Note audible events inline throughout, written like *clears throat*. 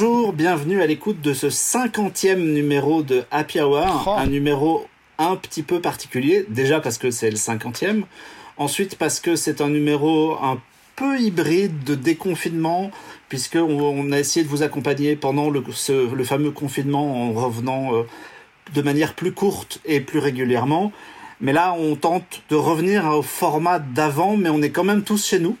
Bonjour, bienvenue à l'écoute de ce cinquantième numéro de Happy Hour, Oh. un numéro un petit peu particulier, déjà parce que c'est le cinquantième, ensuite parce que c'est un numéro un peu hybride de déconfinement, puisque on, a essayé de vous accompagner pendant le, ce- le fameux confinement en revenant euh, de manière plus courte et plus régulièrement. Mais là, on tente de revenir au format d'avant, mais on est quand même tous chez nous.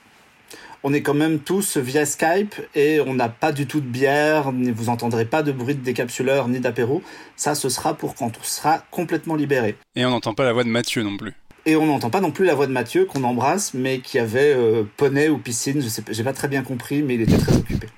On est quand même tous via Skype et on n'a pas du tout de bière, vous entendrez pas de bruit de décapsuleur ni d'apéro. Ça, ce sera pour quand on sera complètement libéré. Et on n'entend pas la voix de Mathieu non plus. Et on n'entend pas non plus la voix de Mathieu qu'on embrasse, mais qui avait euh, poney ou piscine, je sais j'ai pas très bien compris, mais il était très occupé.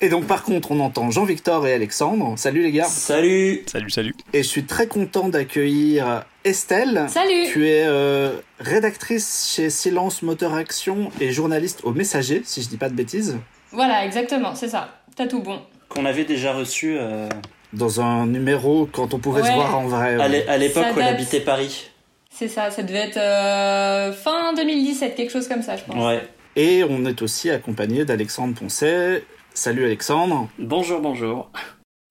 Et donc par contre, on entend Jean-Victor et Alexandre. Salut les gars. Salut Salut, salut. Et je suis très content d'accueillir Estelle. Salut Tu es euh, rédactrice chez Silence Moteur Action et journaliste au Messager, si je dis pas de bêtises, Voilà, exactement, c'est ça. T'as tout bon. Qu'on avait déjà reçu euh, dans un numéro quand on pouvait se voir en vrai. à ouais. l'é- à l'époque où elle habitait Paris. C'est ça, ça devait être euh, fin 2017, quelque chose comme ça, je pense. Ouais. Et on est aussi accompagné d'Alexandre Poncet. Salut Alexandre. Bonjour, bonjour.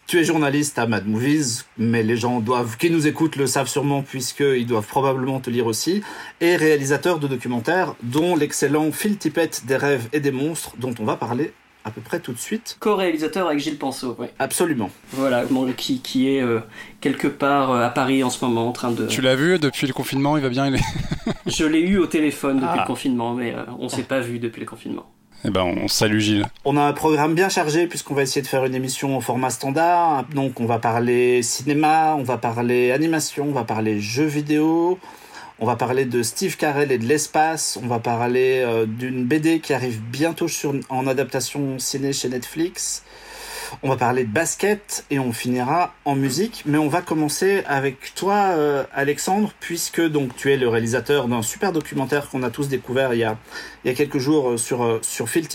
Tu es journaliste à Mad Movies, mais les gens doivent, qui nous écoutent le savent sûrement puisqu'ils doivent probablement te lire aussi, et réalisateur de documentaires, dont l'excellent Phil Tippett des rêves et des monstres, dont on va parler à peu près tout de suite. Co-réalisateur avec Gilles Penseau, ouais. Absolument. Voilà, bon, qui, qui est euh, quelque part euh, à Paris en ce moment en train de... Tu l'as vu depuis le confinement, il va bien, il est... *laughs* Je l'ai eu au téléphone depuis Ah. le confinement, mais euh, on s'est pas vu depuis le confinement. Eh ben, on salue Gilles. On a un programme bien chargé puisqu'on va essayer de faire une émission au format standard. Donc on va parler cinéma, on va parler animation, on va parler jeux vidéo, on va parler de Steve Carell et de l'espace, on va parler euh, d'une BD qui arrive bientôt en adaptation ciné chez Netflix. On va parler de basket et on finira en musique. Mais on va commencer avec toi, euh, Alexandre, puisque donc tu es le réalisateur d'un super documentaire qu'on a tous découvert il y a, il y a quelques jours euh, sur, euh, sur Phil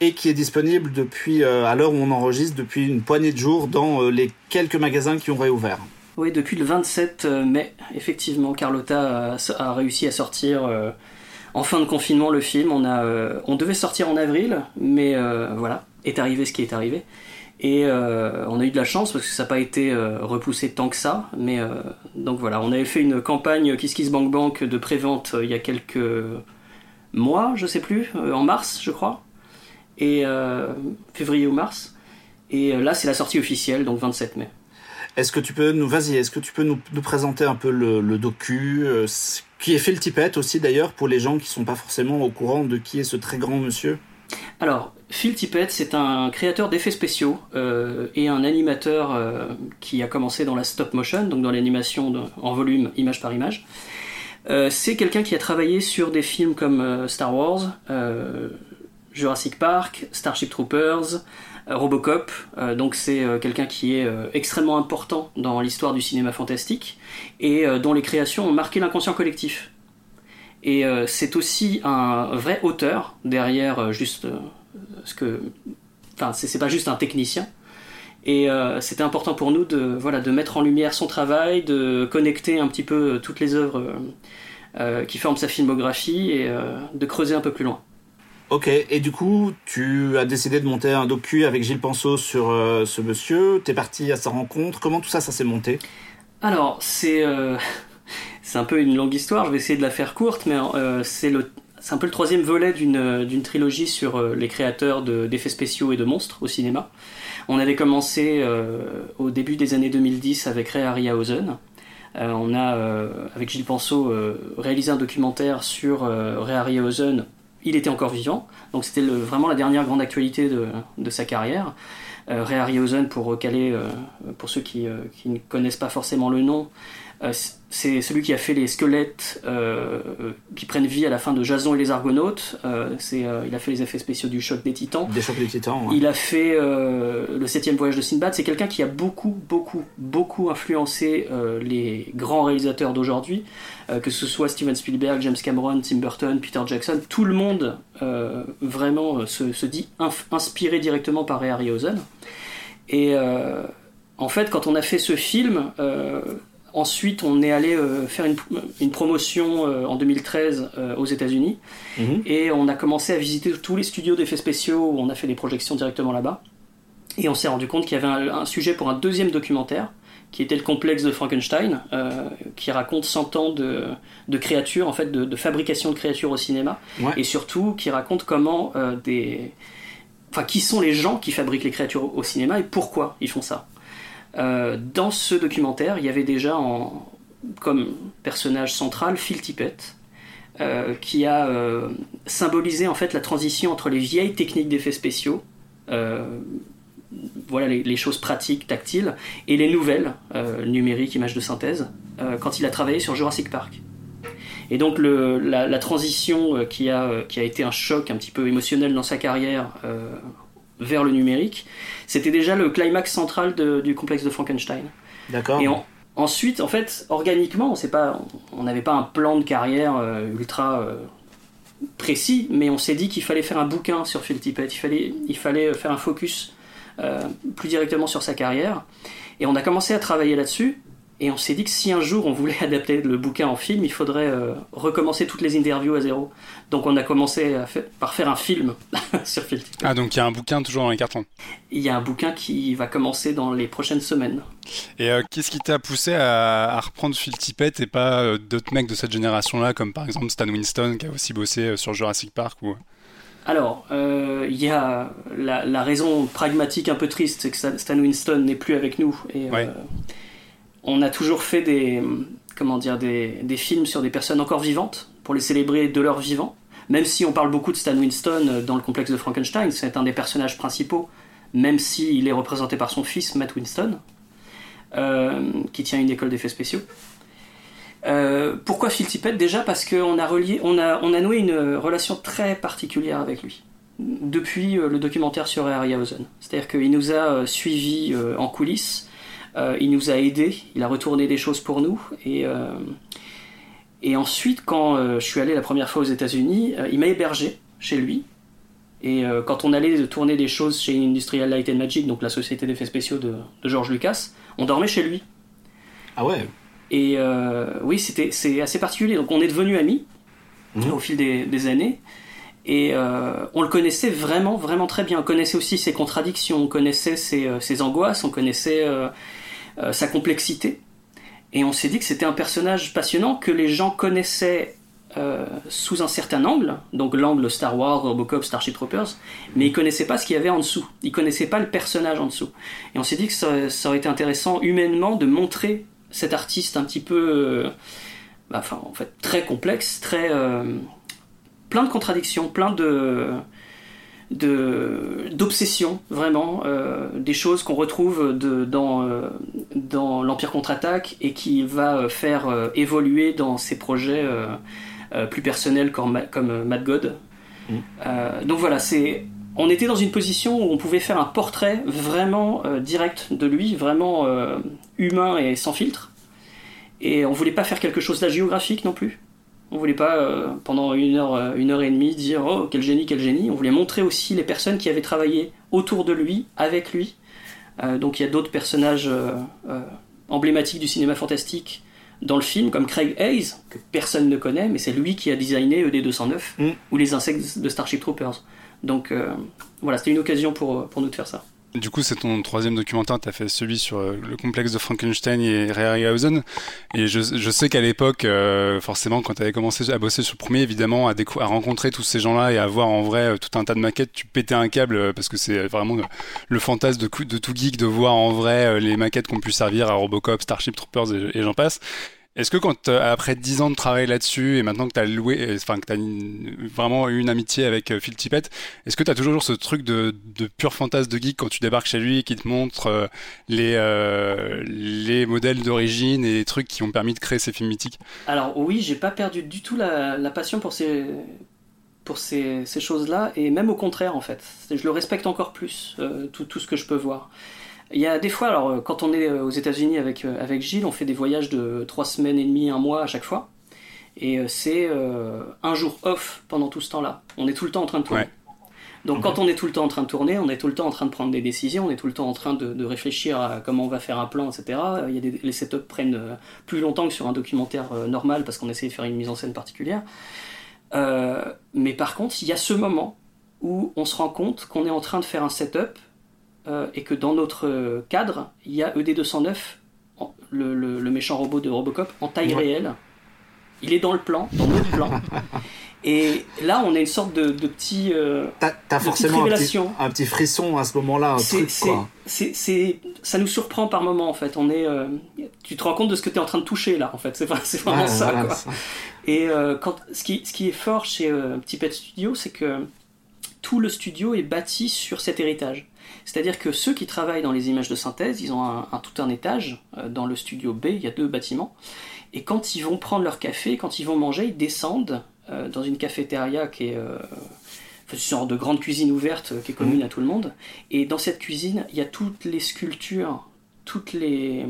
et qui est disponible depuis, à l'heure où on enregistre, depuis une poignée de jours dans les quelques magasins qui ont réouvert. Oui, depuis le 27 mai, effectivement, Carlotta a, réussi à sortir en fin de confinement le film. On, a, on devait sortir en avril, mais voilà, est arrivé ce qui est arrivé. Et euh, on a eu de la chance parce que ça n'a pas été euh, repoussé tant que ça. Mais euh, donc voilà, on avait fait une campagne Kiss Kiss Bank Bank de prévente il y a quelques mois, je sais plus, en mars, je crois, et février ou mars. Et là, c'est la sortie officielle, donc 27 mai. Est-ce que tu peux nous, vas-y, est-ce que tu peux nous, présenter un peu le, le docu, qui est Phil Tippett aussi d'ailleurs pour les gens qui sont pas forcément au courant de qui est ce très grand monsieur? Alors, Phil Tippett, c'est un créateur d'effets spéciaux euh, et un animateur euh, qui a commencé dans la stop motion, donc dans l'animation en volume, image par image. Euh, c'est quelqu'un qui a travaillé sur des films comme Star Wars, Jurassic Park, Starship Troopers, Robocop. Donc c'est quelqu'un qui est extrêmement important dans l'histoire du cinéma fantastique et dont les créations ont marqué l'inconscient collectif. Et euh, c'est aussi un vrai auteur derrière euh, juste euh, ce que. Enfin, c'est pas juste un technicien. Et euh, c'était important pour nous de, voilà, de mettre en lumière son travail, de connecter un petit peu toutes les œuvres qui forment sa filmographie et de creuser un peu plus loin. Ok, et du coup, tu as décidé de monter un docu avec Gilles Penseau sur ce monsieur, t'es parti à sa rencontre, comment tout ça, ça s'est monté? Alors, c'est c'est un peu une longue histoire, je vais essayer de la faire courte, mais euh, c'est un peu le troisième volet d'une d'une trilogie sur euh, les créateurs de- d'effets spéciaux et de monstres au cinéma. On avait commencé euh, au début des années 2010 avec Ray Harryhausen. Euh, on a, euh, avec Gilles Penseau, euh, réalisé un documentaire sur euh, Ray Harryhausen. Il était encore vivant, donc c'était vraiment la dernière grande actualité de, sa carrière. Euh, Ray Harryhausen, pour recaler, euh, pour ceux qui, euh, ne connaissent pas forcément le nom, euh, c'est celui qui a fait les squelettes euh, qui prennent vie à la fin de Jason et les Argonautes. Euh, c'est, euh, il a fait les effets spéciaux du choc des titans. Des chocs des titans. ouais. Il a fait euh, le septième voyage de Sinbad. C'est quelqu'un qui a beaucoup, beaucoup, beaucoup influencé euh, les grands réalisateurs d'aujourd'hui, que ce soit Steven Spielberg, James Cameron, Tim Burton, Peter Jackson. Tout le monde vraiment se, se dit inspiré directement par Ray Harryhausen. Et en fait, quand on a fait ce film, ensuite, on est allé faire une, une promotion en 2013 aux États-Unis Mhm. et on a commencé à visiter tous les studios d'effets spéciaux où on a fait des projections directement là-bas. Et on s'est rendu compte qu'il y avait un, un sujet pour un deuxième documentaire qui était le complexe de Frankenstein, euh, qui raconte 100 ans de, de créatures, en fait, de, de fabrication de créatures au cinéma, Ouais. et surtout qui raconte comment euh, des, enfin, qui sont les gens qui fabriquent les créatures au, au cinéma et pourquoi ils font ça. Euh, dans ce documentaire, il y avait déjà comme personnage central Phil Tippett, euh, qui a euh, symbolisé en fait la transition entre les vieilles techniques d'effets spéciaux, voilà les, choses pratiques, tactiles, et les nouvelles, numériques, images de synthèse, quand il a travaillé sur Jurassic Park. Et donc la, transition qui, a, été un choc un petit peu émotionnel dans sa carrière vers le numérique, c'était déjà le climax central de- du complexe de Frankenstein. D'accord. Et en- ensuite, en fait, organiquement, on sait pas, on n'avait pas un plan de carrière euh, ultra euh, précis, mais on s'est dit qu'il fallait faire un bouquin sur Phil Tippett, il fallait, il fallait faire un focus euh, plus directement sur sa carrière. Et on a commencé à travailler là-dessus. Et on s'est dit que si un jour on voulait *laughs* adapter le bouquin en film, il faudrait euh, recommencer toutes les interviews à zéro. Donc on a commencé à par faire un film *laughs* sur Phil Tippett. Ah, donc il y a un bouquin toujours dans les cartons. Il y a un bouquin qui va commencer dans les prochaines semaines. Et euh, qu'est-ce qui t'a poussé à, à reprendre Phil Tippett et pas euh, d'autres mecs de cette génération-là, comme par exemple Stan Winston, qui a aussi bossé euh, sur Jurassic Park ou... Alors, euh, il y a la, la raison pragmatique un peu triste, c'est que Stan Winston n'est plus avec nous. Et, Ouais. on a toujours fait des, comment dire, des, des films sur des personnes encore vivantes, pour les célébrer de leur vivant. Même si on parle beaucoup de Stan Winston euh, dans le complexe de Frankenstein, c'est un des personnages principaux, même s'il est représenté par son fils, Matt Winston, euh, qui tient une école d'effets spéciaux. Euh, pourquoi Phil Tippett? Déjà parce qu'on a, on a, a noué une relation très particulière avec lui depuis le documentaire sur Harryhausen. C'est-à-dire qu'il nous a suivis en coulisses, il nous a aidés, il a retourné des choses pour nous. Et, et ensuite, quand euh, je suis allé la première fois aux États-Unis, euh, il m'a hébergé chez lui. Et euh, quand on allait tourner des choses chez Industrial Light and Magic, donc la société d'effets spéciaux de, de George Lucas, on dormait chez lui. Ah ouais. Et oui, c'était c'est assez particulier. Donc on est devenus amis Mhm. au fil des, des années. Et on le connaissait vraiment, vraiment très bien. On connaissait aussi ses contradictions, on connaissait ses, ses angoisses, on connaissait sa complexité. Et on s'est dit que c'était un personnage passionnant que les gens connaissaient euh, sous un certain angle, donc l'angle Star Wars, Robocop, Starship Troopers, mais ils connaissaient pas ce qu'il y avait en dessous. Ils connaissaient pas le personnage en dessous. Et on s'est dit que ça, aurait été intéressant humainement de montrer cet artiste un petit peu, euh, bah, enfin en fait très complexe, très euh, plein de contradictions, plein de de d'obsessions vraiment euh, des choses qu'on retrouve de, dans euh, dans l'Empire contre-attaque et qui va euh, faire euh, évoluer dans ses projets euh, euh, plus personnels comme, comme Mad God. Mm. Euh, donc voilà, c'est on était dans une position où on pouvait faire un portrait vraiment euh, direct de lui, vraiment euh, humain et sans filtre. Et on voulait pas faire quelque chose d'hagiographique non plus. On voulait pas euh, pendant une heure, euh, une heure et demie dire oh quel génie, quel génie. On voulait montrer aussi les personnes qui avaient travaillé autour de lui, avec lui. Euh, donc il y a d'autres personnages emblématiques du cinéma fantastique dans le film, comme Craig Hayes, que personne ne connaît, mais c'est lui qui a designé ED209 Mm. ou les insectes de Starship Troopers. Donc voilà, c'était une occasion pour, pour nous de faire ça. Du coup, c'est ton troisième documentaire, tu as fait celui sur euh, le complexe de Frankenstein et Ray Harryhausen. Et je, je sais qu'à l'époque, euh, forcément, quand tu avais commencé à bosser sur le premier, évidemment, à, à rencontrer tous ces gens-là et à voir en vrai euh, tout un tas de maquettes, tu pétais un câble euh, parce que c'est vraiment le, fantasme de, tout geek de voir en vrai les maquettes qu'on pu servir à Robocop, Starship Troopers et j'en passe. Est-ce que quand euh, après dix ans de travail là-dessus et maintenant que t'as loué, euh, enfin que une- vraiment eu une amitié avec euh, Phil Tippett, est-ce que t'as toujours ce truc de, de pur fantasme de geek quand tu débarques chez lui et qu'il te montre les les modèles d'origine et les trucs qui ont permis de créer ces films mythiques? Alors oui, j'ai pas perdu du tout la, passion pour ces pour ces, choses-là et même au contraire en fait, je le respecte encore plus tout ce que je peux voir. Il y a des fois, alors euh, quand on est euh, aux États-Unis avec euh, avec Gilles, on fait des voyages de trois semaines et demie, un mois à chaque fois, et c'est euh, un jour off pendant tout ce temps-là. On est tout le temps en train de tourner. Ouais. Donc quand on est tout le temps en train de tourner, on est tout le temps en train de prendre des décisions, on est tout le temps en train de, de réfléchir à comment on va faire un plan, etc. Il y a des, les setups prennent plus longtemps que sur un documentaire normal parce qu'on essaie de faire une mise en scène particulière. Euh, mais par contre, il y a ce moment où on se rend compte qu'on est en train de faire un setup euh, et que dans notre cadre, il y a E ED209, en- le, le- le méchant robot de Robocop, en taille Ouais. réelle. Il est dans le plan, dans notre plan. *laughs* Et là, on a une sorte de, de petit. euh, T'as forcément un petit, révélations. un petit frisson à ce moment-là, c'est, ça nous surprend par moment en fait. On est, euh, tu te rends compte de ce que tu es en train de toucher là en fait. C'est, vraiment Ouais, ça. voilà, quoi. ça. Et euh, quand, ce, qui, ce qui est fort chez Petit Pet Studio, c'est que tout le studio est bâti sur cet héritage. C'est-à-dire que ceux qui travaillent dans les images de synthèse, ils ont un, un- tout un étage euh, dans le studio B, il y a deux bâtiments. Et quand ils vont prendre leur café, quand ils vont manger, ils descendent euh, dans une cafétéria qui est euh, une sorte de grande cuisine ouverte euh, qui est commune à tout le monde. Et dans cette cuisine, il y a toutes les sculptures, toutes les,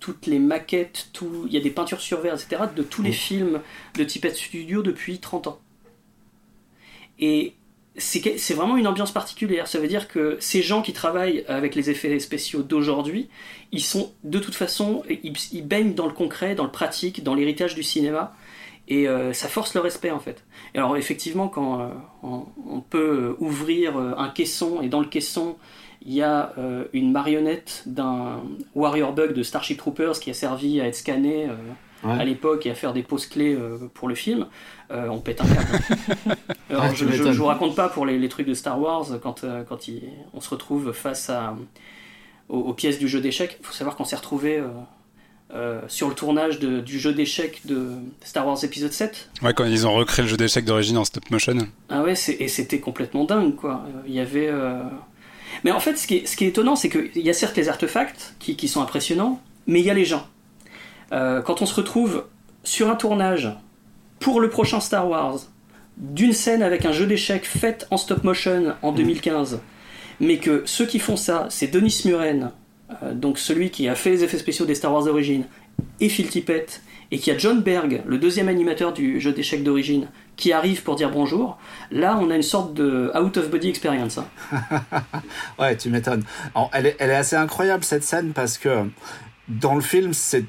toutes les maquettes, tout, il y a des peintures sur verre, etc., de tous les films de Tipet Studio depuis 30 ans. Et c'est vraiment une ambiance particulière. Ça veut dire que ces gens qui travaillent avec les effets spéciaux d'aujourd'hui, ils sont de toute façon, ils, baignent dans le concret, dans le pratique, dans l'héritage du cinéma. Et euh, ça force le respect en fait. Alors effectivement, quand euh, on, peut ouvrir euh, un caisson et dans le caisson il y a une marionnette d'un Warrior Bug de Starship Troopers qui a servi à être scanné Ouais. à l'époque et à faire des pauses clés euh, pour le film, euh, on pète un câble. *laughs* Alors, je, je, vous raconte pas pour les, les trucs de Star Wars quand, euh, quand il- on se retrouve face à, aux, aux pièces du jeu d'échecs. Il faut savoir qu'on s'est retrouvé euh, sur le tournage de- du jeu d'échecs de Star Wars épisode 7 Ouais, quand ils ont recréé le jeu d'échecs d'origine en stop motion. ah ouais, et c'était complètement dingue, quoi. Euh, Il y avait. euh, Mais en fait, ce qui est, ce qui est étonnant, c'est qu'il y a certes les artefacts qui, qui sont impressionnants, mais il y a les gens. Euh, quand on se retrouve sur un tournage pour le prochain Star Wars, d'une scène avec un jeu d'échecs fait en stop motion en 2015, mais que ceux qui font ça, c'est Denis Muren, euh, donc celui qui a fait les effets spéciaux des Star Wars d'origine, et Phil Tippett, et qui a John Berg, le deuxième animateur du jeu d'échecs d'origine, qui arrive pour dire bonjour, là on a une sorte de out of body experience. hein. *laughs* Ouais, tu m'étonnes. Elle est assez incroyable cette scène parce que dans le film, c'est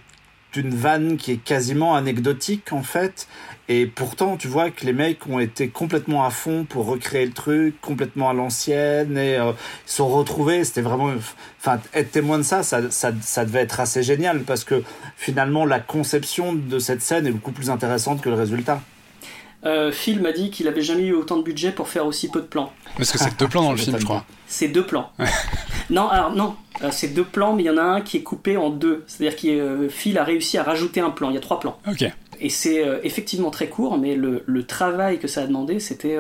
une vanne qui est quasiment anecdotique en fait. Et pourtant, tu vois que les mecs ont été complètement à fond pour recréer le truc, complètement à l'ancienne, et euh, ils se sont retrouvés. C'était vraiment, enfin, être témoin de ça, ça, ça, ça devait être assez génial parce que finalement, la conception de cette scène est beaucoup plus intéressante que le résultat. Euh, Phil m'a dit qu'il avait jamais eu autant de budget pour faire aussi peu de plans. Parce que c'est que deux plans dans le *laughs* film, je crois. C'est deux plans. non, alors non, euh, c'est deux plans, mais il y en a un qui est coupé en deux. C'est-à-dire que euh, Phil a réussi à rajouter un plan. Il y a trois plans. Ok. Et c'est euh, effectivement très court, mais le, le travail que ça a demandé, c'était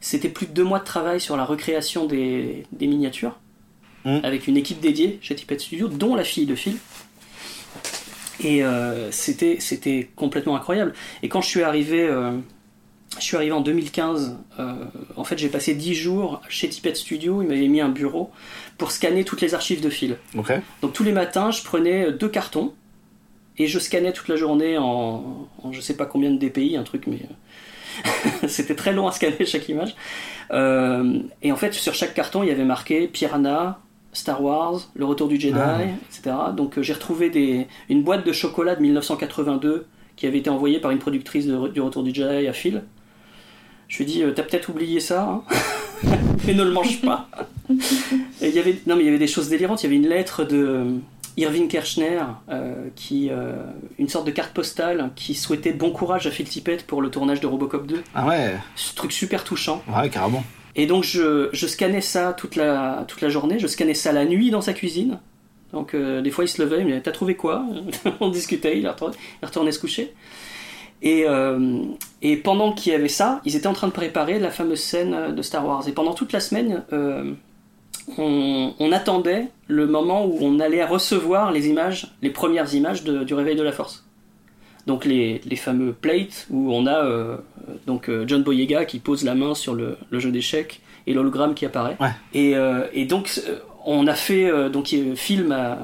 c'était plus de deux mois de travail sur la recréation des, des miniatures, Mm. avec une équipe dédiée chez Tippett Studio, dont la fille de Phil. Et euh, c'était c'était complètement incroyable. Et quand je suis arrivé, euh, je suis arrivé en 2015. euh, en fait, j'ai passé dix jours chez Tippett Studio. Il m'avait mis un bureau pour scanner toutes les archives de Phil. Ok. Donc tous les matins, je prenais deux cartons et je scannais toute la journée en, en je sais pas combien de DPI, un truc, mais euh, *laughs* c'était très long à scanner chaque image. Euh, et en fait, sur chaque carton, il y avait marqué Piranha, Star Wars, Le Retour du Jedi, Ah. etc. Donc j'ai retrouvé des, une boîte de chocolat de 1982 qui avait été envoyée par une productrice de- du Retour du Jedi à Phil. Je lui ai dit, euh, t'as peut-être oublié ça, hein *laughs* mais ne le mange pas. Et il y avait, non, mais il y avait des choses délirantes. Il y avait une lettre de euh, Irving Kershner, euh, qui, euh, une sorte de carte postale qui souhaitait bon courage à Phil Tippett pour le tournage de Robocop 2. Ah ouais. Ce truc super touchant. Ouais, carrément. Et donc je, je scannais ça toute la, toute la journée, je scannais ça la nuit dans sa cuisine. Donc euh, des fois il se levait, il me disait T'as trouvé quoi? *laughs* On discutait, il retournait, il retournait se coucher. Et, euh, et pendant qu'il y avait ça, ils étaient en train de préparer la fameuse scène de Star Wars. Et pendant toute la semaine, euh, on, on attendait le moment où on allait recevoir les images, les premières images de- du réveil de la Force. Donc les, les fameux plates où on a euh, donc euh, John Boyega qui pose la main sur le, le jeu d'échecs et l'hologramme qui apparaît. Ouais. Et, euh, et donc euh, on a fait euh, donc euh, Phil m'a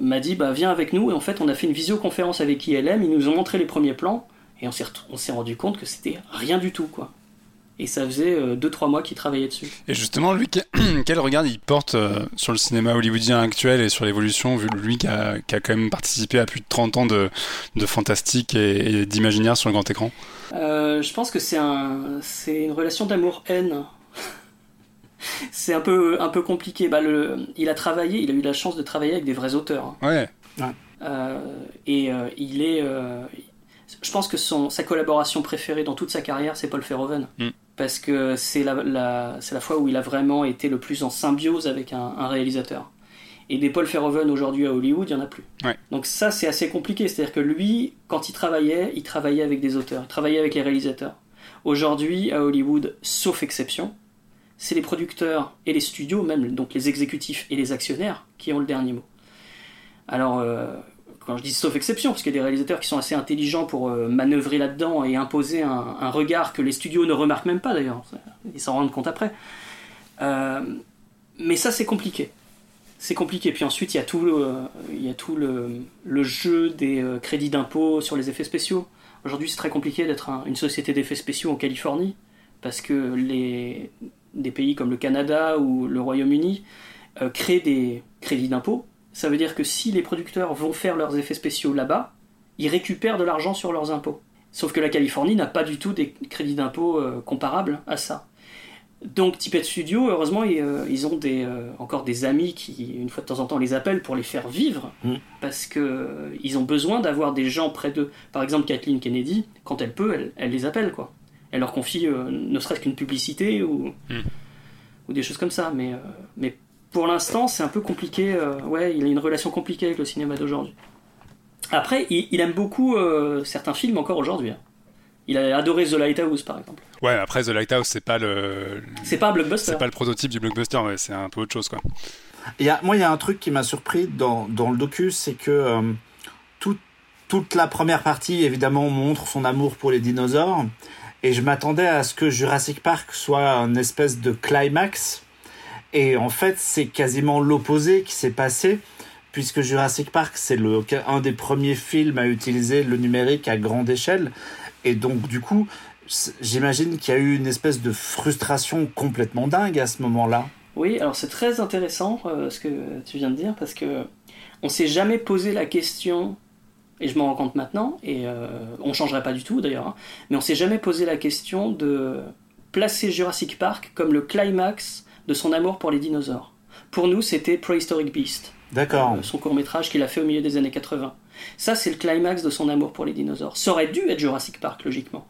m'a dit bah viens avec nous et en fait on a fait une visioconférence avec ILM. Ils nous ont montré les premiers plans et on s'est ret- on s'est rendu compte que c'était rien du tout quoi. Et ça faisait 2-3 mois qu'il travaillait dessus. Et justement, lui, *clears throat* quel regard il porte sur le cinéma hollywoodien actuel et sur l'évolution, vu lui qui a, qui a, quand même participé à plus de 30 ans de, de fantastique et, d'imaginaire sur le grand écran? Je pense que c'est un, une relation d'amour-haine *laughs* c'est un peu, un peu compliqué. Bah, le, il a travaillé, il a eu la chance de travailler avec des vrais auteurs. Hein. Ouais. Euh, et euh, il est. Je pense que son, sa collaboration préférée dans toute sa carrière, c'est Paul Verhoeven. Mm. Parce que c'est la, la, la, fois où il a vraiment été le plus en symbiose avec un, un réalisateur. Et des Paul Verhoeven aujourd'hui à Hollywood, il n'y en a plus. Ouais. Donc ça, c'est assez compliqué. C'est-à-dire que lui, quand il travaillait, il travaillait avec des auteurs, il travaillait avec les réalisateurs. Aujourd'hui, à Hollywood, sauf exception, c'est les producteurs et les studios, même donc les exécutifs et les actionnaires, qui ont le dernier mot. Alors, euh, quand je dis sauf exception, parce qu'il y a des réalisateurs qui sont assez intelligents pour euh, manœuvrer là-dedans et imposer un, regard que les studios ne remarquent même pas d'ailleurs, ils s'en rendent compte après. Euh, mais ça, c'est compliqué. C'est compliqué. Puis ensuite, il y a tout le, jeu des crédits d'impôt sur les effets spéciaux. Aujourd'hui, c'est très compliqué d'être une société d'effets spéciaux en Californie, parce que des pays comme le Canada ou le Royaume-Uni euh, créent des crédits d'impôt. Ça veut dire que si les producteurs vont faire leurs effets spéciaux là-bas, ils récupèrent de l'argent sur leurs impôts. Sauf que la Californie n'a pas du tout des crédits d'impôt euh, comparables à ça. Donc Tipeee Studio, heureusement, ils, euh, ont des, encore des amis qui, une fois de temps en temps, les appellent pour les faire vivre, mm. parce qu'ils ont besoin d'avoir des gens près d'eux. Par exemple, Kathleen Kennedy, quand elle peut, elle, elle les appelle, quoi elle leur confie euh, ne serait-ce qu'une publicité ou, hmm. ou des choses comme ça. Mais, euh, mais pour l'instant, c'est un peu compliqué. Euh, ouais, il a une relation compliquée avec le cinéma d'aujourd'hui. Après, il, aime beaucoup certains films encore aujourd'hui. Hein. Il a adoré The Lighthouse, par exemple. Ouais, après The Lighthouse, c'est pas le. C'est pas un blockbuster. C'est pas le prototype du blockbuster, ouais, c'est un peu autre chose, quoi. Il y a, moi, il y a un truc qui m'a surpris dans, dans le docu, c'est que toute la première partie, évidemment, montre son amour pour les dinosaures. Et je m'attendais à ce que Jurassic Park soit un espèce de climax. Et en fait, c'est quasiment l'opposé qui s'est passé, puisque Jurassic Park, c'est un des premiers films à utiliser le numérique à grande échelle. Et donc, du coup, j'imagine qu'il y a eu une espèce de frustration complètement dingue à ce moment-là. Oui, alors c'est très intéressant euh, ce que tu viens de dire, parce que on s'est jamais posé la question et je m'en rends compte maintenant, et euh, on changerait pas du tout d'ailleurs, hein. mais on s'est jamais posé la question de placer Jurassic Park comme le climax de son amour pour les dinosaures. Pour nous, c'était Prehistoric Beast. D'accord. Euh, son court métrage qu'il a fait au milieu des années 80. Ça, c'est le climax de son amour pour les dinosaures. Ça aurait dû être Jurassic Park, logiquement.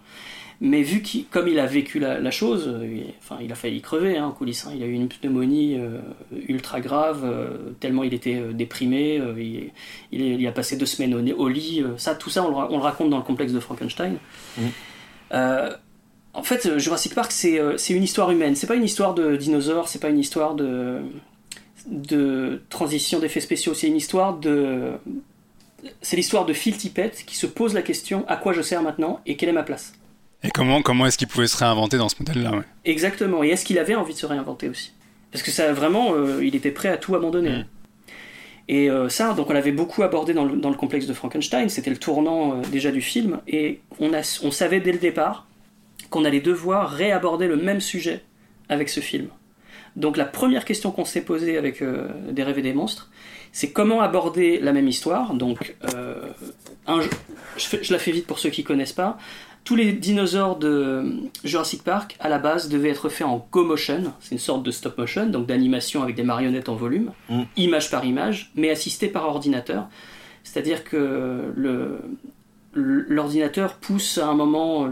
Mais vu qu'il, comme il a vécu la, chose, euh, il, enfin, il a failli crever hein, en coulisses. Hein. Il a eu une pneumonie euh, ultra grave, euh, tellement il était déprimé. Il, il, a passé deux semaines au, lit. ça, tout ça, on le, raconte dans le complexe de Frankenstein. Mmh. En fait, Jurassic Park, c'est, une histoire humaine. C'est pas une histoire de dinosaures, c'est pas une histoire de, de transition d'effets spéciaux. C'est une histoire de. C'est l'histoire de Phil Tippett qui se pose la question à quoi je sers maintenant et quelle est ma place? Et comment, comment est-ce qu'il pouvait se réinventer dans ce modèle-là Exactement. Et est-ce qu'il avait envie de se réinventer aussi? Parce que ça, vraiment, euh, il était prêt à tout abandonner. Mm. Et euh, ça, donc on l'avait beaucoup abordé dans le, dans le, complexe de Frankenstein, c'était le tournant euh, déjà du film, et on, a, on savait dès le départ qu'on allait devoir réaborder le même sujet avec ce film. Donc la première question qu'on s'est posée avec Des rêves et des monstres, c'est comment aborder la même histoire. Donc, un, je, je, la fais vite pour ceux qui connaissent pas tous les dinosaures de Jurassic Park, à la base, devaient être faits en go motion. C'est une sorte de stop motion, donc d'animation avec des marionnettes en volume, mm. image par image, mais assisté par ordinateur. C'est-à-dire que l'ordinateur pousse à un moment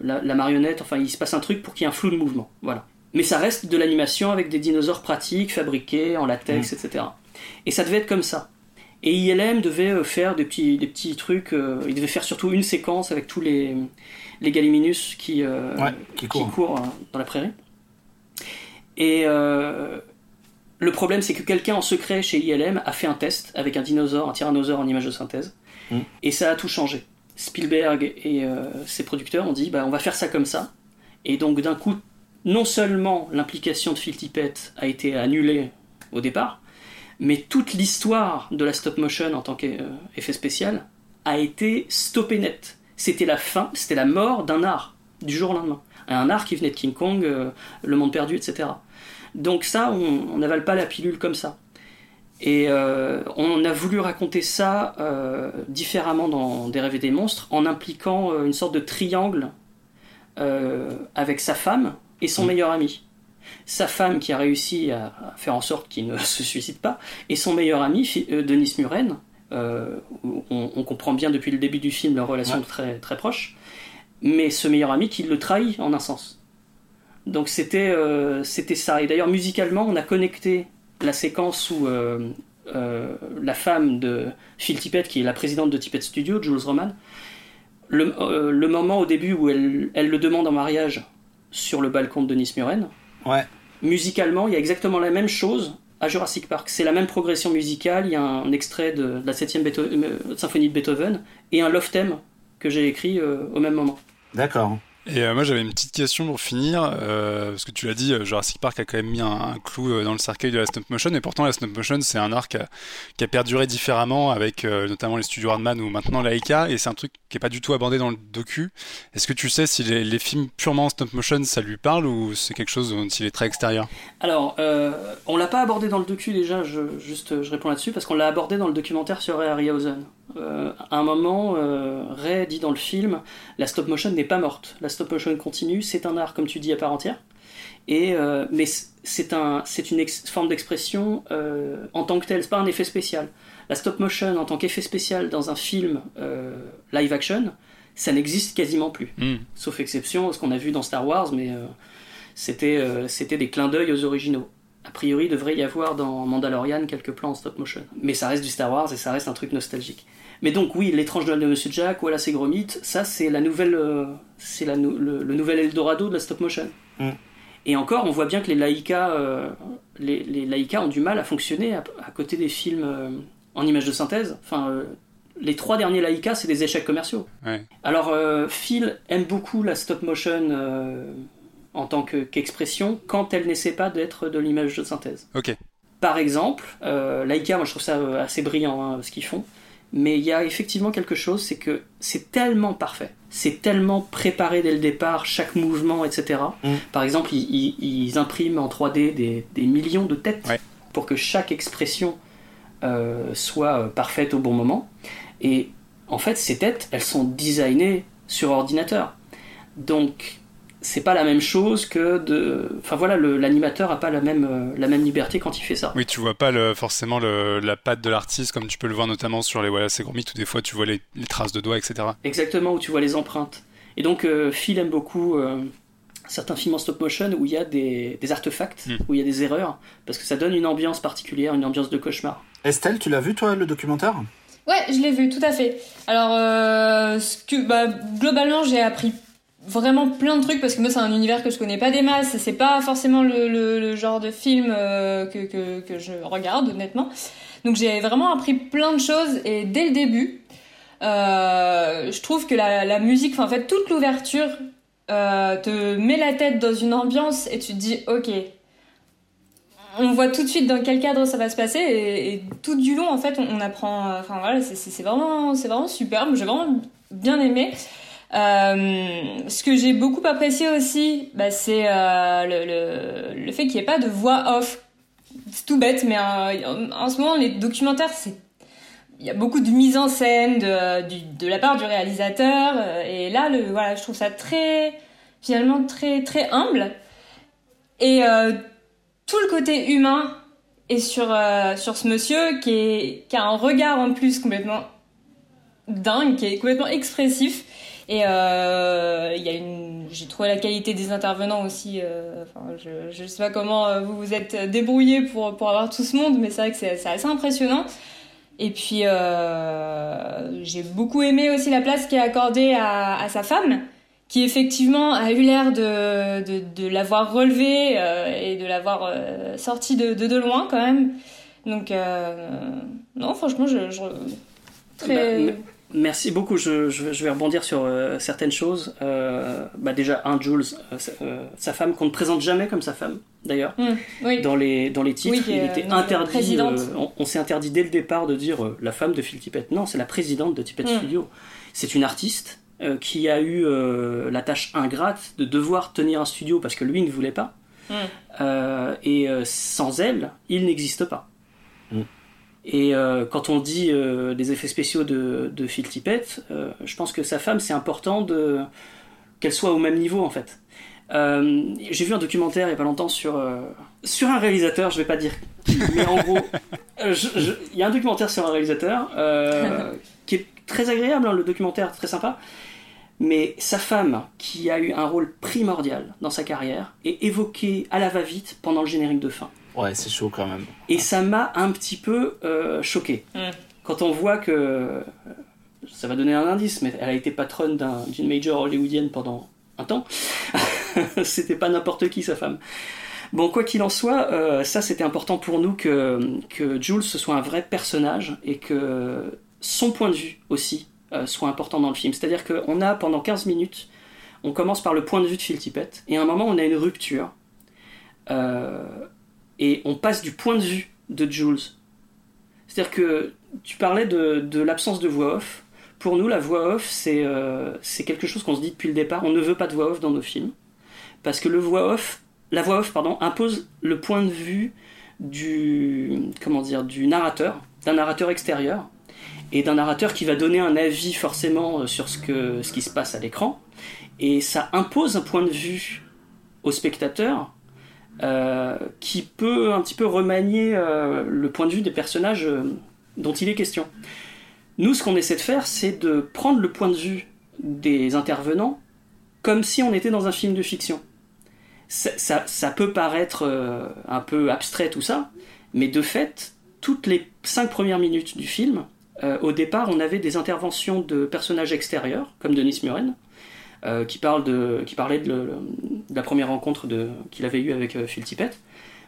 la, marionnette, enfin il se passe un truc pour qu'il y ait un flou de mouvement. Voilà. Mais ça reste de l'animation avec des dinosaures pratiques, fabriqués en latex, mm. etc. Et ça devait être comme ça. Et ILM devait euh, faire des petits, des petits trucs. Euh, il devait faire surtout une séquence avec tous les, les Gallimimus qui, euh, qui, courent, dans la prairie. Et le problème, c'est que quelqu'un en secret chez ILM a fait un test avec un dinosaure, un tyrannosaure en image de synthèse. Et ça a tout changé. Spielberg et ses producteurs ont dit bah, on va faire ça comme ça. Et donc, d'un coup, non seulement l'implication de Phil Tippett a été annulée au départ, mais toute l'histoire de la stop motion en tant qu'effet spécial a été stoppée net. C'était la fin, c'était la mort d'un art, du jour au lendemain. Un art qui venait de King Kong, euh, Le Monde Perdu, etc. Donc ça, on n'avale pas la pilule comme ça. Et euh, on a voulu raconter ça euh, différemment dans Des rêves et des monstres, en impliquant euh, une sorte de triangle avec sa femme et son meilleur ami. Sa femme qui a réussi à, faire en sorte qu'il ne *laughs* se suicide pas, et son meilleur ami, Denis Muren, on, on, comprend bien depuis le début du film leur relation très, très proche, mais ce meilleur ami qui le trahit en un sens. Donc c'était c'était ça. Et d'ailleurs musicalement, on a connecté la séquence où euh, euh, la femme de Phil Tippett, qui est la présidente de Tippett Studio, Jules Roman, le, euh, moment au début où elle, le demande en mariage sur le balcon de Denis Muren, ouais. musicalement, il y a exactement la même chose à Jurassic Park. C'est la même progression musicale, il y a un extrait de, la 7 symphonie de Beethoven et un love theme que j'ai écrit au même moment. D'accord. Et euh, moi j'avais une petite question pour finir, euh, parce que tu l'as dit, euh, Jurassic Park a quand même mis un, clou dans le cercueil de la stop motion, et pourtant la stop motion c'est un art qui a, perduré différemment avec notamment les studios Hardman ou maintenant Laika, et c'est un truc qui est pas du tout abordé dans le docu. Est-ce que tu sais si les, films purement stop motion ça lui parle ou c'est quelque chose dont il est très extérieur? Alors, on l'a pas abordé dans le docu déjà, je, juste je réponds là-dessus, parce qu'on l'a abordé dans le documentaire sur Harryhausen. Euh, à un moment, euh, Ray dit dans le film, la stop motion n'est pas morte. La stop motion continue, c'est un art, comme tu dis, à part entière. Et, euh, mais c'est un, une forme d'expression en tant que telle, c'est pas un effet spécial. La stop motion en tant qu'effet spécial dans un film live action, ça n'existe quasiment plus. Hmm. Sauf exception, ce qu'on a vu dans Star Wars, mais c'était c'était des clins d'œil aux originaux. A priori, il devrait y avoir dans Mandalorian quelques plans en stop motion. Mais ça reste du Star Wars et ça reste un truc nostalgique. Mais donc oui, l'étrange Noël de Monsieur Jack, voilà c'est Gromit, ça c'est la nouvelle, euh, c'est le, nouvel Eldorado de la stop motion. Mm. Et encore, on voit bien que les Laika, euh, les, les ont du mal à fonctionner à, côté des films euh, en images de synthèse. Enfin, les trois derniers Laika, c'est des échecs commerciaux. Alors Phil aime beaucoup la stop motion en tant qu'expression quand elle n'essaie pas d'être de l'image de synthèse. Ok. Par exemple, Laika, moi je trouve ça assez brillant hein, ce qu'ils font mais il y a effectivement quelque chose, c'est que c'est tellement parfait, c'est tellement préparé dès le départ, chaque mouvement, etc. Mm. Par exemple, ils, impriment en 3D des, millions de têtes pour que chaque expression euh, soit euh, parfaite au bon moment. Et en fait, ces têtes, elles sont designées sur ordinateur. Donc, c'est pas la même chose que de. Enfin voilà, l'animateur a pas la même, euh, la même liberté quand il fait ça. Oui, tu vois pas le, forcément le, la patte de l'artiste comme tu peux le voir notamment sur les voilà, c'est où des fois tu vois les, traces de doigts, etc. Exactement, où tu vois les empreintes. Et donc euh, Phil aime beaucoup euh, certains films en stop motion où il y a des, des artefacts, hmm. où il y a des erreurs, parce que ça donne une ambiance particulière, une ambiance de cauchemar. Estelle, tu l'as vu toi le documentaire? Ouais, je l'ai vu, tout à fait. Alors, ce que, bah, globalement, j'ai appris vraiment plein de trucs parce que moi c'est un univers que je connais pas des masses c'est pas forcément le, genre de film euh, que, que, je regarde honnêtement. Donc j'ai vraiment appris plein de choses et dès le début euh, je trouve que la, musique en fait toute l'ouverture euh, te met la tête dans une ambiance et tu te dis ok on voit tout de suite dans quel cadre ça va se passer et, tout du long en fait on, on apprend enfin voilà c'est vraiment c'est vraiment superbe j'ai vraiment bien aimé euh, ce que j'ai beaucoup apprécié aussi, bah, c'est euh, le, fait qu'il n'y ait pas de voix off. C'est tout bête, mais euh, en ce moment, les documentaires, il y a beaucoup de mise en scène de, la part du réalisateur. et là, je trouve ça très, finalement, très, très humble. Et tout le côté humain est sur, sur ce monsieur qui a un regard en plus complètement dingue, qui est complètement expressif. Et euh, il y a une, j'ai trouvé la qualité des intervenants aussi. Euh, enfin, je, je sais pas comment euh, vous vous êtes débrouillé pour pour avoir tout ce monde, mais c'est vrai que c'est assez impressionnant. Et puis j'ai beaucoup aimé aussi la place qui est accordée à, à sa femme, qui effectivement a eu l'air de, de, de l'avoir relevé euh, et de l'avoir euh, sorti de, de, de loin quand même. Donc non, franchement, je, je très. Bah, Merci beaucoup. Je, je, vais rebondir sur euh, certaines choses. Euh, bah déjà, un Jules, euh, sa femme qu'on ne présente jamais comme sa femme, d'ailleurs, mmh, dans les dans les titres, il était interdit. on, s'est interdit dès le départ de dire la femme de Phil Tippett. Non, c'est la présidente de Tippett mmh. Studio. C'est une artiste qui a eu la tâche ingrate de devoir tenir un studio parce que lui ne voulait pas. Mm. et sans elle, il n'existe pas. Et quand on dit des effets spéciaux de, de Phil Tippett, je pense que sa femme, c'est important de qu'elle soit au même niveau en fait. Euh, j'ai vu un documentaire il y a pas longtemps sur, euh, sur un réalisateur, je vais pas dire mais en gros, *laughs* euh, il y a un documentaire sur un réalisateur *laughs* qui est très agréable, hein, le documentaire, très sympa. Mais sa femme, qui a eu un rôle primordial dans sa carrière, est évoquée à la va-vite pendant le générique de fin. Ouais, c'est chaud quand même. Et ça m'a un petit peu choqué. Mm. Quand on voit que ça va donner un indice, mais elle a été patronne d'une major hollywoodienne pendant un temps. *laughs* c'était pas n'importe qui sa femme. Bon, quoi qu'il en soit, euh, ça c'était important pour nous que, que Jules ce soit un vrai personnage et que son point de vue aussi euh, soit important dans le film. C'est-à-dire qu'on a pendant 15 minutes, on commence par le point de vue de Phil Tippett et à un moment on a une rupture euh, et on passe du point de vue de Jules. C'est-à-dire que tu parlais de, de l'absence de voix off pour nous, la voix off, euh, c'est quelque chose qu'on se dit depuis le départ. On ne veut pas de voix off dans nos films. Parce que le voix off, la voix off pardon, impose le point de vue du, comment dire, du narrateur, d'un narrateur extérieur, et d'un narrateur qui va donner un avis forcément euh, sur ce, que, ce qui se passe à l'écran. Et ça impose un point de vue au spectateur euh, qui peut un petit peu remanier le point de vue des personnages dont il est question. Nous, ce qu'on essaie de faire, c'est de prendre le point de vue des intervenants comme si on était dans un film de fiction. Ça, peut paraître euh, un peu abstrait tout ça, mais de fait, toutes les cinq premières minutes du film, euh, au départ, on avait des interventions de personnages extérieurs, comme Denis Muren, euh, qui, parle de, qui parlait de, la première rencontre qu'il avait eue avec Phil Tippett.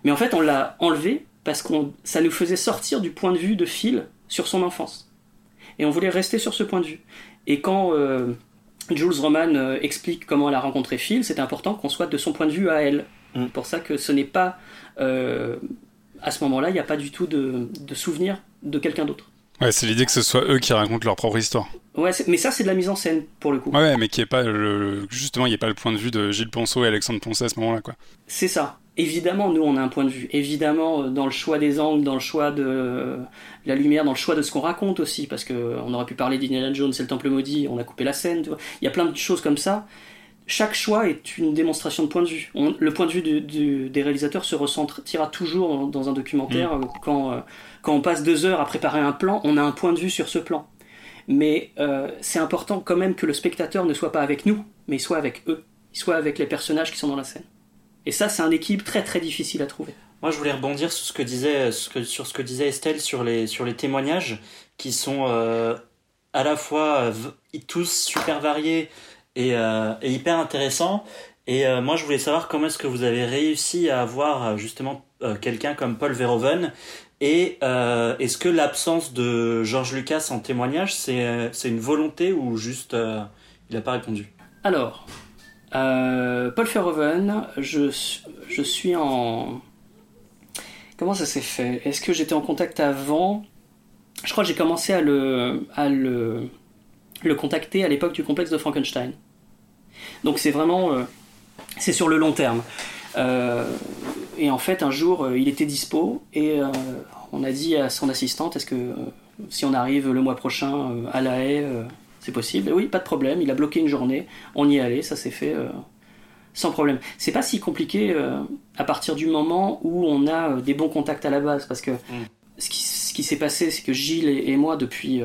Mais en fait, on l'a enlevé parce que ça nous faisait sortir du point de vue de Phil sur son enfance. Et on voulait rester sur ce point de vue. Et quand euh, Jules Roman euh, explique comment elle a rencontré Phil, c'est important qu'on soit de son point de vue à elle. Mm. Pour ça que ce n'est pas. Euh, à ce moment-là, il n'y a pas du tout de, de souvenir de quelqu'un d'autre. Ouais, c'est l'idée que ce soit eux qui racontent leur propre histoire. Ouais, mais ça, c'est de la mise en scène pour le coup. Ouais, mais qui est pas le, justement, il n'y a pas le point de vue de Gilles Ponceau et Alexandre Poncet à ce moment-là, quoi. C'est ça. Évidemment, nous, on a un point de vue. Évidemment, dans le choix des angles, dans le choix de la lumière, dans le choix de ce qu'on raconte aussi, parce qu'on aurait pu parler d'Indiana Jones et le Temple maudit, on a coupé la scène. Il y a plein de choses comme ça. Chaque choix est une démonstration de point de vue. le point de vue des réalisateurs se ressentira toujours dans un documentaire. Mm. Quand, euh, quand on passe deux heures à préparer un plan, on a un point de vue sur ce plan. Mais euh, c'est important quand même que le spectateur ne soit pas avec nous, mais il soit avec eux, il soit avec les personnages qui sont dans la scène. Et ça, c'est un équilibre très très difficile à trouver. Moi, je voulais rebondir sur ce que disait, sur ce que disait Estelle sur les, sur les témoignages qui sont euh, à la fois euh, tous super variés et, et hyper intéressants. Et moi, je voulais savoir comment est-ce que vous avez réussi à avoir justement quelqu'un comme Paul Verhoeven et euh, est-ce que l'absence de George Lucas en témoignage, c'est, euh, une volonté ou juste euh, il n'a pas répondu? Alors, Paul Verhoeven, je, je suis en... Comment ça s'est fait? Est-ce que j'étais en contact avant? Je crois que j'ai commencé à le, à le, le contacter à l'époque du complexe de Frankenstein. Donc c'est vraiment... c'est sur le long terme. Euh, et en fait, un jour, euh, il était dispo et euh, on a dit à son assistante est-ce que si on arrive le mois prochain à La Haye, c'est possible? Oui, pas de problème. Il a bloqué une journée. On y est allé. Ça s'est fait sans problème. C'est pas si compliqué à partir du moment où on a des bons contacts à la base, parce que mm. ce qui, s'est passé, c'est que Gilles et, moi, depuis,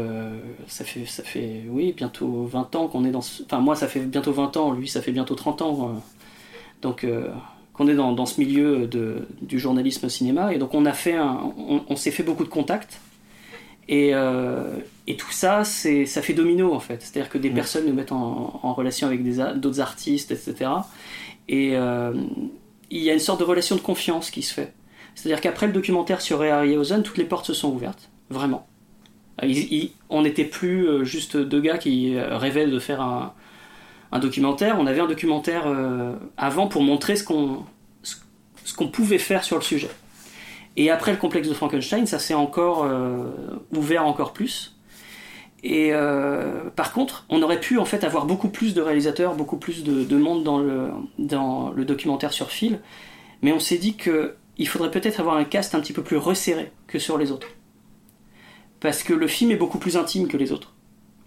ça fait, ça fait, oui, bientôt 20 ans qu'on est dans, enfin moi, ça fait bientôt 20 ans, lui, ça fait bientôt 30 ans, donc qu'on est dans, ce milieu de, du journalisme cinéma. Et donc on a fait on, s'est fait beaucoup de contacts. Et, euh, et tout ça, c'est, ça fait domino en fait. C'est-à-dire que des mmh. personnes nous mettent en, relation avec d'autres artistes, etc. Et euh, il y a une sorte de relation de confiance qui se fait. C'est-à-dire qu'après le documentaire sur Ray Harryhausen, toutes les portes se sont ouvertes, vraiment. on n'était plus euh, juste deux gars qui rêvaient de faire un, documentaire. On avait un documentaire euh, avant pour montrer ce qu'on ce qu'on pouvait faire sur le sujet. Et après le complexe de Frankenstein, ça s'est encore euh, ouvert encore plus. Et par contre, on aurait pu en fait avoir beaucoup plus de réalisateurs, beaucoup plus de, monde dans le, dans le documentaire sur fil, mais on s'est dit que il faudrait peut-être avoir un cast un petit peu plus resserré que sur les autres. Parce que le film est beaucoup plus intime que les autres.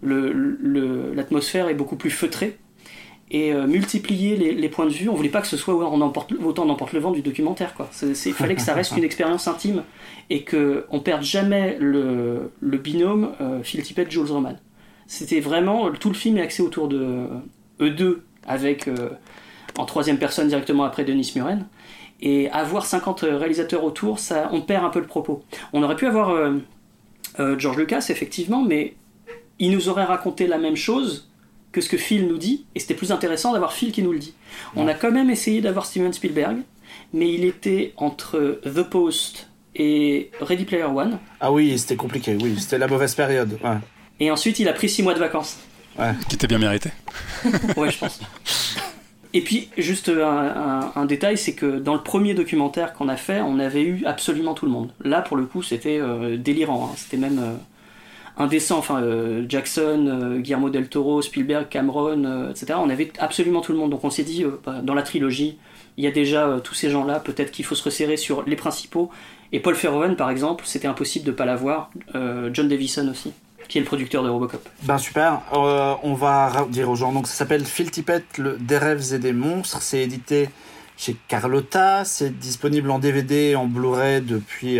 L'atmosphère est beaucoup plus feutrée et euh, multiplier les, points de vue. On voulait pas que ce soit on emporte, autant d'emporte le vent du documentaire. Quoi. il fallait que ça reste une *laughs* expérience intime et que on perde jamais le, binôme euh, Phil Tippett Jules Roman. C'était vraiment tout le film est axé autour de euh, eux deux avec en troisième personne directement après Denis Muren. Et avoir 50 réalisateurs autour, ça, on perd un peu le propos. On aurait pu avoir George Lucas effectivement, mais il nous aurait raconté la même chose que ce que Phil nous dit, et c'était plus intéressant d'avoir Phil qui nous le dit. On a quand même essayé d'avoir Steven Spielberg, mais il était entre The Post et Ready Player One. Ah oui, c'était compliqué, oui, c'était la mauvaise période. Et ensuite, il a pris six mois de vacances. Ouais. Qui était bien mérité. ouais, je pense. *laughs* Et puis, juste un, détail, c'est que dans le premier documentaire qu'on a fait, on avait eu absolument tout le monde. Là, pour le coup, c'était euh, délirant. Hein. C'était même. Euh, indécent. Euh, Jackson, Guillermo del Toro, Spielberg, Cameron, etc. On avait absolument tout le monde. Donc on s'est dit, bah, dans la trilogie, il y a déjà tous ces gens-là. Peut-être qu'il faut se resserrer sur les principaux. Et Paul Verhoeven, par exemple, c'était impossible de ne pas l'avoir. John Davison aussi qui est le producteur de Robocop. Ben super, on va dire aux gens, donc ça s'appelle Phil le, des rêves et des monstres, c'est édité chez Carlotta, c'est disponible en DVD et en Blu-ray depuis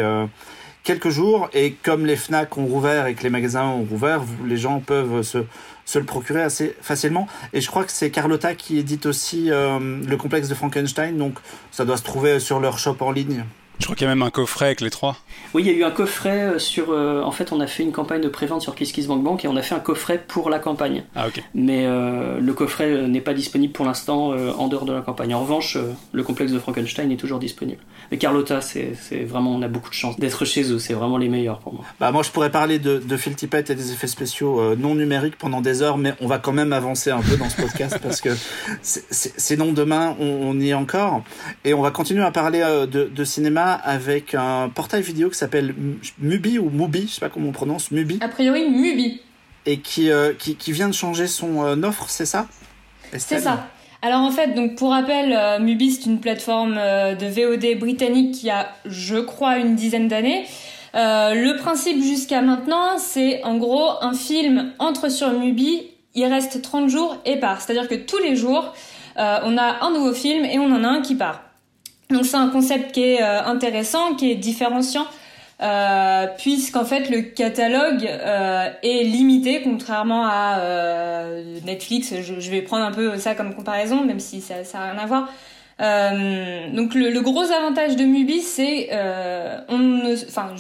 quelques jours et comme les FNAC ont rouvert et que les magasins ont rouvert, les gens peuvent se, se le procurer assez facilement. Et je crois que c'est Carlotta qui édite aussi euh, le complexe de Frankenstein, donc ça doit se trouver sur leur shop en ligne. Je crois qu'il y a même un coffret avec les trois. Oui, il y a eu un coffret euh, sur. Euh, en fait, on a fait une campagne de prévente sur KissKissBankBank et on a fait un coffret pour la campagne. Ah, ok. Mais euh, le coffret n'est pas disponible pour l'instant en dehors de la campagne. En revanche, le complexe de Frankenstein est toujours disponible. Mais Carlotta, c'est vraiment. On a beaucoup de chance d'être chez eux. C'est vraiment les meilleurs pour moi. Bah, moi, je pourrais parler de, de Phil Tippett et des effets spéciaux non numériques pendant des heures, mais on va quand même avancer un peu dans ce podcast parce que sinon, demain, on, on, y est encore. Et on va continuer à parler de, de cinéma avec un un portail vidéo qui s'appelle Mubi ou Mubi, je sais pas comment on prononce, Mubi. A priori, Mubi. Et qui, euh, qui, qui, vient de changer son euh, offre, c'est ça? C'est ça. Alors en fait, donc pour rappel, euh, Mubi c'est une plateforme de VOD britannique qui a, je crois, une dizaine d'années. le principe jusqu'à maintenant, c'est en gros un film entre sur Mubi, il reste 30 jours et part. C'est-à-dire que tous les jours, on a un nouveau film et on en a un qui part. Donc c'est un concept qui est euh, intéressant, qui est différenciant, euh, puisqu'en fait le catalogue euh, est limité, contrairement à euh, Netflix. Je, je, vais prendre un peu ça comme comparaison, même si ça n'a rien à voir. Euh, donc le, le, gros avantage de Mubi, c'est on ne, enfin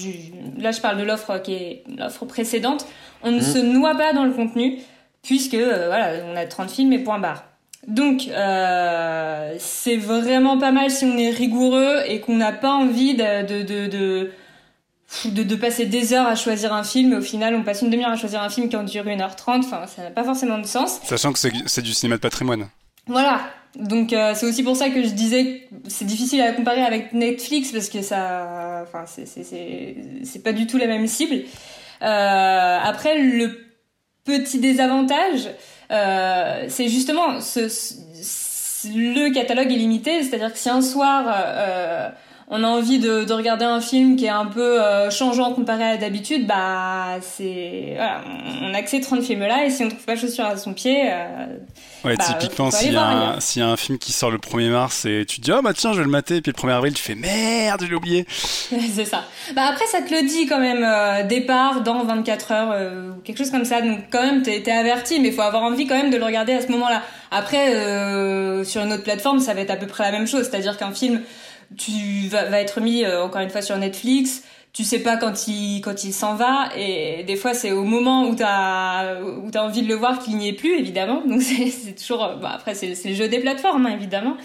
là je parle de l'offre qui est l'offre précédente, on ne mmh. se noie pas dans le contenu, puisque voilà on a 30 films et point barre. Donc, euh, c'est vraiment pas mal si on est rigoureux et qu'on n'a pas envie de de, de, de, de, passer des heures à choisir un film. Et au final, on passe une demi-heure à choisir un film qui en dure 1h30. Enfin, ça n'a pas forcément de sens. Sachant que c'est du cinéma de patrimoine. Voilà. Donc, euh, c'est aussi pour ça que je disais que c'est difficile à comparer avec Netflix parce que ça, enfin, c'est pas du tout la même cible. Euh, après, le petit désavantage, euh, c'est justement ce, le catalogue est limité, c'est-à-dire que si un soir euh, on a envie de, de, regarder un film qui est un peu euh, changeant comparé à d'habitude, bah c'est voilà, on a accès 30 films là et si on trouve pas chaussure à son pied, euh, ouais, bah, typiquement s'il y, a y a un film qui sort le 1er mars et tu te dis oh bah tiens je vais le mater et puis le 1er avril tu fais merde je l'ai oublié. *laughs* c'est ça. Bah après ça te le dit quand même euh, départ dans 24 heures euh, ou quelque chose comme ça donc quand même t'es es averti mais il faut avoir envie quand même de le regarder à ce moment-là. Après sur une autre plateforme ça va être à peu près la même chose, c'est-à-dire qu'un film tu vas, va être mis euh, encore une fois sur Netflix. Tu sais pas quand il s'en va. Et des fois c'est au moment où t'as où envie de le voir qu'il n'y est plus évidemment. Donc *laughs* c'est toujours bah, après c'est le jeu des plateformes hein, évidemment.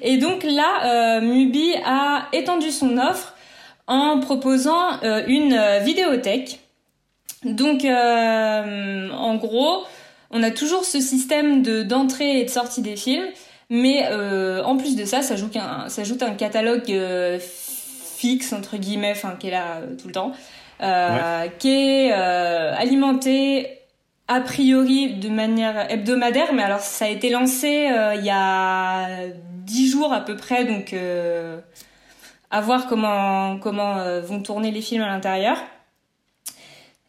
Et donc là euh, Mubi a étendu son offre en proposant euh, une vidéothèque. Donc en gros on a toujours ce système de d'entrée et de sortie des films mais euh, en plus de ça, ça ajoute un, ça ajoute un catalogue euh, fixe, entre guillemets, enfin, qui est là euh, tout le temps, qui est alimenté a priori de manière hebdomadaire, mais alors ça a été lancé euh, il y a dix jours à peu près, donc euh, à voir comment comment euh, vont tourner les films à l'intérieur.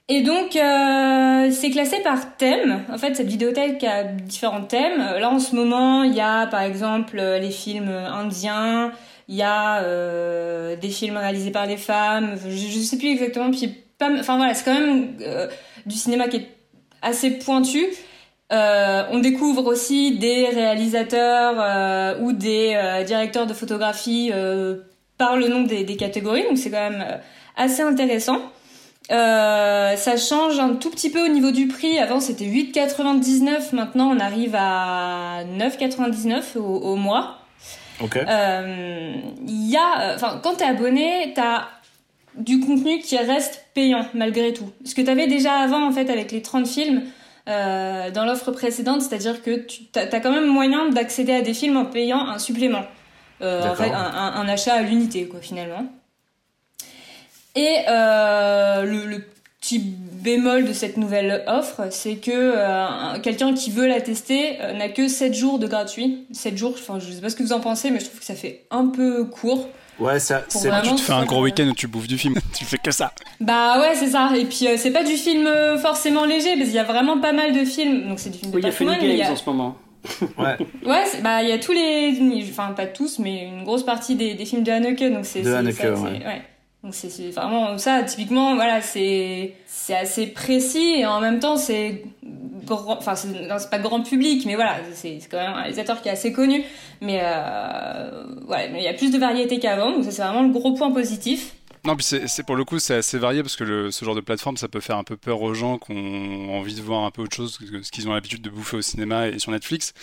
Et donc c'est classé par thème. En fait, cette vidéothèque a différents thèmes. Là en ce moment, il y a par exemple les films indiens, il y a des films réalisés par des femmes. Je, je sais plus exactement. Puis pas, enfin voilà, c'est quand même du cinéma qui est assez pointu. Euh, on découvre aussi des réalisateurs euh, ou des euh, directeurs de photographie par le nom des catégories, donc c'est quand même assez intéressant. Ça change un tout petit peu au niveau du prix. Avant c'était 8,99, maintenant on arrive à 9,99 au, au mois. Ok. Il y a, enfin, quand t'es abonné, t'as du contenu qui reste payant malgré tout. Ce que tu avais déjà avant en fait avec les 30 films euh, dans l'offre précédente, c'est-à-dire que tu as, quand même moyen d'accéder à des films en payant un supplément. Euh, en fait, un, achat à l'unité quoi finalement. Et euh, le, petit bémol de cette nouvelle offre, c'est que euh, quelqu'un qui veut la tester n'a que 7 jours de gratuit. 7 jours, enfin je sais pas ce que vous en pensez, mais je trouve que ça fait un peu court. Ouais, ça, c'est tu te fais un gros week-end où tu bouffes du film, *laughs* tu fais que ça. Bah ouais, c'est ça. Et puis euh, c'est pas du film euh, forcément léger, parce qu'il y a vraiment pas mal de films. Donc c'est du film de oui, il y a Funny Games en ce moment. *laughs* ouais. Ouais, bah il y a tous les, enfin pas tous, mais une grosse partie des, des films de Haneke, donc c'est. De Haneke, ouais. ouais. Donc c'est vraiment ça, typiquement, voilà, c'est assez précis et en même temps c'est grand, enfin c'est pas grand public, mais voilà, c'est quand même un réalisateur qui est assez connu, mais euh, voilà, il y a plus de variété qu'avant, donc ça c'est vraiment le gros point positif. Non, puis c'est pour le coup, c'est assez varié parce que le, ce genre de plateforme, ça peut faire un peu peur aux gens qui ont envie de voir un peu autre chose que ce qu'ils ont l'habitude de bouffer au cinéma et sur Netflix.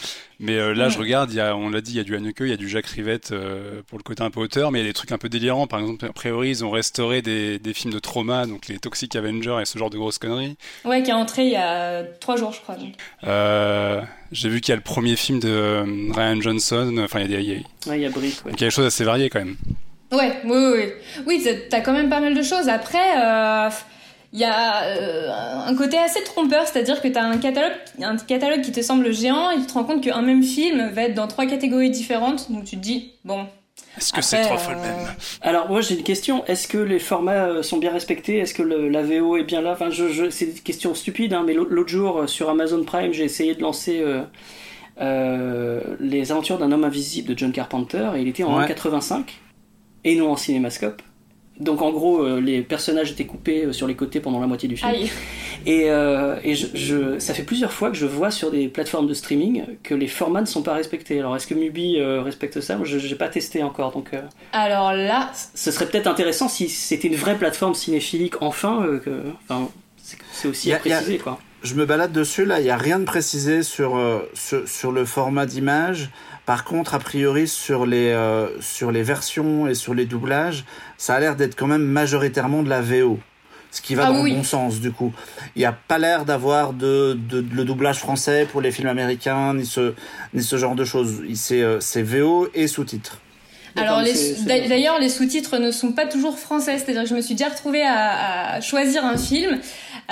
Mais euh, là, je regarde, il y a, on l'a dit, il y a du Haneke, il y a du Jacques Rivette euh, pour le côté un peu auteur, mais il y a des trucs un peu délirants. Par exemple, a priori, ils ont restauré des, des films de trauma, donc les Toxic Avengers et ce genre de grosses conneries. Ouais, qui est entré il y a trois jours, je crois. Euh, J'ai vu qu'il y a le premier film de Ryan Johnson. Enfin, il y a, ouais, il y a Brick. Ouais. Donc il y a des choses assez variées quand même. Ouais, oui, oui, oui. Oui, t'as quand même pas mal de choses. Après, il euh, y a euh, un côté assez trompeur, c'est-à-dire que t'as un catalogue, un catalogue qui te semble géant et tu te rends compte qu'un même film va être dans trois catégories différentes. Donc tu te dis, bon. Est-ce que c'est trois fois le même? Euh, Alors moi j'ai une question. Est-ce que les formats sont bien respectés? Est-ce que le, la VO est bien là? Enfin, je, je, c'est une question stupide, hein, mais l'autre jour sur Amazon Prime, j'ai essayé de lancer. les aventures d'un homme invisible de John Carpenter et il était en 1,85 et non en cinémascope. Donc en gros, euh, les personnages étaient coupés euh, sur les côtés pendant la moitié du film. Et, euh, et je, je, ça fait plusieurs fois que je vois sur des plateformes de streaming que les formats ne sont pas respectés. Alors est-ce que Mubi respecte ça? Je n'ai pas testé encore. Donc, Alors là... Ce serait peut-être intéressant si c'était une vraie plateforme cinéphilique enfin. que, enfin c'est aussi à préciser. quoi. Je me balade dessus, là, il n'y a rien de précisé sur, sur, sur le format d'image. Par contre, a priori, sur les, euh, sur les versions et sur les doublages, ça a l'air d'être quand même majoritairement de la VO. Ce qui va ah dans le bon sens, du coup. Il n'y a pas l'air d'avoir de, de, le doublage français pour les films américains, ni ce, ni ce genre de choses. C'est euh, VO et sous-titres. Alors d'ailleurs les sous-titres ne sont pas toujours français, c'est-à-dire que je me suis déjà retrouvée à, à choisir un film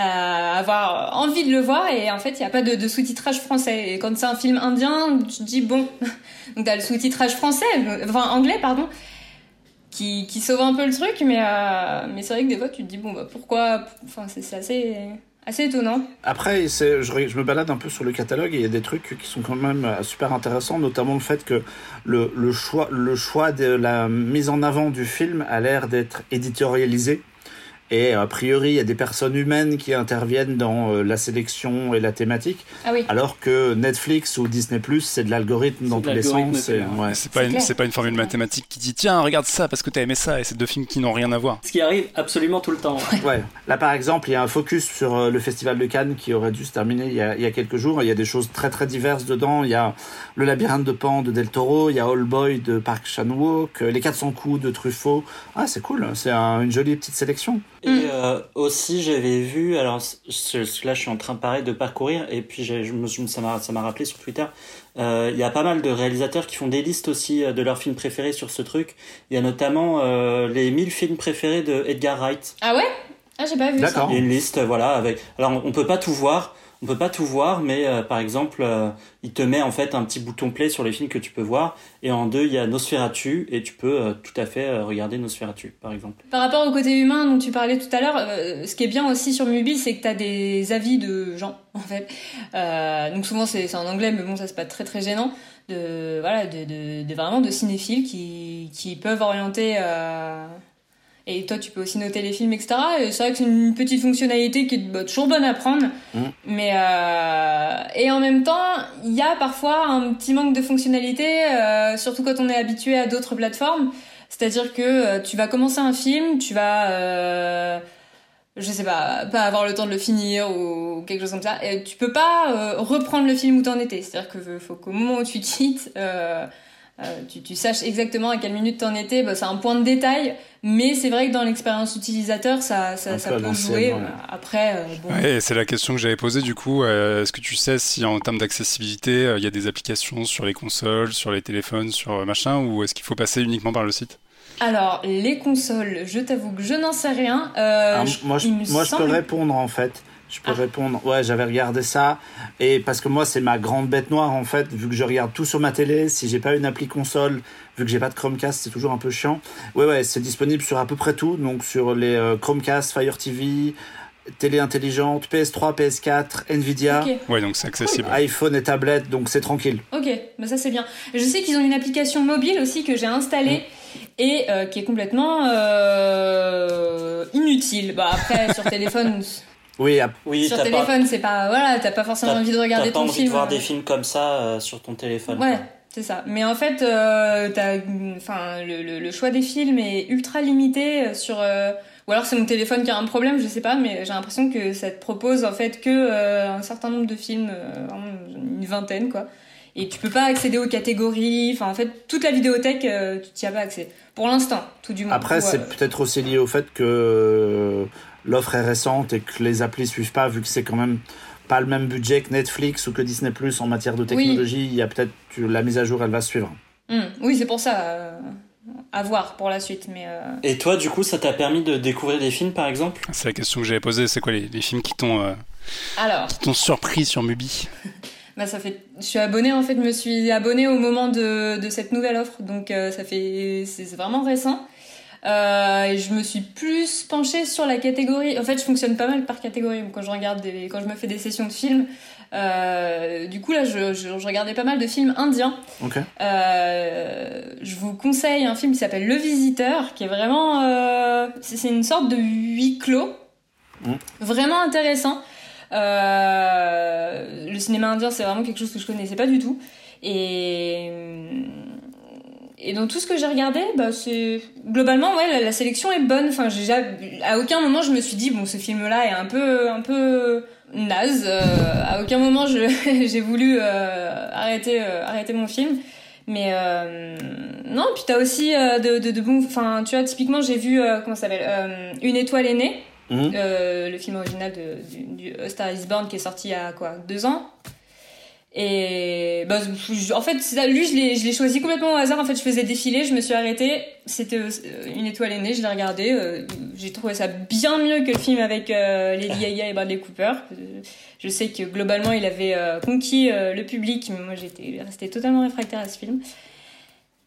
avoir envie de le voir et en fait il n'y a pas de, sous-titrage français et quand c'est un film indien tu te dis bon *laughs* donc t'as le sous-titrage français enfin anglais pardon qui, qui sauve un peu le truc mais euh, mais c'est vrai que des fois tu te dis bon bah pourquoi enfin c'est assez assez étonnant. Après, je, je, me balade un peu sur le catalogue et il y a des trucs qui sont quand même euh, super intéressants, notamment le fait que le, le, choix, le choix de la mise en avant du film a l'air d'être éditorialisé. Et a priori, il y a des personnes humaines qui interviennent dans euh, la sélection et la thématique. Ah oui. Alors que Netflix ou Disney Plus, c'est de l'algorithme dans tous les sens. Ouais. C'est pas, une, pas une formule mathématique qui dit tiens, regarde ça parce que t'as aimé ça. Et c'est deux films qui n'ont rien à voir. Ce qui arrive absolument tout le temps. Ouais. Là, par exemple, il y a un focus sur euh, le Festival de Cannes qui aurait dû se terminer il y, a, il y a quelques jours. Il y a des choses très très diverses dedans. Il y a Le Labyrinthe de Pan de Del Toro. Il y a All Boy de Park Chan-wook. Les 400 coups de Truffaut. Ah, c'est cool. C'est une jolie petite sélection. Et mm. euh, aussi, j'avais vu, alors là, je suis en train de pareil de parcourir, et puis je me, ça m'a rappelé sur Twitter. Euh, il y a pas mal de réalisateurs qui font des listes aussi euh, de leurs films préférés sur ce truc. Il y a notamment les 1000 films préférés de Edgar Wright. Ah ouais? Ah, j'ai pas vu ça. Il y a une liste, voilà, avec. Alors, on peut pas tout voir. On peut pas tout voir, mais euh, par exemple, euh, il te met en fait un petit bouton play sur les films que tu peux voir, et en deux, il y a Nosferatu, et tu peux euh, tout à fait regarder Nosferatu, par exemple. Par rapport au côté humain dont tu parlais tout à l'heure, ce qui est bien aussi sur Mubi, c'est que tu as des avis de gens, *laughs* en fait. donc souvent c'est en anglais, mais bon, ça c'est pas très très gênant. De, voilà, de, de vraiment de cinéphiles qui, qui peuvent orienter et toi, tu peux aussi noter les films, etc. Et c'est vrai que c'est une petite fonctionnalité qui est bah, toujours bonne à prendre. Mm. Mais euh... et en même temps, il y a parfois un petit manque de fonctionnalité, euh, surtout quand on est habitué à d'autres plateformes. C'est-à-dire que euh, tu vas commencer un film, tu vas, euh, je sais pas, pas avoir le temps de le finir ou quelque chose comme ça. Et tu peux pas euh, reprendre le film où t'en étais. C'est-à-dire que faut qu'au moment où tu quittes euh, tu, tu, saches exactement à quelle minute t'en étais, bah, c'est un point de détail, mais c'est vrai que dans l'expérience utilisateur, ça, ça, ça peut jouer. Après, euh, bon. ouais, c'est la question que j'avais posée du coup. Euh, est-ce que tu sais si en termes d'accessibilité, il y a des applications sur les consoles, sur les téléphones, sur machin, ou est-ce qu'il faut passer uniquement par le site? Alors, les consoles, je t'avoue que je n'en sais rien. Ah, moi, je, moi je peux répondre en fait. Je peux ah. répondre. Ouais, j'avais regardé ça. Et parce que moi, c'est ma grande bête noire, en fait, vu que je regarde tout sur ma télé. Si j'ai pas une appli console, vu que j'ai pas de Chromecast, c'est toujours un peu chiant. Ouais, ouais, c'est disponible sur à peu près tout. Donc, sur les euh, Chromecast, Fire TV, télé intelligente, PS3, PS4, Nvidia. Ouais, donc c'est accessible. iPhone et tablette, donc c'est tranquille. Ok, bah ça c'est bien. Je sais qu'ils ont une application mobile aussi que j'ai installée. Mm. Et euh, qui est complètement euh, inutile. Bah après sur *laughs* téléphone oui, oui sur téléphone, c'est pas voilà, t'as pas forcément envie de regarder ton film. T'as pas envie de voir des films comme ça euh, sur ton téléphone. Ouais, c'est ça. Mais en fait, euh, t'as, enfin, le, le, choix des films est ultra limité euh, sur. Euh, ou alors c'est mon téléphone qui a un problème, je sais pas, mais j'ai l'impression que ça te propose en fait que un certain nombre de films, une vingtaine quoi. Et tu peux pas accéder aux catégories. Enfin, en fait, toute la vidéothèque, tu t'y as pas accès. Pour l'instant, tout du moins. Après, c'est peut-être aussi lié au fait que l'offre est récente et que les applis suivent pas, vu que c'est quand même pas le même budget que Netflix ou que Disney Plus en matière de technologie, il y a peut-être la mise à jour, elle va suivre. Hmm. Oui, c'est pour ça. Euh, à voir pour la suite. Mais euh, Et toi, du coup, ça t'a permis de découvrir des films, par exemple? C'est la question que j'avais posée. C'est quoi les, films qui t'ont euh, Alors... qui t'ont surpris sur Mubi? *laughs* Bah, ça fait. Je suis abonnée en fait. Je me suis abonnée au moment de, de cette nouvelle offre, donc ça fait. C'est vraiment récent. Euh, et je me suis plus penchée sur la catégorie. En fait, je fonctionne pas mal par catégorie quand je regarde des, quand je me fais des sessions de films. Euh, du coup, là, je, je, regardais pas mal de films indiens. Okay. Euh, je vous conseille un film qui s'appelle Le Visiteur, qui est vraiment, euh, c'est une sorte de huis clos, mm. vraiment intéressant. Le cinéma indien, c'est vraiment quelque chose que je connaissais pas du tout. Et et dans tout ce que j'ai regardé, bah c'est globalement ouais la, sélection est bonne. Enfin, j'ai à aucun moment je me suis dit bon ce film-là est un peu un peu naze. Euh, à aucun moment *laughs* j'ai voulu euh, arrêter euh, arrêter mon film. Mais non, puis t'as aussi de, de, de bon, enfin tu vois typiquement j'ai vu comment ça s'appelle Une étoile est née, mmh. le film original de, du, du Star Is Born qui est sorti il y a quoi deux ans. Et bah, en fait, lui, je l'ai, choisi complètement au hasard. En fait, je faisais défiler, je me suis arrêtée. C'était euh, une étoile aînée, je l'ai regardé. Euh, j'ai trouvé ça bien mieux que le film avec euh, Lady *laughs* Gaga et Bradley Cooper. Je sais que globalement, il avait conquis le public, mais moi, j'étais restée totalement réfractaire à ce film.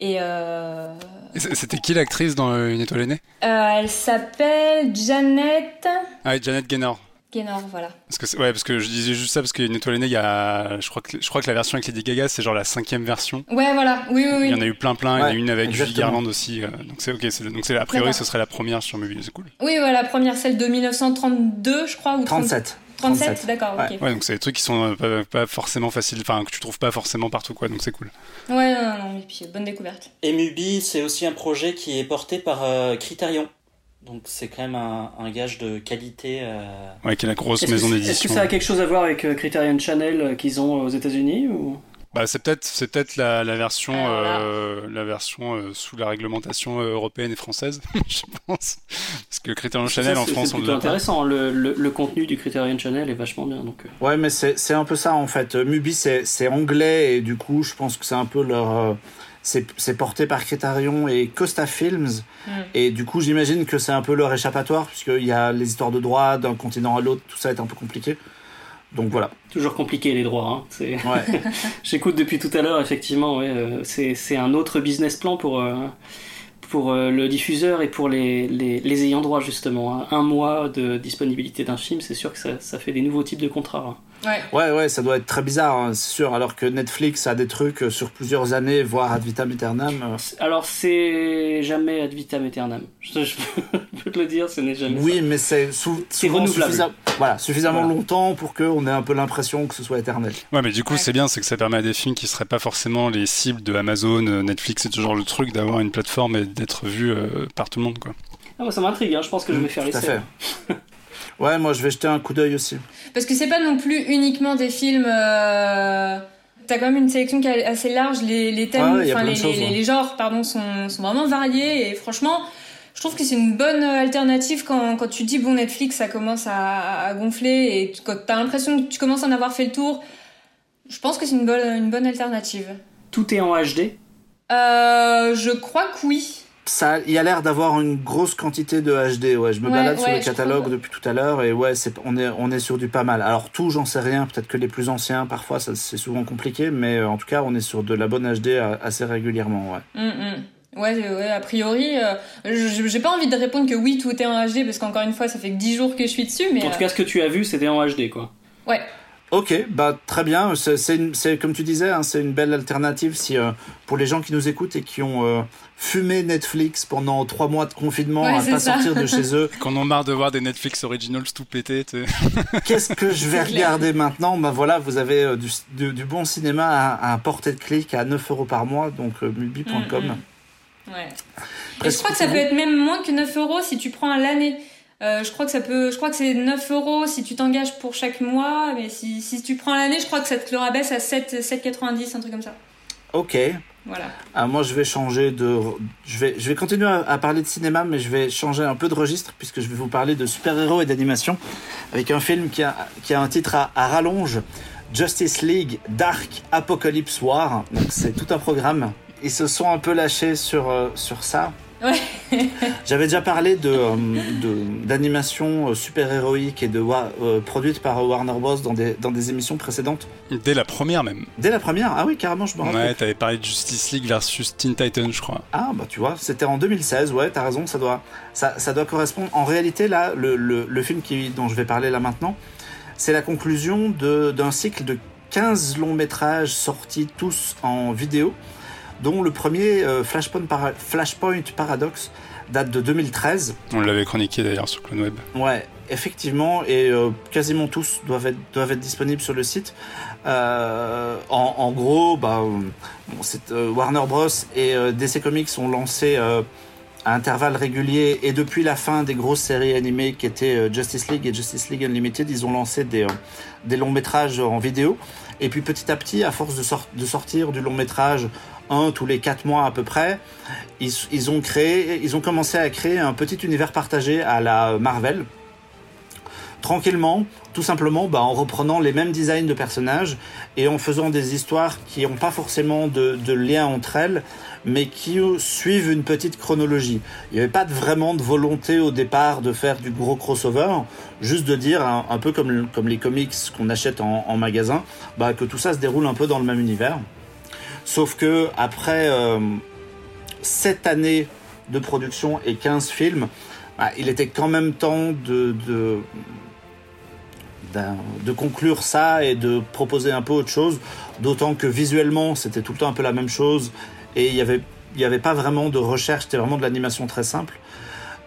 Et C'était qui l'actrice dans Une étoile aînée? Elle s'appelle Janet. Ah, Janet Gaynor voilà. Parce que, ouais, parce que je disais juste ça parce qu'une étoile aînée, il y a, je crois que, je crois que la version avec Lady Gaga, c'est genre la cinquième version. Ouais, voilà. Oui, oui, oui. Il y en a eu plein, plein. il y en a une avec Julie Garland aussi. Euh, donc c'est ok. Donc c'est a priori, ce serait la première sur Movie. C'est cool. Oui, ouais, la première, celle de 1932, je crois, ou 37. 37, d'accord, ok. Ouais, donc c'est des trucs qui sont euh, pas, forcément faciles, enfin que tu trouves pas forcément partout, quoi. Donc c'est cool. Ouais, non, non, et puis bonne découverte. Et Mubi, c'est aussi un projet qui est porté par euh, Criterion. Donc c'est quand même un, un, gage de qualité. Euh... Ouais, qui est la grosse maison d'édition. Est-ce que ça a quelque chose à voir avec euh, Criterion Channel euh, qu'ils ont aux États-Unis ou? Bah, c'est peut-être c'est peut-être la, la version euh, la version euh, sous la réglementation européenne et française, *laughs* je pense. Parce que Criterion Channel en France, c'est plutôt intéressant. Le, le, le, contenu du Criterion Channel est vachement bien. Donc. Ouais, mais c'est c'est un peu ça en fait. Mubi c'est c'est anglais et du coup, je pense que c'est un peu leur c'est porté par Criterion et Costa Films. Mm. Et du coup, j'imagine que c'est un peu leur échappatoire, puisqu'il y a les histoires de droit d'un continent à l'autre, tout ça est un peu compliqué. Donc voilà. Toujours compliqué les droits. Hein. Ouais. *laughs* J'écoute depuis tout à l'heure, effectivement, ouais, euh, c'est c'est un autre business plan pour, euh, pour euh, le diffuseur et pour les, les, les ayants droit, justement. hein. Un mois de disponibilité d'un film, c'est sûr que ça, ça fait des nouveaux types de contrats. hein. Ouais. Ouais, ouais, ça doit être très bizarre, hein, c'est sûr. Alors que Netflix a des trucs euh, sur plusieurs années, voire ad vitam aeternam. euh. Alors, c'est jamais ad vitam aeternam. Je, je *laughs* peux te le dire, ce n'est jamais ça. Oui, mais c'est sou- C'est souvent voilà, suffisamment Voilà. longtemps pour qu'on ait un peu l'impression que ce soit éternel. Ouais, mais du coup, Ouais. c'est bien, c'est que ça permet à des films qui seraient pas forcément les cibles de Amazon, euh, Netflix et ce genre de truc, d'avoir une plateforme et d'être vu euh, par tout le monde, quoi. Ah, moi, ça m'intrigue, hein. je pense que je vais faire Tout à l'essai. fait. *laughs* ouais, moi je vais jeter un coup d'œil aussi. Parce que c'est pas non plus uniquement des films. Euh... T'as quand même une sélection qui est assez large. Les, les thèmes, Ouais, ouais, y a enfin plein les, de choses, les- ouais. les genres, pardon, sont, sont vraiment variés. Et franchement, je trouve que c'est une bonne alternative quand, quand tu dis bon Netflix, ça commence à, à gonfler et tu- quand t'as l'impression que tu commences à en avoir fait le tour. Je pense que c'est une bonne, une bonne alternative. Tout est en HD. Euh, je crois que oui. Ça, il y a l'air d'avoir une grosse quantité de HD. Ouais, je me Ouais, balade sur les catalogues trouve. depuis tout à l'heure et ouais, c'est, on est, on est sur du pas mal. Alors tout, j'en sais rien. Peut-être que les plus anciens, parfois, ça, c'est souvent compliqué, mais euh, en tout cas, on est sur de la bonne HD assez régulièrement. Ouais. Mm, mm. Ouais, euh, ouais, a priori, euh, je- j'ai pas envie de répondre que oui, tout est en HD parce qu'encore une fois, ça fait que 10 jours que je suis dessus, mais En tout cas, ce que tu as vu, c'était en HD, quoi. euh, ouais. Ok, bah très bien. C'est, comme tu disais, hein, c'est une belle alternative si euh, pour les gens qui nous écoutent et qui ont euh, fumé Netflix pendant trois mois de confinement Ouais, à pas ça. sortir de chez eux. *laughs* Qu'on en marre de voir des Netflix Originals tout sais. *laughs* Qu'est-ce que je vais regarder maintenant? Bah voilà, vous avez euh, du, du, du bon cinéma à, à portée de clic à 9 euros par mois, donc euh, mulbi.com. Mm, mm. Ouais. Et je crois que ça peut être même moins que 9 euros si tu prends à l'année. Euh, je crois que ça peut, je crois que c'est 9 euros si tu t'engages pour chaque mois, mais si, si tu prends à l'année, je crois que ça te le rabaisse à 7, 7,90, un truc comme ça. Ok. Voilà. Ah, moi, je vais changer de. Je vais, je vais continuer à, parler de cinéma, mais je vais changer un peu de registre puisque je vais vous parler de super-héros et d'animation avec un film qui a, qui a un titre à, à rallonge Justice League Dark Apocalypse War. Donc, c'est tout un programme. Ils se sont un peu lâchés sur, euh, sur ça. Ouais. J'avais déjà parlé de, euh, de- d'animation euh, super-héroïque et de wa- euh, produite par Warner Bros. dans des, dans des émissions précédentes. Dès la première même. Dès la première? Ah oui, carrément, je me rappelle. Ouais, t'avais parlé de Justice League versus Teen Titans, je crois. Ah bah tu vois, c'était en 2016, ouais, t'as raison, ça doit, ça, ça doit correspondre. En réalité, là, le, le, le film qui, dont je vais parler là maintenant, c'est la conclusion de- d'un cycle de 15 longs métrages sortis tous en vidéo, dont le premier, euh, Flashpoint, Para- Flashpoint Paradox, date de 2013. On l'avait chroniqué d'ailleurs sur Clone Web. Ouais, effectivement, et euh, quasiment tous doivent être, doivent être disponibles sur le site. Euh, en, en gros, bah, bon, euh, Warner Bros. et DC Comics ont lancé à intervalles réguliers, et depuis la fin des grosses séries animées qui étaient Justice League et Justice League Unlimited, ils ont lancé des, des longs métrages en vidéo. Et puis petit à petit, à force de, de sortir du long métrage, tous les quatre mois à peu près, ils, ont créé, ils ont commencé à créer un petit univers partagé à la Marvel. Tranquillement, tout simplement, bah, en reprenant les mêmes designs de personnages et en faisant des histoires qui n'ont pas forcément de, lien entre elles, mais qui euh, suivent une petite chronologie. Il n'y avait pas de- vraiment de volonté au départ de faire du gros crossover, juste de dire, un, un peu comme, comme les comics qu'on achète en, en magasin, bah, que tout ça se déroule un peu dans le même univers. Sauf que après euh, 7 années de production et 15 films, bah, il était quand même temps de, de, de conclure ça et de proposer un peu autre chose. D'autant que visuellement, c'était tout le temps un peu la même chose et il n'y avait, y avait pas vraiment de recherche, c'était vraiment de l'animation très simple.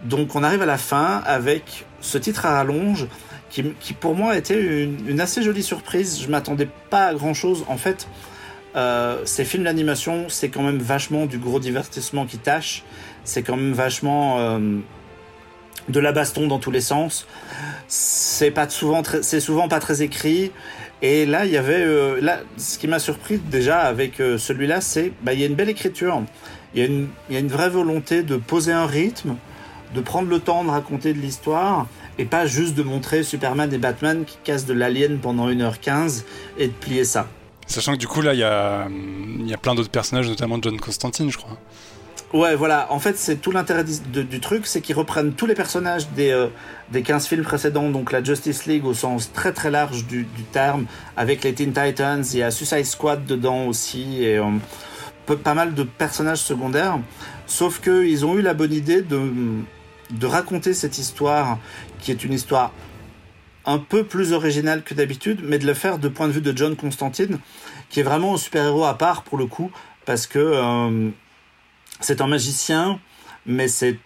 Donc on arrive à la fin avec ce titre à rallonge qui, qui pour moi était une, une assez jolie surprise. Je m'attendais pas à grand chose. En fait, euh, ces films d'animation, c'est quand même vachement du gros divertissement qui tâche. C'est quand même vachement euh, de la baston dans tous les sens. C'est pas souvent, c'est souvent pas très écrit. Et là, il y avait, euh, là, ce qui m'a surpris déjà avec celui-là, c'est, bah, il y a une belle écriture. Il y il y a une vraie volonté de poser un rythme, de prendre le temps de raconter de l'histoire, et pas juste de montrer Superman et Batman qui cassent de l'alien pendant 1h15 et de plier ça. Sachant que du coup, là, il y a, y a plein d'autres personnages, notamment John Constantine, je crois. Ouais, voilà. En fait, c'est tout l'intérêt du, truc, c'est qu'ils reprennent tous les personnages des, euh, des 15 films précédents, donc la Justice League au sens très très large du, du terme, avec les Teen Titans, il y a Suicide Squad dedans aussi, et euh, pas mal de personnages secondaires. Sauf qu'ils ont eu la bonne idée de, de raconter cette histoire, qui est une histoire un peu plus originale que d'habitude, mais de le faire de point de vue de John Constantine, qui est vraiment un super-héros à part pour le coup, parce que euh, c'est un magicien, mais c'est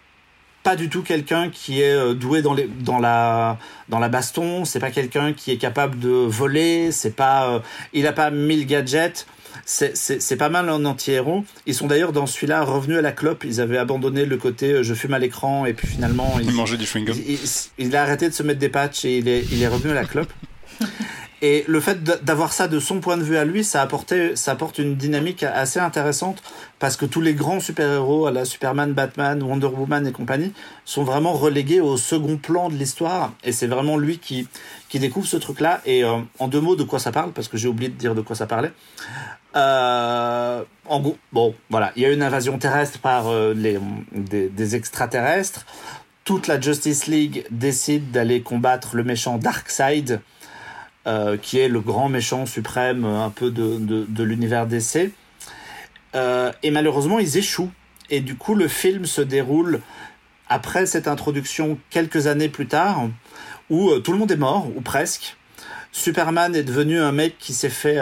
pas du tout quelqu'un qui est euh, doué dans, les, dans, la, dans la baston, c'est pas quelqu'un qui est capable de voler, c'est pas, euh, il a pas mille gadgets. C'est pas mal un anti-héros. Ils sont d'ailleurs dans celui-là revenus à la clope. Ils avaient abandonné le côté euh, je fume à l'écran et puis finalement. Il, mangeait du chewing-gum. Il, il, a arrêté de se mettre des patchs et il est, il est revenu à la clope. *laughs* Et le fait d'avoir ça de son point de vue à lui, ça, apportait, ça apporte une dynamique assez intéressante parce que tous les grands super-héros, à la Superman, Batman, Wonder Woman et compagnie, sont vraiment relégués au second plan de l'histoire. Et c'est vraiment lui qui, qui découvre ce truc-là. Et euh, en deux mots, de quoi ça parle, parce que j'ai oublié de dire de quoi ça parlait. Euh, en gros, bon, voilà, il y a une invasion terrestre par euh, les, des, extraterrestres. Toute la Justice League décide d'aller combattre le méchant Darkseid euh, qui est le grand méchant suprême un peu de, de, de l'univers DC. Et malheureusement, ils échouent. Et du coup, le film se déroule après cette introduction quelques années plus tard, où tout le monde est mort, ou presque. Superman est devenu un mec qui s'est fait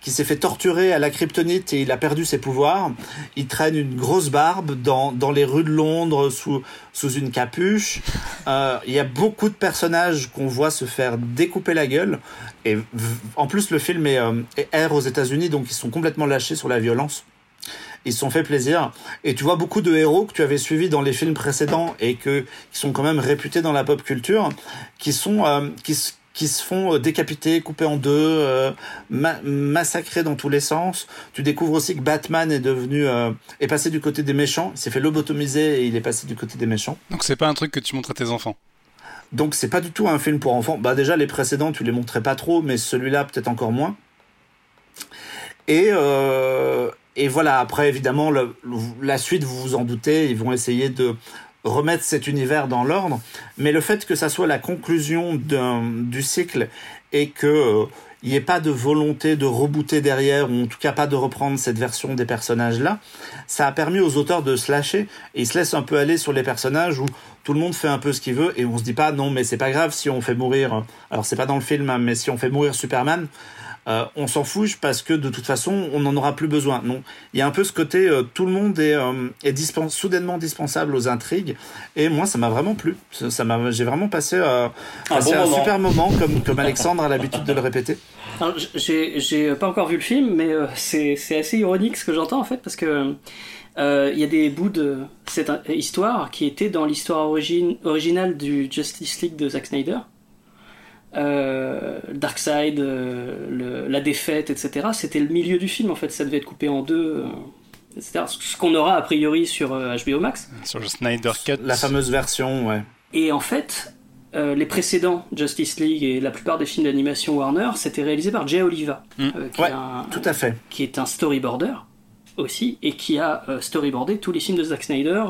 qui s'est fait torturer à la kryptonite et il a perdu ses pouvoirs. Il traîne une grosse barbe dans, dans les rues de Londres sous, sous une capuche. Euh, il y a beaucoup de personnages qu'on voit se faire découper la gueule. Et en plus, le film est, euh, est air aux États-Unis, donc ils sont complètement lâchés sur la violence. Ils se sont fait plaisir. Et tu vois beaucoup de héros que tu avais suivis dans les films précédents et que, qui sont quand même réputés dans la pop culture, qui sont, euh, qui se font euh, décapiter, couper en deux, euh, ma massacrer dans tous les sens. Tu découvres aussi que Batman est devenu euh, est passé du côté des méchants, il s'est fait lobotomiser et il est passé du côté des méchants. Donc c'est pas un truc que tu montres à tes enfants? Donc c'est pas du tout un film pour enfants. Bah déjà les précédents tu les montrais pas trop, mais celui-là peut-être encore moins. Et euh, et voilà après évidemment le, la suite vous vous en doutez, ils vont essayer de remettre cet univers dans l'ordre, mais le fait que ça soit la conclusion du cycle et que euh, n'y ait pas de volonté de rebooter derrière, ou en tout cas pas de reprendre cette version des personnages-là, ça a permis aux auteurs de se lâcher, et ils se laissent un peu aller sur les personnages où tout le monde fait un peu ce qu'il veut, et on se dit pas, non, mais c'est pas grave si on fait mourir, alors c'est pas dans le film, hein, mais si on fait mourir Superman, euh, on s'en fiche parce que de toute façon, on n'en aura plus besoin. Non, il y a un peu ce côté, euh, tout le monde est, euh, est dispens soudainement dispensable aux intrigues. Et moi, ça m'a vraiment plu. Ça m'a, j'ai vraiment passé, passé un, bon un super moment, comme, comme Alexandre a l'habitude de le répéter. J'ai, pas encore vu le film, mais c'est, assez ironique ce que j'entends en fait, parce que euh, il y a des bouts de cette histoire qui étaient dans l'histoire origine, originale du Justice League de Zack Snyder euh, Darkseid, euh, la défaite, etc. C'était le milieu du film en fait, ça devait être coupé en deux, euh, etc. Ce qu'on aura a priori sur HBO euh, Max. Sur le Snyder Cut. La fameuse version, ouais. Et en fait, euh, les précédents Justice League et la plupart des films d'animation Warner, c'était réalisé par Jay Oliva, mm. qui, ouais, un, tout à fait. qui est un storyboarder aussi et qui a storyboardé tous les films de Zack Snyder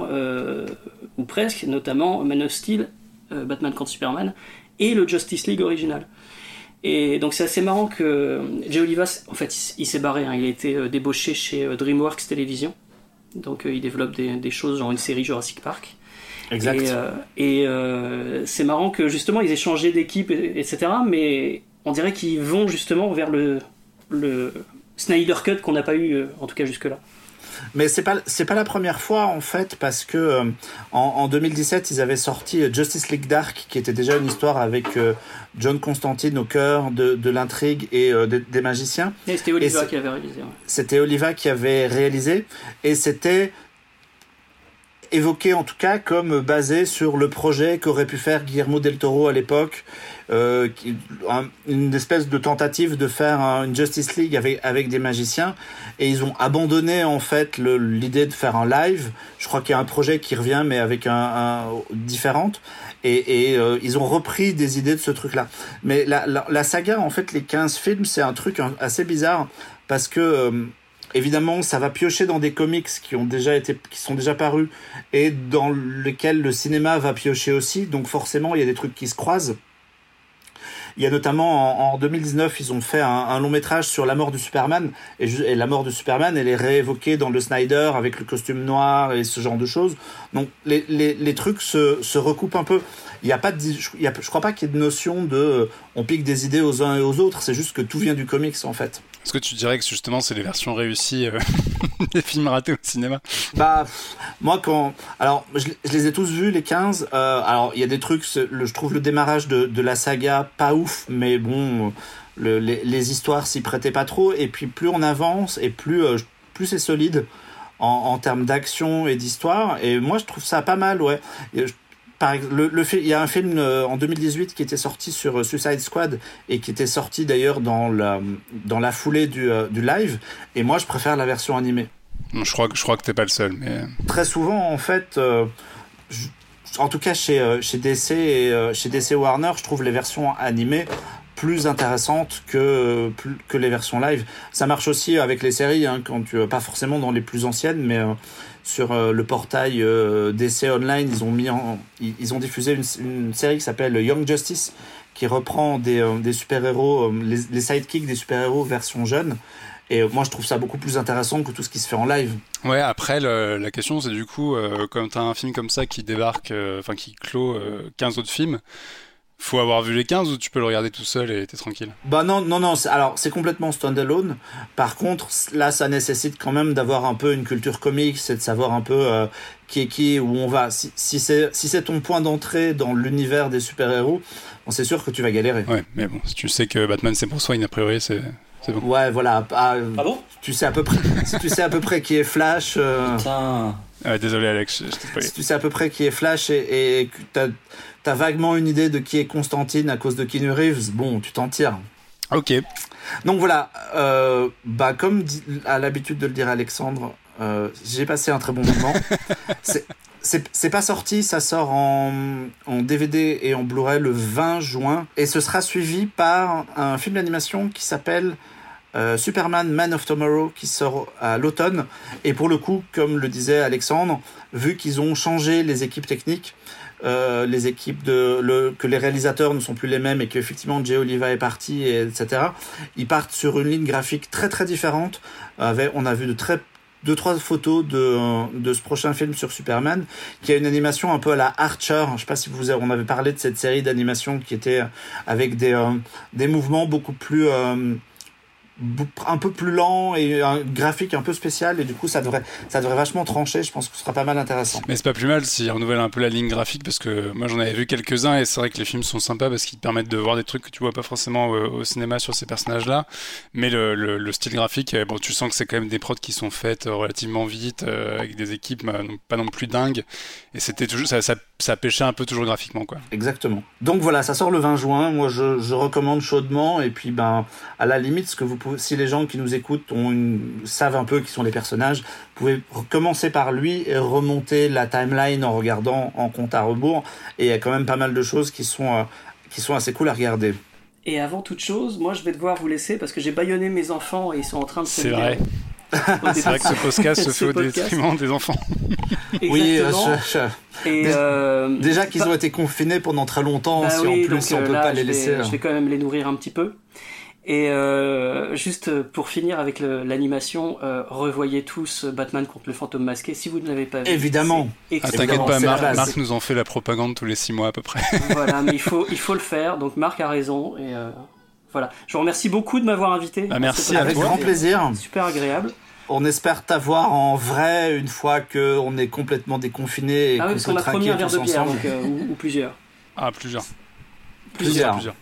ou presque, notamment Man of Steel, Batman contre Superman et le Justice League original. Et donc c'est assez marrant que Jay Oliva, en fait, il, s'est barré. Hein. Il a été euh, débauché chez euh, DreamWorks Television. Donc euh, il développe des, des, choses genre une série Jurassic Park. Exact. Et, euh, c'est marrant que justement ils aient changé d'équipe, etc. Mais on dirait qu'ils vont justement vers le, le Snyder Cut qu'on n'a pas eu, en tout cas jusque-là. Mais c'est pas c'est pas la première fois en fait parce que euh, en, en, 2017 ils avaient sorti euh, Justice League Dark qui était déjà une histoire avec euh, John Constantine au cœur de, de l'intrigue et euh, des, des, magiciens. Et c'était Oliva qui avait réalisé. Ouais. C'était Oliva qui avait réalisé et c'était évoqué en tout cas comme basé sur le projet qu'aurait pu faire Guillermo del Toro à l'époque, euh, une espèce de tentative de faire une Justice League avec, des magiciens, et ils ont abandonné en fait l'idée de faire un live. Je crois qu'il y a un projet qui revient mais avec un, un différente, et, euh, ils ont repris des idées de ce truc-là. Mais la, saga en fait, les 15 films, c'est un truc assez bizarre parce que euh, évidemment, ça va piocher dans des comics qui ont déjà été, qui sont déjà parus et dans lesquels le cinéma va piocher aussi. Donc forcément, il y a des trucs qui se croisent. Il y a notamment en, 2019, ils ont fait un, long métrage sur la mort de Superman et, la mort de Superman, elle est réévoquée dans le Snyder avec le costume noir et ce genre de choses. Donc les, trucs se, recoupent un peu. Il y a pas de, je, crois pas qu'il y ait de notion de on pique des idées aux uns et aux autres. C'est juste que tout vient du comics en fait. Est-ce que tu dirais que justement c'est les versions réussies euh, *laughs* des films ratés au cinéma? Bah, moi quand. Alors, je, les ai tous vus, les 15. Euh, alors, il y a des trucs, je trouve le démarrage de, la saga pas ouf, mais bon, le, les, histoires s'y prêtaient pas trop. Et puis, plus on avance et plus, euh, plus c'est solide en termes d'action et d'histoire. Et moi, je trouve ça pas mal, ouais par, le, le, il y a un film euh, en 2018 qui était sorti sur euh, Suicide Squad et qui était sorti d'ailleurs dans la, dans la foulée du, euh, du live. Et moi, je préfère la version animée. Je crois, je crois que t'es pas le seul. Mais... Très souvent, en fait, en tout cas chez, chez, DC et chez DC Warner, je trouve les versions animées plus intéressantes que, que les versions live. Ça marche aussi avec les séries, hein, quand tu, pas forcément dans les plus anciennes, mais sur euh, le portail euh, DC Online, ils ont, mis en, ils, ont diffusé une, série qui s'appelle Young Justice, qui reprend des, euh, des super-héros, les, les, sidekicks des super-héros version jeune. Et moi, je trouve ça beaucoup plus intéressant que tout ce qui se fait en live. Ouais, après, la question, c'est du coup, quand tu as un film comme ça qui débarque, enfin, qui clôt 15 autres films, faut avoir vu les 15 ou tu peux le regarder tout seul et t'es tranquille? Bah non, non, non. Alors, c'est complètement standalone. Par contre, là, ça nécessite quand même d'avoir un peu une culture comique, c'est de savoir un peu euh, qui est qui, où on va. Si, si c'est si c'est ton point d'entrée dans l'univers des super-héros, bon, c'est sûr que tu vas galérer. Ouais, mais bon, si tu sais que Batman c'est pour Wayne, a priori, c'est. Bon. Ouais, voilà. Ah, ah, bon Tu sais à peu près. si tu sais à peu près qui est Flash. Euh, Putain. désolé Alex, je Si tu sais à peu près qui est Flash et, et que t'as vaguement une idée de qui est Constantine à cause de Keanu Reeves, bon, tu t'en tires. Ok. Donc voilà, euh, bah comme à l'habitude de le dire Alexandre, euh, j'ai passé un très bon moment. *laughs* c'est pas sorti, ça sort en, en DVD et en Blu-ray le 20 juin et ce sera suivi par un film d'animation qui s'appelle euh, Superman Man of Tomorrow qui sort à l'automne et pour le coup, comme le disait Alexandre, vu qu'ils ont changé les équipes techniques, euh, les équipes de le, que les réalisateurs ne sont plus les mêmes et qu'effectivement Jay Oliva est parti et, etc ils partent sur une ligne graphique très très différente. Avec on a vu de très deux trois photos de, de ce prochain film sur Superman qui a une animation un peu à la Archer. Je sais pas si vous avez, on avait parlé de cette série d'animation qui était avec des euh, des mouvements beaucoup plus euh, un peu plus lent et un graphique un peu spécial et du coup ça devrait ça devrait vachement trancher. Je pense que ce sera pas mal intéressant. Mais c'est pas plus mal s'ils renouvellent un peu la ligne graphique parce que moi j'en avais vu quelques-uns et c'est vrai que les films sont sympas parce qu'ils permettent de voir des trucs que tu vois pas forcément au, cinéma sur ces personnages là mais le, le, style graphique euh, bon tu sens que c'est quand même des prods qui sont faites relativement vite euh, avec des équipes bah, pas non plus dingues. Et c'était toujours ça, ça, ça, pêchait un peu toujours graphiquement quoi. Exactement. Donc voilà ça sort le 20 juin. Moi je, je recommande chaudement. Et puis ben à la limite ce que vous pouvez si les gens qui nous écoutent ont une, savent un peu qui sont les personnages, vous pouvez commencer par lui et remonter la timeline en regardant en compte à rebours. Et il y a quand même pas mal de choses qui sont, euh, qui sont assez cool à regarder. Et avant toute chose, moi je vais devoir vous laisser parce que j'ai baïonné mes enfants et ils sont en train de se C'est vrai. *laughs* C'est vrai que ce podcast se *laughs* fait au détriment des enfants. oui, euh, déjà qu'ils ont été confinés pendant très longtemps, bah si en plus si on peut pas les laisser. je vais quand même les nourrir un petit peu. Et euh, juste pour finir avec l'animation, euh, revoyez tous Batman contre le fantôme masqué si vous ne l'avez pas vu. Évidemment. Ah, T'inquiète pas, Marc, nous en fait la propagande tous les six mois à peu près. *laughs* voilà, mais il faut, il faut le faire. Donc Marc a raison. Et euh, voilà. Je vous remercie beaucoup de m'avoir invité. Bah, merci Avec grand plaisir. Super agréable. On espère t'avoir en vrai une fois qu'on est complètement déconfiné et ah oui, parce qu'on a promis un verre de bière euh, ou, plusieurs. Ah, plusieurs. Plusieurs. plusieurs.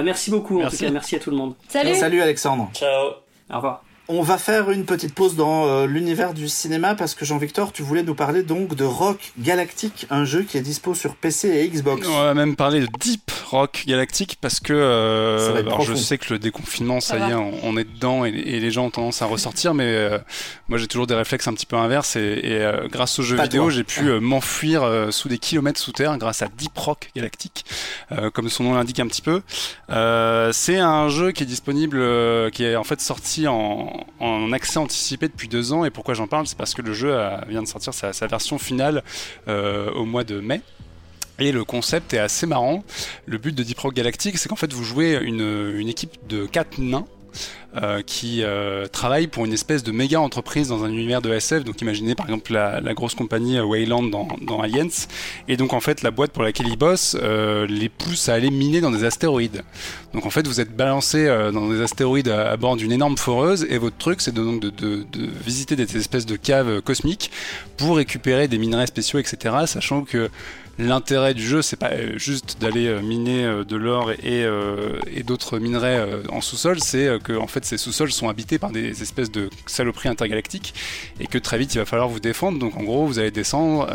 Bah, merci beaucoup, merci. en tout cas, merci à tout le monde. Salut. Salut Alexandre. Ciao. Au revoir. On va faire une petite pause dans euh, l'univers du cinéma parce que Jean-Victor, tu voulais nous parler donc de Rock Galactic, un jeu qui est dispo sur PC et Xbox. On va même parler de Deep Rock Galactic parce que euh, je sais que le déconfinement, ça, y est, on, est dedans et, les gens ont tendance à ressortir, mais euh, moi j'ai toujours des réflexes un petit peu inverses et, grâce aux jeux vidéo, j'ai pu m'enfuir sous des kilomètres sous terre grâce à Deep Rock Galactic, comme son nom l'indique un petit peu. C'est un jeu qui est disponible, qui est en fait sorti en en, accès anticipé depuis deux ans. Et pourquoi j'en parle? C'est parce que le jeu vient de sortir sa, version finale au mois de mai. Et le concept est assez marrant. Le but de Deep Rock Galactic, c'est qu'en fait vous jouez une, une équipe de quatre nains euh, qui euh, travaille pour une espèce de méga entreprise dans un univers de SF. Donc imaginez par exemple la, grosse compagnie euh, Wayland dans, dans, Aliens. Et donc en fait la boîte pour laquelle ils bossent les pousse à aller miner dans des astéroïdes. Donc en fait vous êtes balancé dans des astéroïdes à, bord d'une énorme foreuse et votre truc c'est de, donc de, visiter des espèces de caves cosmiques pour récupérer des minerais spéciaux etc. Sachant que l'intérêt du jeu, c'est pas euh, juste d'aller euh, miner euh, de l'or et, d'autres minerais en sous-sol, c'est que en fait ces sous-sols sont habités par des espèces de saloperies intergalactiques et que très vite il va falloir vous défendre. Donc en gros, vous allez descendre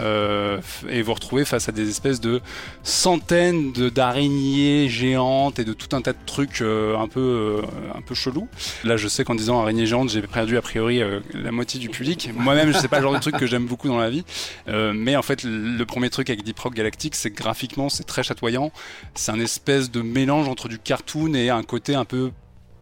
et vous retrouver face à des espèces de centaines d'araignées géantes et de tout un tas de trucs un peu un peu chelous. Là, je sais qu'en disant araignée géante, j'ai perdu a priori la moitié du public. Moi-même, je sais pas le genre de truc que j'aime beaucoup dans la vie, mais en fait, le premier truc avec Deep Galactique, c'est graphiquement c'est très chatoyant. C'est un espèce de mélange entre du cartoon et un côté un peu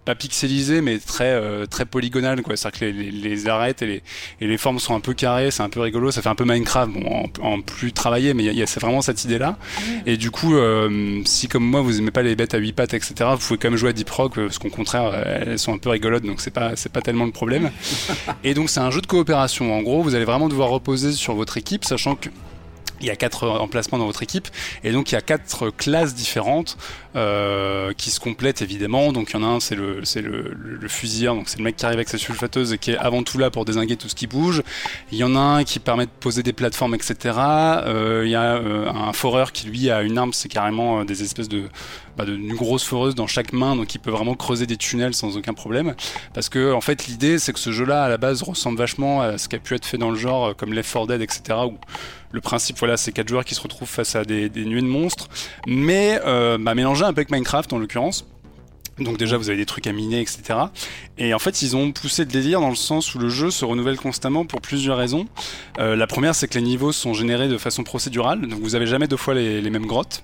pas pixelisé mais très euh, très polygonal quoi. C'est à dire que les, les, arêtes et les, et les formes sont un peu carrées c'est un peu rigolo ça fait un peu Minecraft bon en, plus travaillé mais il y a, c'est vraiment cette idée là et du coup euh, si comme moi vous aimez pas les bêtes à 8 pattes etc vous pouvez quand même jouer à Deep Rock parce qu'au contraire elles sont un peu rigolotes donc c'est pas c'est pas tellement le problème. *laughs* Et donc c'est un jeu de coopération. En gros vous allez vraiment devoir reposer sur votre équipe sachant que il y a quatre emplacements dans votre équipe et donc il y a quatre classes différentes euh, qui se complètent évidemment. Donc il y en a un, c'est le c'est le, le, donc c'est le mec qui arrive avec sa sulfateuse et qui est avant tout là pour désinguer tout ce qui bouge. Il y en a un qui permet de poser des plateformes, etc. Euh, il y a euh, un foreur qui lui a une arme, c'est carrément euh, des espèces de bah, d'une grosse foreuse dans chaque main, donc il peut vraiment creuser des tunnels sans aucun problème. Parce que en fait l'idée c'est que ce jeu-là à la base ressemble vachement à ce qui a pu être fait dans le genre comme Left 4 Dead, etc. Où le principe, voilà, c'est quatre joueurs qui se retrouvent face à des, nuées de monstres, mais euh, bah, mélangé un peu avec Minecraft en l'occurrence. Donc déjà vous avez des trucs à miner, etc. Et en fait ils ont poussé le délire dans le sens où le jeu se renouvelle constamment pour plusieurs raisons. Euh, la première c'est que les niveaux sont générés de façon procédurale, donc vous avez jamais deux fois les mêmes grottes.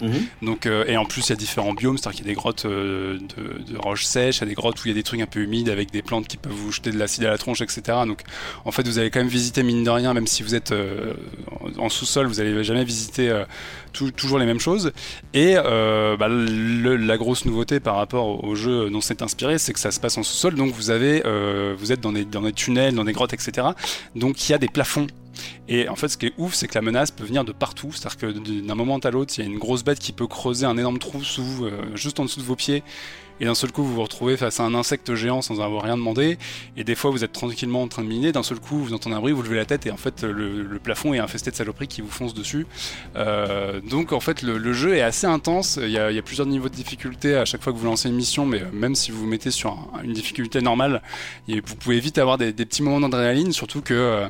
Mhm. Donc, euh, et en plus, il y a différents biomes, c'est-à-dire qu'il y a des grottes euh, de, roches sèches, il y a des grottes où il y a des trucs un peu humides avec des plantes qui peuvent vous jeter de l'acide à la tronche, etc. Donc, en fait, vous allez quand même visiter, mine de rien, même si vous êtes euh, en sous-sol, vous n'allez jamais visiter toujours les mêmes choses. Et bah, la grosse nouveauté par rapport au jeu dont c'est inspiré, c'est que ça se passe en sous-sol, donc vous avez, vous êtes dans des, dans des tunnels, dans des grottes, etc. Donc, il y a des plafonds et en fait, ce qui est ouf, c'est que la menace peut venir de partout. C'est-à-dire que d'un moment à l'autre, il y a une grosse bête qui peut creuser un énorme trou sous, euh, juste en dessous de vos pieds et d'un seul coup vous vous retrouvez face à un insecte géant sans avoir rien demandé, et des fois vous êtes tranquillement en train de miner, d'un seul coup vous entendez un bruit, vous levez la tête et en fait le, plafond est infesté de saloperies qui vous foncent dessus. Euh, donc en fait le, jeu est assez intense, il y, a, plusieurs niveaux de difficulté à chaque fois que vous lancez une mission, mais même si vous vous mettez sur une difficulté normale, vous pouvez vite avoir des, petits moments d'adrénaline, surtout que euh,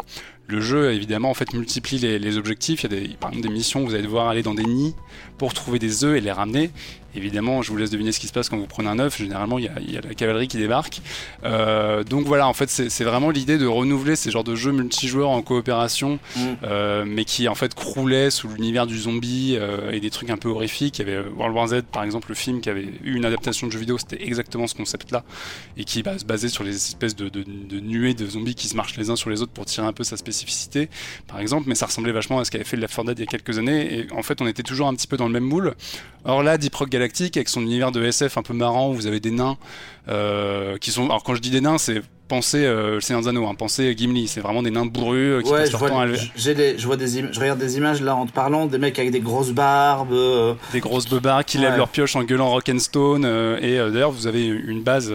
le jeu évidemment en fait multiplie les, objectifs. Il y a par exemple des missions où vous allez devoir aller dans des nids pour trouver des œufs et les ramener. Évidemment, je vous laisse deviner ce qui se passe quand vous prenez un œuf. Généralement, il y a, la cavalerie qui débarque. Euh, donc voilà, en fait, c'est vraiment l'idée de renouveler ces genres de jeux multijoueurs en coopération, mm. euh, mais qui en fait croulaient sous l'univers du zombie euh, et des trucs un peu horrifiques. Il y avait World War Z, par exemple, le film qui avait eu une adaptation de jeu vidéo. C'était exactement ce concept-là et qui bah, se basait sur les espèces de, nuées de zombies qui se marchent les uns sur les autres pour tirer un peu sa spécificité, par exemple. Mais ça ressemblait vachement à ce qu'avait fait Left 4 Dead il y a quelques années. Et en fait, on était toujours un petit peu dans le même moule. Or là, Deep Rock Avec son univers de SF un peu marrant, où vous avez des nains euh, qui sont. Alors quand je dis des nains, c'est penser euh, le Seigneur des Anneaux, hein, penser Gimli, c'est vraiment des nains bourrus euh, qui ouais, vois, des, je vois des je regarde des images là en te parlant, des mecs avec des grosses barbes, euh, des grosses barbes qui lèvent leurs pioches en gueulant Rock'n'Stone. et d'ailleurs, vous avez une base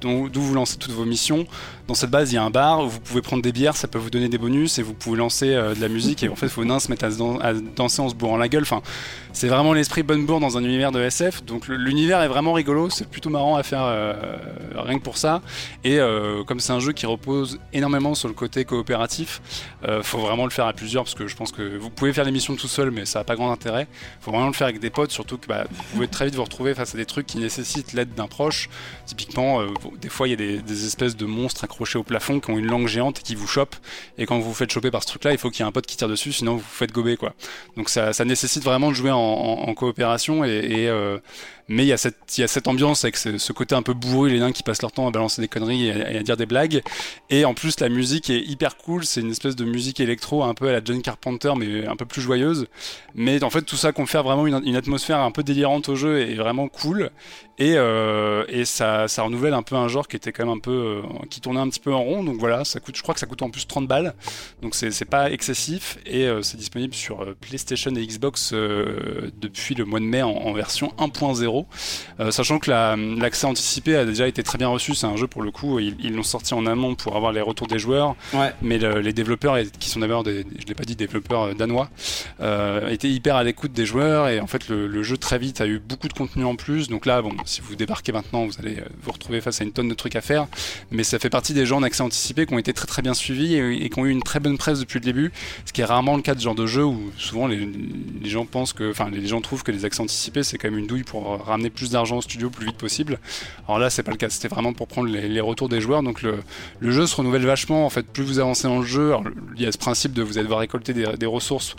d'où vous lancez toutes vos missions. Dans cette base, il y a un bar où vous pouvez prendre des bières, ça peut vous donner des bonus et vous pouvez lancer de la musique. Et en fait, vos nains se mettent à, danser en se bourrant la gueule. Enfin, c'est vraiment l'esprit bonne bourre dans un univers de SF. Donc l'univers est vraiment rigolo, c'est plutôt marrant à faire rien que pour ça. Et comme c'est un jeu qui repose énormément sur le côté coopératif, euh, faut vraiment le faire à plusieurs parce que je pense que vous pouvez faire l'émission tout seul, mais ça n'a pas grand intérêt. Faut vraiment le faire avec des potes, surtout que bah, vous pouvez très vite vous retrouver face à des trucs qui nécessitent l'aide d'un proche. Typiquement, euh, des fois il y a des, espèces de monstres accrochés au plafond qui ont une langue géante et qui vous chopent. Et quand vous vous faites choper par ce truc-là, il faut qu'il y ait un pote qui tire dessus, sinon vous vous faites gober quoi. Donc ça, nécessite vraiment de jouer en, coopération et, euh, mais il y, a cette, ambiance avec ce, côté un peu bourru, les nains qui passent leur temps à balancer des conneries et à, dire des blagues. Et en plus, la musique est hyper cool. C'est une espèce de musique électro un peu à la John Carpenter, mais un peu plus joyeuse. Mais en fait, tout ça confère vraiment une, atmosphère un peu délirante au jeu et vraiment cool. Et, euh, ça, renouvelle un peu un genre qui était quand même un peu. Euh, qui tournait un petit peu en rond. Donc voilà, ça coûte, je crois que ça coûte en plus 30 balles. Donc c'est pas excessif. Et euh, c'est disponible sur PlayStation et Xbox depuis le mois de mai en version 1.0. sachant que l'accès anticipé a déjà été très bien reçu. C'est un jeu pour le coup. Ils l'ont sorti en amont pour avoir les retours des joueurs. Ouais. Mais le, les développeurs, qui sont d'abord des. Je l'ai pas dit, développeurs danois, étaient hyper à l'écoute des joueurs. Et en fait, le, le jeu très vite a eu beaucoup de contenu en plus. Donc là, bon, si vous débarquez maintenant, vous allez euh, vous retrouver face à une tonne de trucs à faire. Mais ça fait partie des gens en accès anticipé qui ont été très très bien suivis et, qui ont eu une très bonne presse depuis le début. Ce qui est rarement le cas de ce genre de jeu où souvent les, gens pensent que, enfin, les gens trouvent que les accès anticipés c'est quand même une douille pour ramener plus d'argent au studio plus vite possible. Alors là, c'est pas le cas. C'était vraiment pour prendre les, retours des joueurs. Donc le, jeu se renouvelle vachement. En fait, plus vous avancez dans le jeu, il y a ce principe de vous allez devoir récolter des, ressources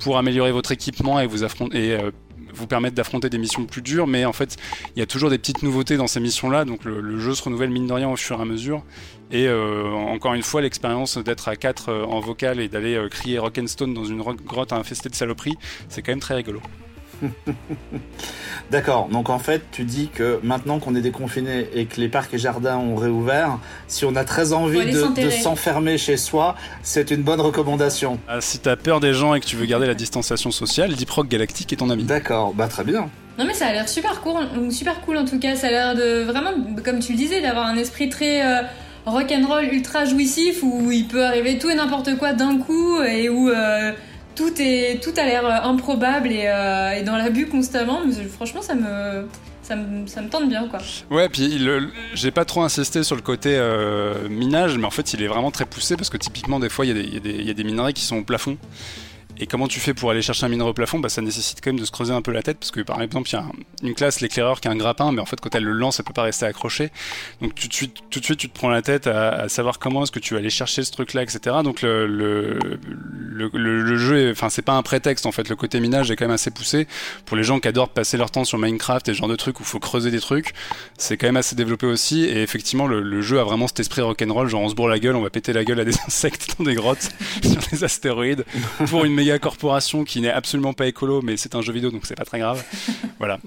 pour améliorer votre équipement et vous affronter euh, vous permettre d'affronter des missions plus dures, mais en fait, il y a toujours des petites nouveautés dans ces missions-là, donc le, jeu se renouvelle mine de rien au fur et à mesure. Et euh, encore une fois, l'expérience d'être à 4 euh, en vocal et d'aller crier Rock'n'Stone dans une grotte infestée de saloperies, c'est quand même très rigolo. *laughs* D'accord, donc en fait, tu dis que maintenant qu'on est déconfiné et que les parcs et jardins ont réouvert, si on a très envie de, s'enfermer chez soi, c'est une bonne recommandation. Ah, si t'as peur des gens et que tu veux garder la distanciation sociale, Deep Rock Galactic est ton ami. D'accord, bah très bien. Non mais ça a l'air super cool, super cool en tout cas, ça a l'air de vraiment, comme tu le disais, d'avoir un esprit très... Euh, rock'n'roll ultra jouissif où il peut arriver tout et n'importe quoi d'un coup et où euh, tout, a l'air euh, improbable et, euh, dans l'abus constamment. Mais franchement, ça me, ça me, ça me, tente bien quoi. Ouais, puis j'ai pas trop insisté sur le côté euh, minage, mais en fait il est vraiment très poussé parce que typiquement des fois il y, y, y, a des minerais qui sont au plafond. Et comment tu fais pour aller chercher un minerai au plafond? Bah, Ça nécessite quand même de se creuser un peu la tête parce que par exemple, il y a une classe, l'éclaireur, qui a un grappin, mais en fait, quand elle le lance, elle peut pas rester accrochée. Donc tout de suite, tu te prends la tête à, savoir comment est-ce que tu vas aller chercher ce truc-là, etc. Donc le jeu, enfin, c'est pas un prétexte en fait. Le côté minage est quand même assez poussé. Pour les gens qui adorent passer leur temps sur Minecraft et ce genre de trucs où il faut creuser des trucs, c'est quand même assez développé aussi. Et effectivement, le, jeu a vraiment cet esprit rock'n'roll, genre on se bourre la gueule, on va péter la gueule à des *laughs* insectes dans des grottes *laughs* sur des astéroïdes pour une méga corporation qui n'est absolument pas écolo, mais c'est un jeu vidéo donc c'est pas très grave. *laughs* voilà.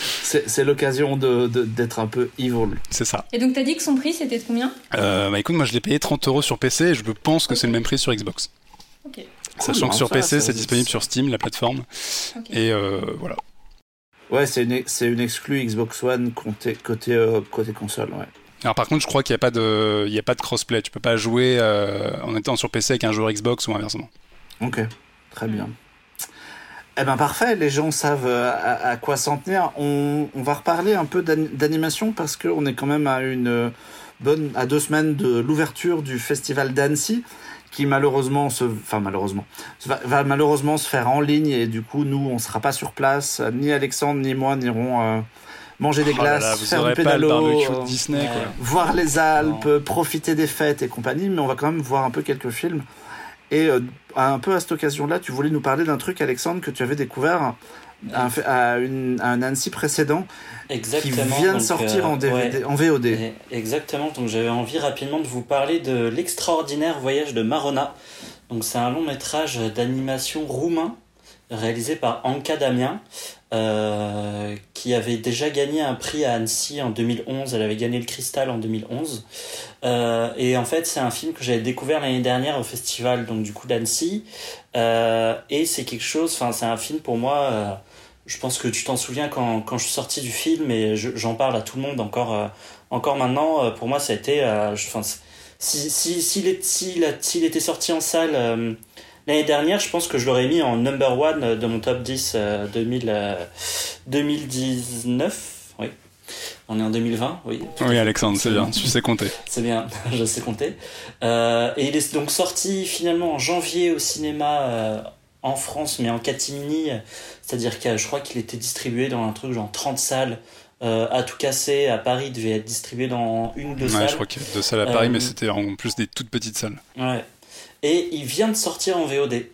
C'est l'occasion d'être de, un peu evil. C'est ça. Et donc, t'as dit que son prix, c'était de combien? Euh, Bah écoute, moi je l'ai payé 30 euros sur PC et je pense que c'est le même prix sur Xbox. Sachant que sur PC, c'est disponible sur Steam, la plateforme. Et euh, voilà. Ouais, c'est une, une exclue Xbox One côté, côté, euh, côté console, ouais. Alors par contre, je crois qu'il n'y a pas de, il y a pas de crossplay. Tu peux pas jouer euh, en étant sur PC avec un joueur Xbox ou inversement. Ok, très bien. Eh ben parfait, les gens savent euh, à, quoi s'en tenir. On, va reparler un peu d'animation parce qu'on est quand même à une bonne, à deux semaines de l'ouverture du festival d'Annecy qui malheureusement se, enfin malheureusement, va, malheureusement se faire en ligne et du coup nous on sera pas sur place, ni Alexandre ni moi n'irons euh, manger des oh glaces, faire un pédalo, euh, Disney, voir les Alpes, profiter des fêtes et compagnie, mais on va quand même voir un peu quelques films. Et un peu à cette occasion-là, tu voulais nous parler d'un truc, Alexandre, que tu avais découvert à, à, une, un Annecy précédent Exactement, qui vient de sortir en, DVD, en VOD. Exactement, donc j'avais envie rapidement de vous parler de l'extraordinaire voyage de Marona. Donc c'est un long métrage d'animation roumain réalisé par Anka Damien, euh, qui avait déjà gagné un prix à Annecy en 2011. Elle avait gagné le Cristal en 2011. Euh, et en fait, c'est un film que j'avais découvert l'année dernière au festival donc du coup d'Annecy. Euh, et c'est quelque chose. Enfin, c'est un film pour moi. je pense que tu t'en souviens quand, quand je suis sorti du film et j'en parle à tout le monde encore encore maintenant. pour moi, ça a été. Enfin, si s'il si, si, était sorti en salle L'année dernière, je pense que je l'aurais mis en number one de mon top 10 2000, 2019. Oui. On est en 2020, oui. Oui, Alexandre, c'est bien, tu sais compter. *laughs* C'est bien, je sais compter. Euh, et il est donc sorti finalement en janvier au cinéma euh, en France, mais en catimini. C'est-à-dire que je crois qu'il était distribué dans un truc genre 30 salles. Euh, à tout casser à Paris, il devait être distribué dans une ou deux ouais, salles. je crois qu'il y a deux salles à Paris, mais c'était en plus des toutes petites salles. Ouais et il vient de sortir en VOD.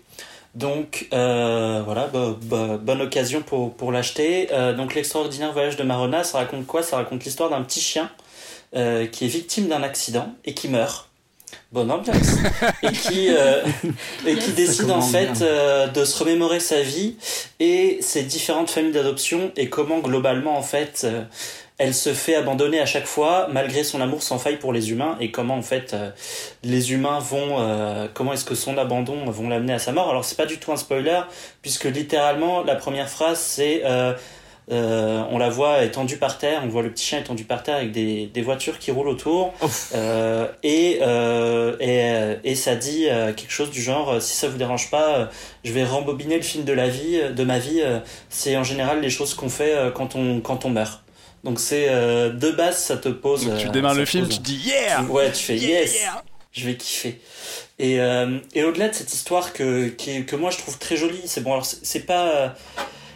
Donc euh, voilà, bah, bah, bonne occasion pour, pour l'acheter. Euh, donc l'extraordinaire voyage de Marona, ça raconte quoi? Ça raconte l'histoire d'un petit chien euh, qui est victime d'un accident et qui meurt. Bonne ambiance. *laughs* et qui, et qui décide en fait de se remémorer sa vie et ses différentes familles d'adoption et comment globalement en fait elle se fait abandonner à chaque fois malgré son amour sans faille pour les humains et comment en fait euh, les humains vont euh, comment est-ce que son abandon vont l'amener à sa mort alors c'est pas du tout un spoiler puisque littéralement la première phrase c'est euh, euh, on la voit étendue par terre, on voit le petit chien étendu par terre avec des, des voitures qui roulent autour. Euh, et, euh, et, et ça dit euh, quelque chose du genre si ça vous dérange pas, je vais rembobiner le film de la vie, de ma vie. euh, c'est en général les choses qu'on fait quand on quand on meurt. Donc c'est euh, de base ça te pose. Donc, tu euh, démarres le film, pose- tu dis yeah, Ouais, tu fais Yeah, yes yeah. je vais kiffer. Et, euh, et au-delà de cette histoire que, qui que moi je trouve très jolie, c'est bon, alors c'est pas. euh,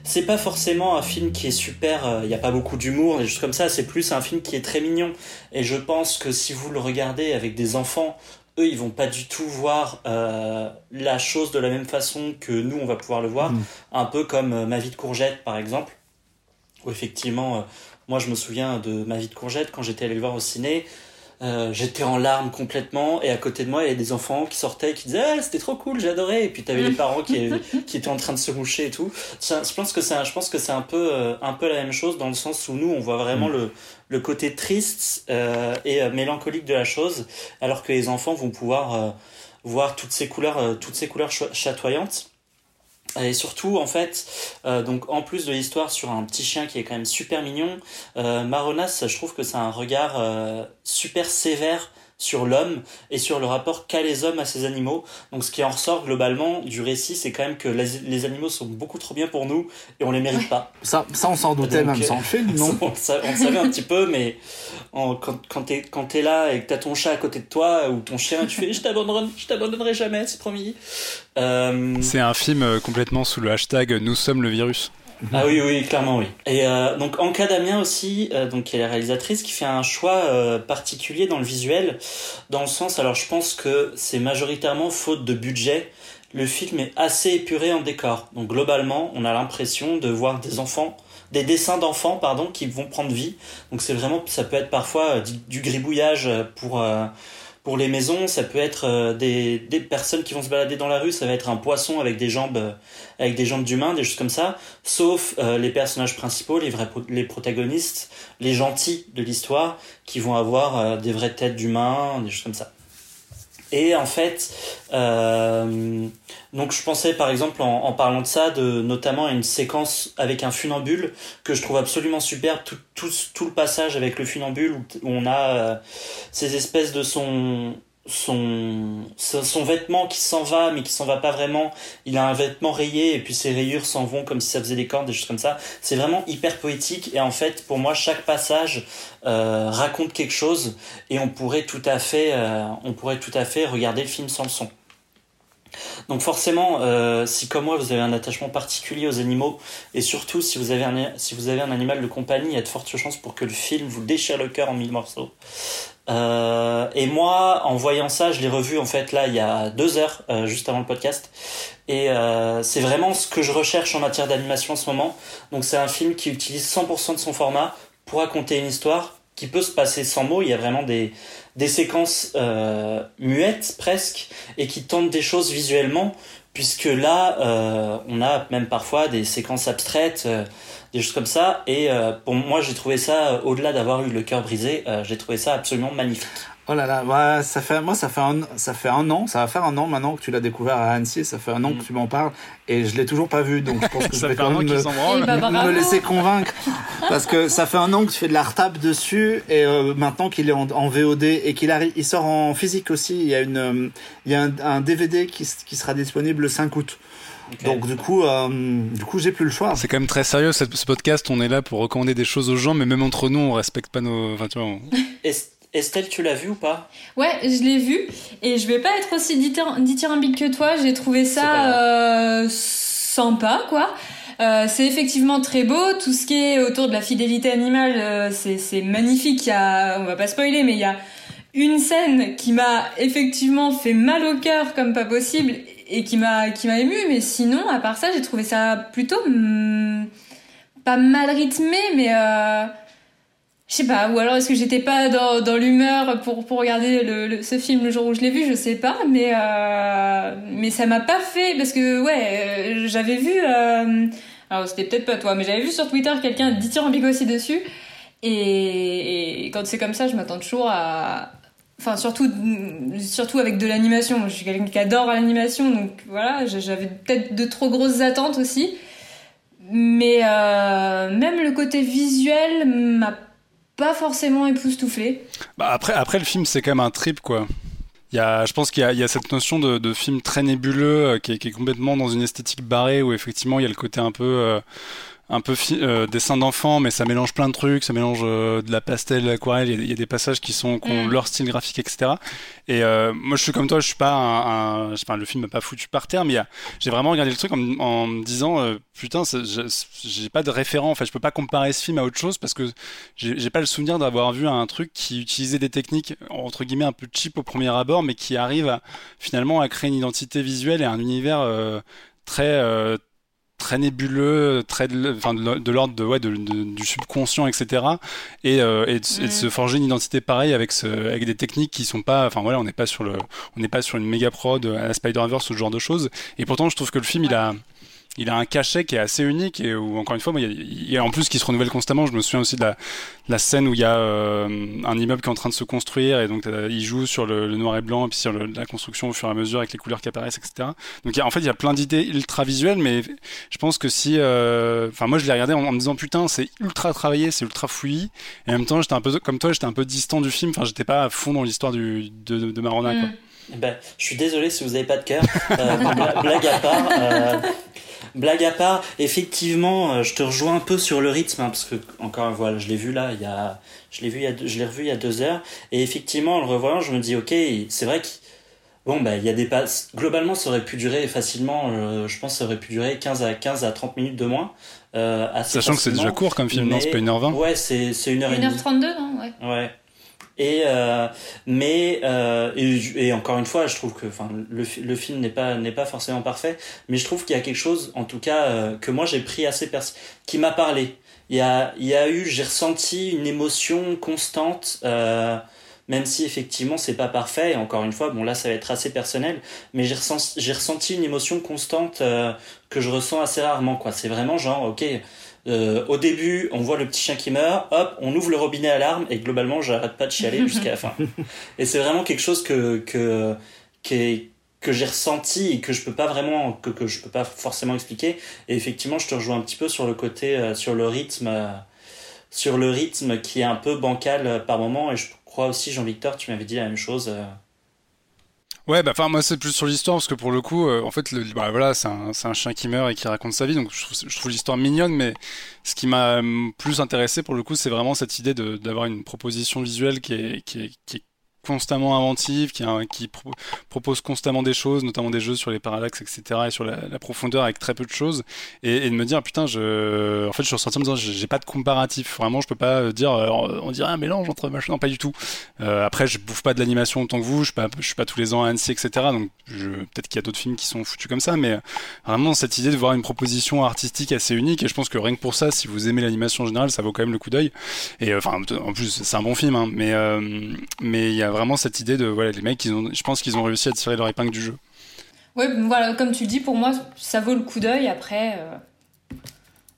C'est pas forcément un film qui est super, il n'y a pas beaucoup d'humour, des choses comme ça, c'est plus un film qui est très mignon. Et je pense que si vous le regardez avec des enfants, eux, ils vont pas du tout voir euh, la chose de la même façon que nous, on va pouvoir le voir. Mm. Un peu comme euh, Ma vie de courgette, par exemple, où effectivement, euh, moi je me souviens de Ma vie de courgette quand j'étais allé le voir au ciné. Euh, j'étais en larmes complètement et à côté de moi il y avait des enfants qui sortaient et qui disaient ah, c'était trop cool j'adorais et puis t'avais les parents qui, *laughs* qui étaient en train de se moucher et tout. Ça, je pense que c'est un- je pense que c'est un peu euh, un peu la même chose dans le sens où nous on voit vraiment le, le côté triste euh, et euh, mélancolique de la chose alors que les enfants vont pouvoir euh, voir toutes ces couleurs euh, toutes ces couleurs cho- chatoyantes et surtout, en fait, euh, donc en plus de l'histoire sur un petit chien qui est quand même super mignon, euh, Maronas, je trouve que c'est un regard euh, super sévère sur l'homme et sur le rapport qu'a les hommes à ces animaux. Donc ce qui en ressort globalement du récit, c'est quand même que les, les animaux sont beaucoup trop bien pour nous et on les mérite pas. Ça, ça on s'en doutait Donc, même euh, sans le film, non *laughs* on, on le savait un petit peu, mais en- quand, quand t'es quand t'es là et que t'as ton chat à côté de toi ou ton chien, tu fais je t'abandonnerai, je t'abandonnerai jamais, c'est promis. Euh, C'est un film euh, complètement sous le hashtag Nous sommes le virus. *laughs* Ah oui, oui, clairement, oui. Et euh, donc Anka Damien aussi, euh, donc qui est la réalisatrice, qui fait un choix euh, particulier dans le visuel, dans le sens, alors je pense que c'est majoritairement faute de budget. Le film est assez épuré en décor. Donc globalement, on a l'impression de voir des enfants, des dessins d'enfants, pardon, qui vont prendre vie. Donc c'est vraiment, ça peut être parfois euh, du, du gribouillage pour euh, pour les maisons, ça peut être euh, des, personnes qui vont se balader dans la rue, ça va être un poisson avec des jambes euh, avec des jambes des choses comme ça, sauf euh, les personnages principaux, les vrais les protagonistes, les gentils de l'histoire qui vont avoir des vraies têtes d'humains, des choses comme ça. Et en fait, euh, donc je pensais par exemple en, en parlant de ça, de notamment à une séquence avec un funambule que je trouve absolument superbe, tout, tout, tout le passage avec le funambule où, on a euh, ces espèces de son son, vêtement qui s'en va mais qui s'en va pas vraiment. Il a un vêtement rayé et puis ses rayures s'en vont comme si ça faisait des cordes des choses comme ça. C'est vraiment hyper poétique et en fait pour moi chaque passage euh, raconte quelque chose et on pourrait tout à fait euh, on pourrait tout à fait regarder le film sans le son. Donc forcément, euh, si comme moi vous avez un attachement particulier aux animaux, et surtout si vous avez un, si vous avez un animal de compagnie, il y a de fortes chances pour que le film vous déchire le cœur en mille morceaux. Euh, et moi, en voyant ça, je l'ai revu en fait là il y a deux heures, euh, juste avant le podcast. Et euh, c'est vraiment ce que je recherche en matière d'animation en ce moment. Donc c'est un film qui utilise 100% de son format pour raconter une histoire qui peut se passer sans mots. Il y a vraiment des, des séquences euh, muettes presque et qui tentent des choses visuellement. Puisque là, euh, on a même parfois des séquences abstraites, euh, des choses comme ça. Et euh, pour moi, j'ai trouvé ça, euh, au-delà d'avoir eu le cœur brisé, euh, j'ai trouvé ça absolument magnifique. Oh là là, ouais, ça fait, moi ça fait un, ça fait un an, ça va faire un an maintenant que tu l'as découvert à Annecy, ça fait un an que tu m'en parles et je l'ai toujours pas vu, donc je pense que *laughs* je Ça vais fait quand un an même me, branlent. bah, me laisser convaincre parce que ça fait un an que tu fais de la retape dessus et euh, maintenant qu'il est en, en VOD et qu'il arrive, il sort en physique aussi. Il y a une, euh, il y a un, un DVD qui, qui sera disponible le 5 août. Donc du coup, euh, du coup j'ai plus le choix. C'est quand même très sérieux ce, ce podcast. On est là pour recommander des choses aux gens, mais même entre nous, on respecte pas nos. Enfin, tu vois, on- *laughs* Est- Estelle, tu l'as vu ou pas? Ouais, je l'ai vu et je vais pas être aussi dithyr- dithyrambique que toi. J'ai trouvé ça euh, sympa, quoi. Euh, c'est effectivement très beau. Tout ce qui est autour de la fidélité animale, euh, c'est c'est magnifique. Il y a, on va pas spoiler, mais il y a une scène qui m'a effectivement fait mal au cœur comme pas possible et qui m'a qui m'a ému mais sinon à part ça j'ai trouvé ça plutôt hmm, pas mal rythmé mais euh, je sais pas ou alors est-ce que j'étais pas dans, dans l'humeur pour pour regarder le, ce film le jour où je l'ai vu je sais pas mais euh, mais ça m'a pas fait parce que ouais euh, j'avais vu alors c'était peut-être pas toi mais j'avais vu sur Twitter quelqu'un dithyrambique aussi dessus et quand c'est comme ça je m'attends toujours à Enfin, surtout, surtout avec de l'animation. Je suis quelqu'un qui adore l'animation, donc voilà, j'avais peut-être de trop grosses attentes aussi. Mais euh, même le côté visuel m'a pas forcément époustouflé. Bah après, après, le film, c'est quand même un trip, quoi. Il y a, je pense qu'il y, a cette notion de, de film très nébuleux euh, qui, est, qui, est, complètement dans une esthétique barrée où effectivement il y a le côté un peu euh, un peu euh, dessin d'enfant, mais ça mélange plein de trucs, ça mélange euh, de la pastel, de l'aquarelle, il y, y, a des passages qui sont qui ont mm. leur style graphique, etc. Et euh, moi, je suis comme toi, je suis pas un, un je sais pas, le film m'a pas foutu par terre, mais j'ai vraiment regardé le truc en, en me disant, euh, putain, j'ai pas de référent, en fait, je peux pas comparer ce film à autre chose parce que j'ai pas le souvenir d'avoir vu un truc qui utilisait des techniques entre guillemets un peu cheap au premier abord, mais qui arrive à, finalement à créer une identité visuelle et un univers euh, très nébuleux, très de, enfin de, l'ordre de, ouais, de, du subconscient, etc. Et, euh, et, de, mmh. et, de, se forger une identité pareille avec, ce, avec des techniques qui sont pas, enfin voilà, on n'est pas sur le, on n'est pas sur une méga prod à la Spider-Verse ou ce genre de choses. Et pourtant, je trouve que le film, ouais. il a il a un cachet qui est assez unique et où encore une fois, il, y a, en plus qui se renouvelle constamment. Je me souviens aussi de la, scène où il y a euh, un immeuble qui est en train de se construire et donc euh, il joue sur le, noir et blanc et puis sur la construction au fur et à mesure avec les couleurs qui apparaissent, etc. Donc en fait, il y a plein d'idées ultra visuelles, mais je pense que si, euh, enfin moi je l'ai regardé en, me disant putain, c'est ultra travaillé, c'est ultra fouillis et en même temps j'étais un peu comme toi, j'étais un peu distant du film. Enfin, j'étais pas à fond dans l'histoire de, de, Marona. Mm. Quoi. Ben, je suis désolé si vous n'avez pas de cœur. Euh, *laughs* blague à part. Blague à part, effectivement, euh, je te rejoins un peu sur le rythme, hein, parce que encore voilà, je l'ai vu là, il y a, je l'ai vu, il y a, je l'ai revu il y a deux heures, et effectivement, en le revoyant, je me dis, ok, c'est vrai que bon, bah, il y a des passes. Globalement, ça aurait pu durer facilement, euh, je pense, ça aurait pu durer 15 à 15 à 30 minutes de moins. Euh, Sachant que c'est déjà court comme film, mais... non, c'est pas 1h20 Ouais, c'est, c'est 1h30. 1h32, non Ouais. Ouais. Et euh, mais euh, et, et, encore une fois, je trouve que enfin le, le film n'est pas n'est pas forcément parfait, mais je trouve qu'il y a quelque chose, en tout cas euh, que moi j'ai pris assez pers qui m'a parlé. Il y a il y a eu j'ai ressenti une émotion constante. Même si effectivement c'est pas parfait et encore une fois bon là ça va être assez personnel mais j'ai ressenti ressenti une émotion constante euh, que je ressens assez rarement quoi c'est vraiment genre ok euh, au début, on voit le petit chien qui meurt, hop, on ouvre le robinet à larmes et globalement, j'arrête pas de chialer *laughs* jusqu'à la fin. Et c'est vraiment quelque chose que que que, que j'ai ressenti et que je peux pas vraiment que que je peux pas forcément expliquer. Et effectivement, je te rejoins un petit peu sur le côté euh, sur le rythme euh, sur le rythme qui est un peu bancal par moment et je crois aussi Jean-Victor, tu m'avais dit la même chose Ouais, bah enfin moi c'est plus sur l'histoire parce que pour le coup, euh, en fait, le, bah, voilà, c'est un, chien qui meurt et qui raconte sa vie, donc je trouve, l'histoire mignonne, mais ce qui m'a plus intéressé pour le coup, c'est vraiment cette idée d'avoir une proposition visuelle qui est, qui est, qui est constamment inventive, qui, qui pro propose constamment des choses, notamment des jeux sur les parallaxes, etc., et sur la, profondeur avec très peu de choses, et, de me dire putain, je, en fait, je suis ressorti en me disant j'ai pas de comparatif, vraiment, je peux pas dire, on dirait un mélange entre machin, non, pas du tout. Euh, après, je bouffe pas de l'animation autant que vous, je suis pas, suis pas tous les ans à Annecy, etc., donc peut-être qu'il y a d'autres films qui sont foutus comme ça, mais vraiment cette idée de voir une proposition artistique assez unique, et je pense que rien que pour ça, si vous aimez l'animation en général, ça vaut quand même le coup d'œil. Et enfin, en plus, c'est un bon film, hein, mais euh, mais y a vraiment cette idée de voilà les mecs ils ont je pense qu'ils ont réussi à tirer leur épingle du jeu. Ouais voilà comme tu le dis pour moi ça vaut le coup d'œil. Après euh...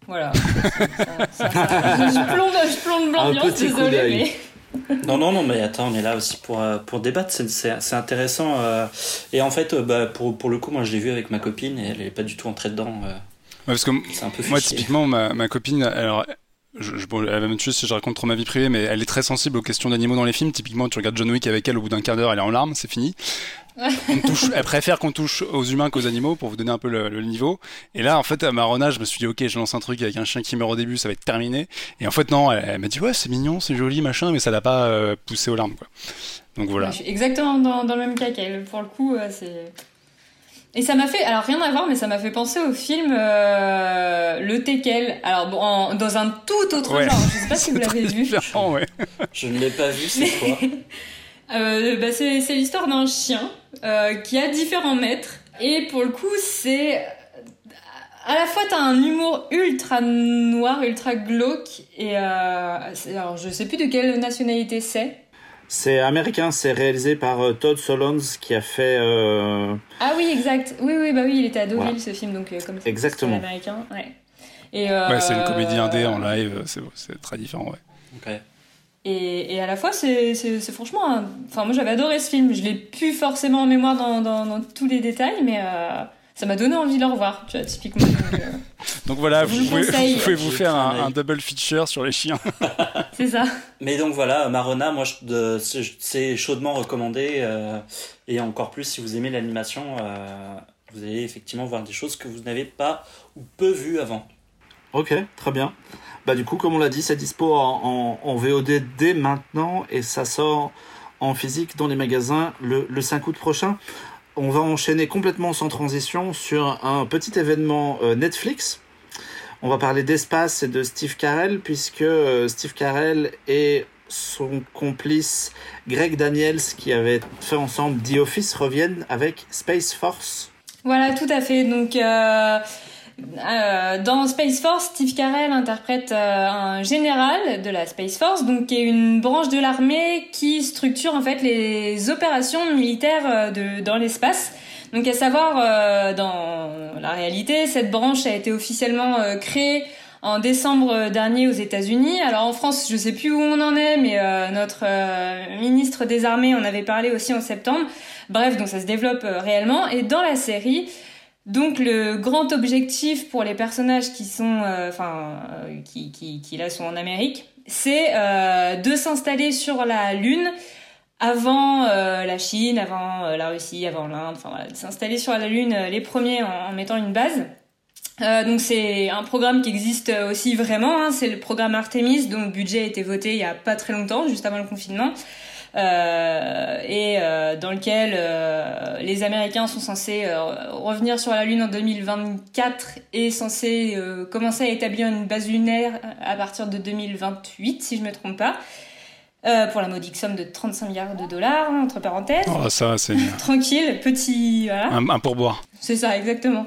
voilà. *laughs* Ça, ça, ça, je plombe je plombe l'ambiance désolé mais non non non mais attends on est là aussi pour euh, pour débattre. C'est intéressant euh, et en fait euh, bah, pour pour le coup moi je l'ai vu avec ma copine et elle est pas du tout entrée dedans ouais, parce que un peu moi typiquement ma, ma copine alors je, je, bon, elle va me tuer si je raconte trop ma vie privée, mais elle est très sensible aux questions d'animaux dans les films. Typiquement, tu regardes John Wick avec elle, au bout d'un quart d'heure, elle est en larmes, c'est fini. *laughs* on touche, elle préfère qu'on touche aux humains qu'aux animaux pour vous donner un peu le, le, niveau. Et là, en fait, à Marona, je me suis dit, ok, je lance un truc avec un chien qui meurt au début, ça va être terminé. Et en fait, non, elle, elle m'a dit, ouais, c'est mignon, c'est joli, machin, mais ça l'a pas euh, poussé aux larmes, quoi. Donc voilà. Je suis exactement dans, dans le même cas qu'elle. Pour le coup, euh, c'est et ça m'a fait, alors rien à voir, mais ça m'a fait penser au film euh, Le Tekel. Alors bon, en, dans un tout autre ouais. genre. Je sais pas si vous *laughs* l'avez vu. Ouais. Je ne l'ai pas vu, c'est quoi? *laughs* Euh, bah, c'est, c'est l'histoire d'un chien euh, qui a différents maîtres. Et pour le coup, c'est à la fois t'as un humour ultra noir, ultra glauque. Et euh, alors je sais plus de quelle nationalité c'est. C'est américain, c'est réalisé par euh, Todd Solondz qui a fait. euh, Ah oui, exact. Oui, oui, bah oui, il était à Deauville Voilà. ce film, donc euh, comme Exactement. c'est américain. Ouais. Et, euh, Ouais, c'est une comédie indé en live, c'est c'est très différent, ouais. Ok. Et, et à la fois, c'est c'est- c'est franchement. un- Enfin, moi j'avais adoré ce film. Je l'ai plus forcément en mémoire dans, dans, dans tous les détails, mais euh, ça m'a donné envie de le revoir, tu vois, typiquement. Donc, euh, *laughs* Donc voilà, vous vous pouvez, vous pouvez vous J'ai faire un double feature sur les chiens. *laughs* c'est ça. Mais donc voilà, Marona, moi, c'est c'est chaudement recommandé. euh, et encore plus, si vous aimez l'animation, euh, vous allez effectivement voir des choses que vous n'avez pas ou peu vues avant. Ok, très bien. Bah du coup, comme on l'a dit, c'est dispo en, en, en VOD dès maintenant et ça sort en physique dans les magasins le, le 5 août prochain. On va enchaîner complètement sans transition sur un petit événement euh, Netflix. On va parler d'espace et de Steve Carell puisque euh, Steve Carell et son complice Greg Daniels qui avaient fait ensemble The Office reviennent avec Space Force. Voilà, tout à fait. Donc, euh, euh, dans Space Force, Steve Carell interprète euh, un général de la Space Force, donc qui est une branche de l'armée qui structure en fait les opérations militaires euh, de, dans l'espace. Donc, à savoir, dans la réalité, cette branche a été officiellement créée en décembre dernier aux États-Unis. Alors en France, je sais plus où on en est, mais notre ministre des Armées en avait parlé aussi en septembre. Bref, donc ça se développe réellement. Et dans la série, donc le grand objectif pour les personnages qui sont, euh, enfin, euh, en Amérique, c'est euh, de s'installer sur la Lune avant la Chine, avant la Russie, avant l'Inde, de s'installer sur la Lune les premiers en, mettant une base. Donc c'est un programme qui existe aussi vraiment, hein, c'est le programme Artemis dont le budget a été voté il y a pas très longtemps, juste avant le confinement, et euh, dans lequel euh, les Américains sont censés euh, revenir sur la Lune en 2024 et censés euh, commencer à établir une base lunaire à partir de 2028, si je me trompe pas, euh, pour la modique somme de 35 milliards de dollars, hein, entre parenthèses. Oh, ça, c'est *laughs* Tranquille, petit, voilà. un, un pourboire. C'est ça, exactement.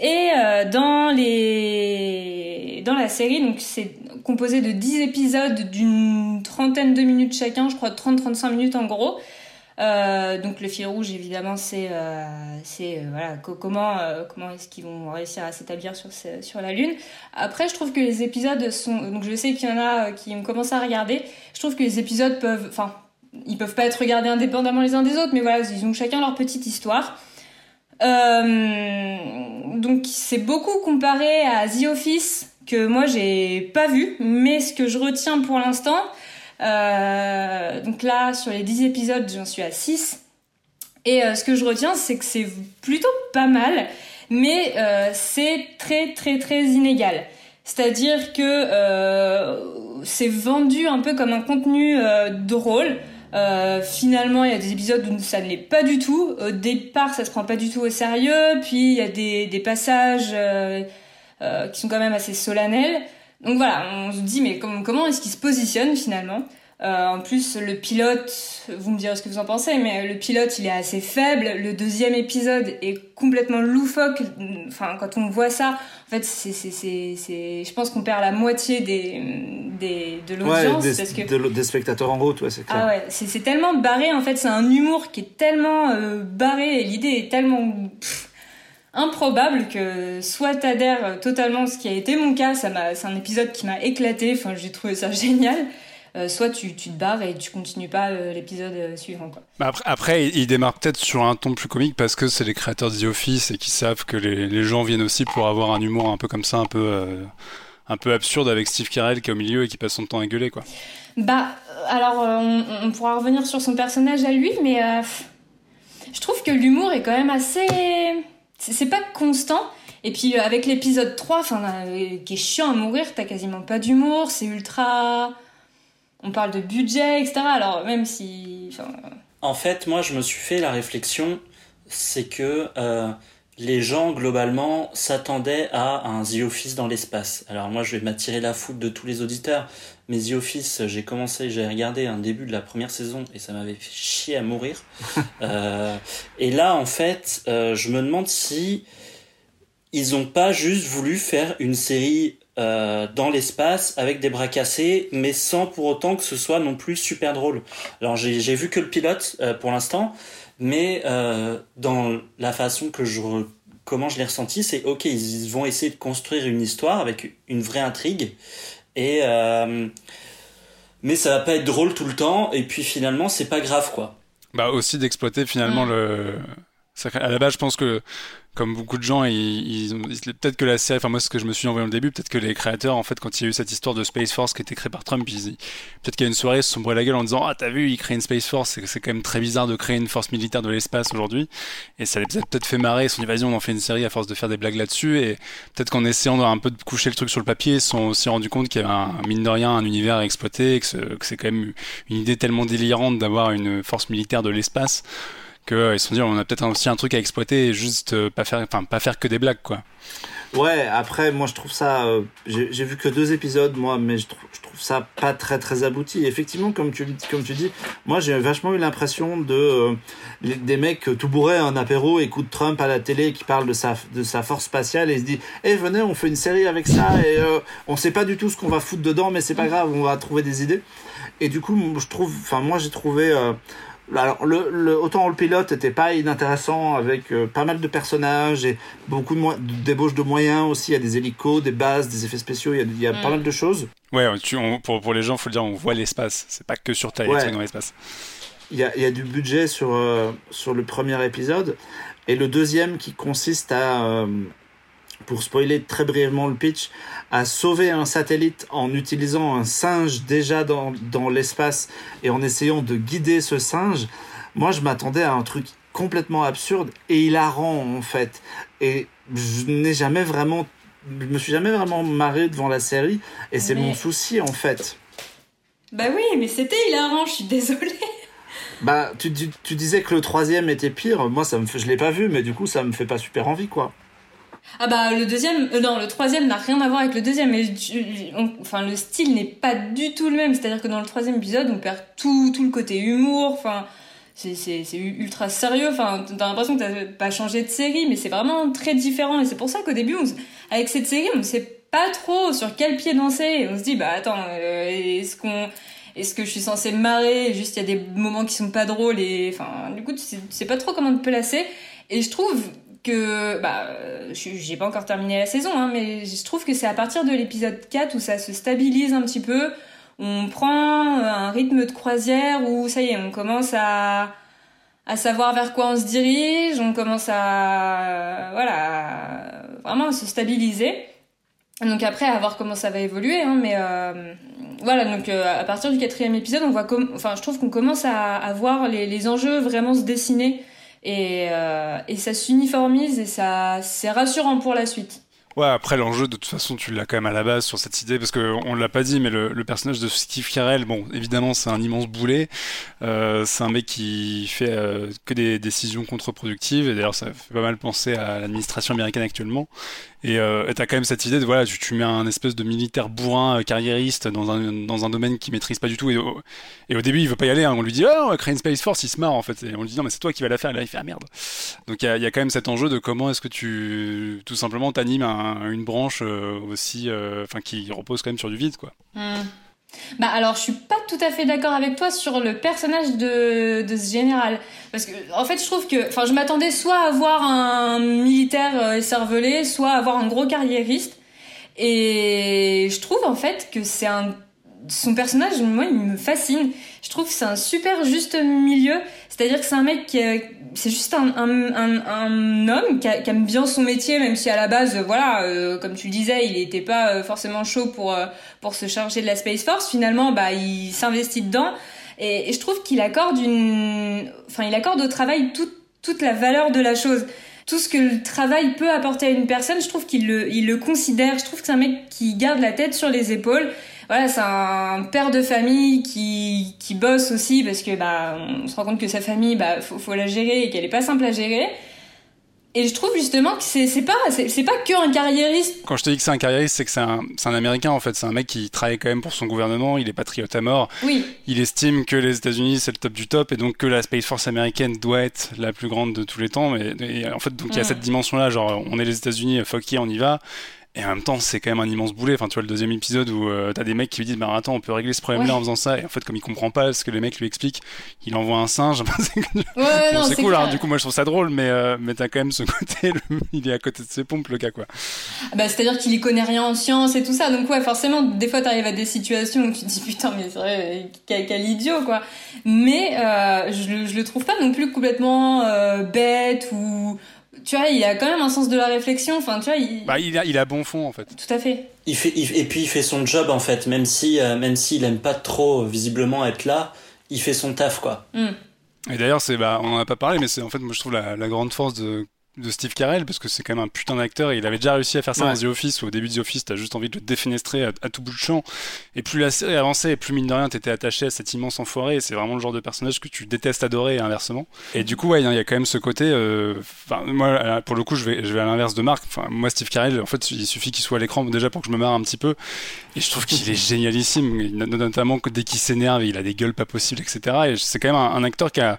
Et euh, dans les dans la série, c'est composé de 10 épisodes d'une trentaine de minutes chacun, je crois 30-35 minutes en gros. Euh, donc le fil rouge évidemment c'est euh, voilà co- comment comment est-ce qu'ils vont réussir à s'établir sur sur la lune. Après je trouve que les épisodes sont donc je sais qu'il y en a qui ont commencé à regarder. Je trouve que les épisodes peuvent enfin ils peuvent pas être regardés indépendamment les uns des autres mais voilà ils ont chacun leur petite histoire. Euh, donc c'est beaucoup comparé à The Office que moi j'ai pas vu, mais ce que je retiens pour l'instant, euh, donc là sur les 10 épisodes j'en suis à 6, et euh, ce que je retiens c'est que c'est plutôt pas mal, mais c'est très très très inégal. C'est-à-dire que c'est vendu un peu comme un contenu drôle. Euh, finalement, il y a des épisodes où ça ne l'est pas du tout. Au départ, ça se prend pas du tout au sérieux. Puis il y a des, passages euh, euh, qui sont quand même assez solennels. Donc voilà, on se dit mais com- comment est-ce qu'il se positionne finalement? Euh, En plus, le pilote, vous me direz ce que vous en pensez, mais le pilote, il est assez faible. Le deuxième épisode est complètement loufoque. Enfin, quand on voit ça, en fait, c'est, c'est, c'est, c'est- je pense qu'on perd la moitié des, des de Ouais, l'audience des, parce que de- des spectateurs en route, ouais, c'est clair. ah ouais, c'est c'est tellement barré en fait, c'est un humour qui est tellement euh, barré et l'idée est tellement pff, improbable que soit t'adhères totalement, ce qui a été mon cas, ça m'a, c'est un épisode qui m'a éclaté, enfin j'ai trouvé ça *laughs* génial. Euh, soit tu, tu te barres et tu continues pas euh, l'épisode euh, suivant quoi. Bah Après, après, il démarre peut-être sur un ton plus comique parce que c'est les créateurs de The Office et qui savent que les, les gens viennent aussi pour avoir un humour un peu comme ça, un peu, euh, un peu absurde avec Steve Carell qui est au milieu et qui passe son temps à gueuler, quoi. Bah, alors on, on pourra revenir sur son personnage à lui, mais euh, je trouve que l'humour est quand même assez. C'est pas constant. Et puis avec l'épisode 3, enfin, euh, qui est chiant à mourir, t'as quasiment pas d'humour, c'est ultra. On parle de budget, etc. Alors même si. enfin, En fait, moi, je me suis fait la réflexion, c'est que euh, les gens globalement s'attendaient à un The Office dans l'espace. Alors moi je vais m'attirer la foudre de tous les auditeurs, mais The Office j'ai commencé, j'ai regardé un début de la première saison et ça m'avait fait chier à mourir. *laughs* euh, et là en fait euh, je me demande si ils ont pas juste voulu faire une série euh, dans l'espace avec des bras cassés, mais sans pour autant que ce soit non plus super drôle. Alors j'ai vu que le pilote euh, pour l'instant, mais euh, dans la façon que je comment je l'ai ressenti, c'est ok, ils vont essayer de construire une histoire avec une vraie intrigue et euh, mais ça va pas être drôle tout le temps et puis finalement c'est pas grave quoi. Bah aussi d'exploiter finalement le à la base je pense que comme beaucoup de gens, ils, ils, peut-être que la série, enfin moi ce que je me suis envoyé au début, peut-être que les créateurs, en fait, quand il y a eu cette histoire de Space Force qui était créée par Trump, peut-être qu'il y a une soirée, ils se sont brûlés la gueule en disant ah t'as vu, il crée une Space Force, c'est quand même très bizarre de créer une force militaire de l'espace aujourd'hui, et ça les peut-être fait marrer, ils se dit vas-y on en fait une série à force de faire des blagues là-dessus, et peut-être qu'en essayant un peu de coucher le truc sur le papier, ils se sont aussi rendu compte qu'il y avait un, mine de rien un univers à exploiter, que c'est quand même une idée tellement délirante d'avoir une force militaire de l'espace qu'ils euh, se sont dit on a peut-être aussi un truc à exploiter et juste euh, pas faire enfin pas faire que des blagues quoi. Ouais après moi je trouve ça euh, j'ai vu que deux épisodes moi mais je trouve, ça pas très très abouti. Effectivement comme tu comme tu dis moi j'ai vachement eu l'impression de des mecs tout bourrés un apéro écoutent Trump à la télé qui parle de sa de sa force spatiale et se dit eh venez on fait une série avec ça et on sait pas du tout ce qu'on va foutre dedans mais c'est pas grave on va trouver des idées et du coup je trouve enfin moi j'ai trouvé alors, le, le, autant le pilote était pas inintéressant avec euh, pas mal de personnages et beaucoup de débauches de moyens aussi. Il y a des hélicos, des bases, des effets spéciaux, il y a, il y a pas mm. mal de choses. Ouais, tu, pour, pour les gens, faut le dire, on voit l'espace. C'est pas que sur Terre, ouais. dans l'espace. Il y a, il y a du budget sur, euh, sur le premier épisode. Et le deuxième qui consiste à, euh, pour spoiler très brièvement le pitch, à sauver un satellite en utilisant un singe déjà dans, dans l'espace et en essayant de guider ce singe, moi je m'attendais à un truc complètement absurde et hilarant en fait. Et je n'ai jamais vraiment, je me suis jamais vraiment marré devant la série et c'est mon souci en fait. Bah oui, mais c'était hilarant, je suis désolée. Bah, tu, tu, disais que le troisième était pire. Moi, ça me fait, je l'ai pas vu, mais du coup, ça me fait pas super envie, quoi. Ah bah le deuxième, euh, non le troisième n'a rien à voir avec le deuxième, mais enfin le style n'est pas du tout le même. C'est-à-dire que dans le troisième épisode, on perd tout tout le côté humour. Enfin c'est ultra sérieux. Enfin t'as l'impression que t'as pas changé de série, mais c'est vraiment très différent. Et c'est pour ça qu'au début, avec cette série, on ne sait pas trop sur quel pied danser. on se dit bah attends, euh, est-ce qu'on est-ce que je suis censée marrer? Juste il y a des moments qui sont pas drôles et enfin du coup tu sais pas trop comment te placer. Et je trouve que bah j'ai pas encore terminé la saison hein, mais je trouve que c'est à partir de l'épisode 4 où ça se stabilise un petit peu. On prend un rythme de croisière où ça y est on commence à à savoir vers quoi on se dirige on commence à voilà vraiment à se stabiliser. Donc après à voir comment ça va évoluer hein, mais euh, voilà donc euh, à partir du quatrième épisode on voit comme enfin je trouve qu'on commence à, voir les enjeux vraiment se dessiner et, euh, et ça s'uniformise et ça c'est rassurant pour la suite. Ouais, après l'enjeu, de toute façon, tu l'as quand même à la base sur cette idée, parce que on l'a pas dit, mais le, personnage de Steve Carell, bon, évidemment, c'est un immense boulet. Euh, c'est un mec qui fait euh, que des décisions contre-productives, et d'ailleurs, ça fait pas mal penser à l'administration américaine actuellement. Et euh, t'as quand même cette idée de voilà, tu, tu mets un espèce de militaire bourrin euh, carriériste dans un, dans un domaine qu'il maîtrise pas du tout. Et au, début, il veut pas y aller. Hein. On lui dit, oh, on Space Force, il se marre en fait. Et on lui dit, non, mais c'est toi qui vas la faire. Et là, il fait, ah merde. Donc il y a, quand même cet enjeu de comment est-ce que tu, tout simplement, t'animes un, une branche euh, aussi, euh, enfin, qui repose quand même sur du vide, quoi. Mmh. Bah alors je suis pas tout à fait d'accord avec toi sur le personnage de, ce général parce que en fait je trouve que enfin je m'attendais soit à voir un militaire euh, cervelé soit à voir un gros carriériste et je trouve en fait que c'est un son personnage, moi, il me fascine. Je trouve que c'est un super juste milieu. C'est-à-dire que c'est un mec qui, c'est juste un, un, un, un homme qui, aime bien son métier, même si à la base, voilà, euh, comme tu le disais, il n'était pas euh, forcément chaud pour euh, pour se charger de la Space Force. Finalement, bah, il s'investit dedans. Et, et je trouve qu'il accorde une, enfin, il accorde au travail toute toute la valeur de la chose tout ce que le travail peut apporter à une personne, je trouve qu'il le, il le considère. Je trouve que c'est un mec qui garde la tête sur les épaules voilà, c'est un père de famille qui, qui bosse aussi parce que bah on se rend compte que sa famille bah faut, faut la gérer et qu'elle est pas simple à gérer. Et je trouve justement que c'est pas c'est pas que un carriériste. Quand je te dis que c'est un carriériste, c'est que c'est un, un Américain en fait. C'est un mec qui travaille quand même pour son gouvernement. Il est patriote à mort. Oui. Il estime que les États-Unis c'est le top du top et donc que la Space Force américaine doit être la plus grande de tous les temps. Mais et en fait, donc il y a Mm. cette dimension-là. Genre, on est les États-Unis, fuck yeah, on y va. Et en même temps, c'est quand même un immense boulet. Enfin, tu vois, le deuxième épisode où euh, t'as des mecs qui lui disent, bah attends, on peut régler ce problème-là Ouais. en faisant ça. Et en fait, comme il comprend pas ce que les mecs lui expliquent, il envoie un singe. *laughs* Ouais, Bon, non, c'est cool, alors du coup moi je trouve ça drôle, mais, euh, mais t'as quand même ce côté, le- il est à côté de ses pompes le gars quoi. Ah Bah, c'est-à-dire qu'il y connaît rien en science et tout ça. Donc ouais, forcément, des fois t'arrives à des situations où tu te dis putain, mais c'est vrai, quel, quel idiot quoi. Mais euh, je, le- je le trouve pas non plus complètement euh, bête ou tu vois, il a quand même un sens de la réflexion. Enfin, tu vois, il... Bah il a, il a bon fond en fait. tout à fait. Il fait, il- et puis il fait son job en fait, même si, euh, même s'il aime pas trop euh, visiblement être là, il fait son taf quoi. Hmm. Et d'ailleurs c'est, bah on en a pas parlé, mais c'est en fait moi je trouve la, la grande force de, de Steve Carell parce que c'est quand même un putain d'acteur et il avait déjà réussi à faire ça Ouais. dans The Office où au début de The Office t'as juste envie de le défenestrer à, à tout bout de champ. Et plus la série avançait et plus mine de rien t'étais attaché à cet immense enfoiré et c'est vraiment le genre de personnage que tu détestes adorer et inversement. Et du coup ouais il y a quand même ce côté euh, enfin moi pour le coup je vais je vais à l'inverse de Marc. Enfin moi Steve Carell en fait il suffit qu'il soit à l'écran déjà pour que je me marre un petit peu et je trouve qu'il est génialissime notamment que dès qu'il s'énerve il a des gueules pas possibles etc et c'est quand même un, un acteur qui a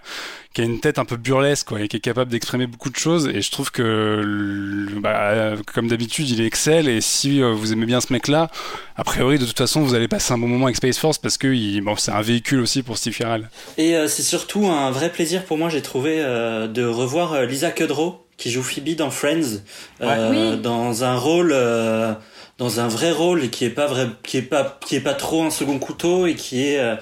qui a une tête un peu burlesque quoi, et qui est capable d'exprimer beaucoup de choses. Et je trouve que bah, euh, comme d'habitude il est excelle et si euh, vous aimez bien ce mec là a priori de toute façon vous allez passer un bon moment avec Space Force parce que il, bon, c'est un véhicule aussi pour Steve Carell. Et euh, c'est surtout un vrai plaisir pour moi, j'ai trouvé, euh, de revoir Lisa Kudrow, qui joue Phoebe dans Friends, euh, Oui. dans un rôle, euh, dans un vrai rôle et qui est pas vrai, qui est pas, qui est pas trop un second couteau et qui est, euh,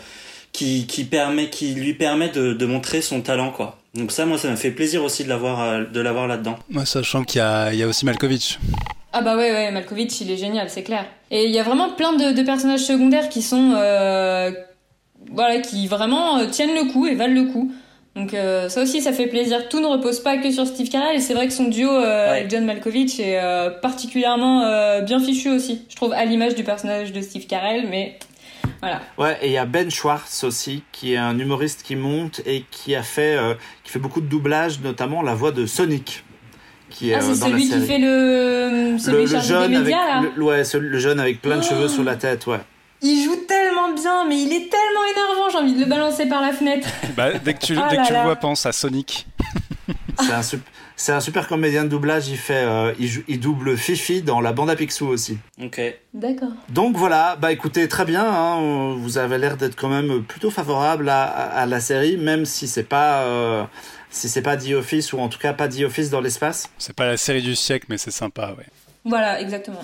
qui, qui permet, qui lui permet de, de montrer son talent, quoi. Donc ça, moi, ça me fait plaisir aussi de l'avoir, euh, de l'avoir là-dedans. moi sachant qu'il y a, il y a aussi Malkovich Ah bah ouais, ouais, Malkovich, il est génial, c'est clair. Et il y a vraiment plein de, de personnages secondaires qui sont... euh, voilà, qui vraiment tiennent le coup et valent le coup. Donc euh, ça aussi, ça fait plaisir. Tout ne repose pas que sur Steve Carell, et c'est vrai que son duo euh, Ouais. avec John Malkovich est euh, particulièrement bien fichu aussi. Je trouve à l'image du personnage de Steve Carell, mais voilà. Ouais, et il y a Ben Schwartz aussi, qui est un humoriste qui monte et qui a fait, qui fait beaucoup de doublage, notamment la voix de Sonic, qui est Ah, c'est celui qui fait le... celui le, jeune avec médias, là. le, ouais, ce- le jeune avec plein de Oh. cheveux sur la tête, ouais. Il joue tellement bien, mais il est tellement énervant, j'ai envie de le balancer par la fenêtre. *laughs* bah, dès que tu, Ah dès que là tu le vois pense à Sonic C'est un, sup- c'est un super comédien de doublage. Il fait, euh, il, joue- il double Fifi dans la bande à Picsou aussi. Ok. D'accord. Donc voilà, bah écoutez, très bien. hein, vous avez l'air d'être quand même plutôt favorable à, à- à la série, même si c'est pas, euh, si c'est pas The Office ou en tout cas pas The Office dans l'espace. c'est pas la série du siècle mais c'est sympa ouais Voilà, exactement.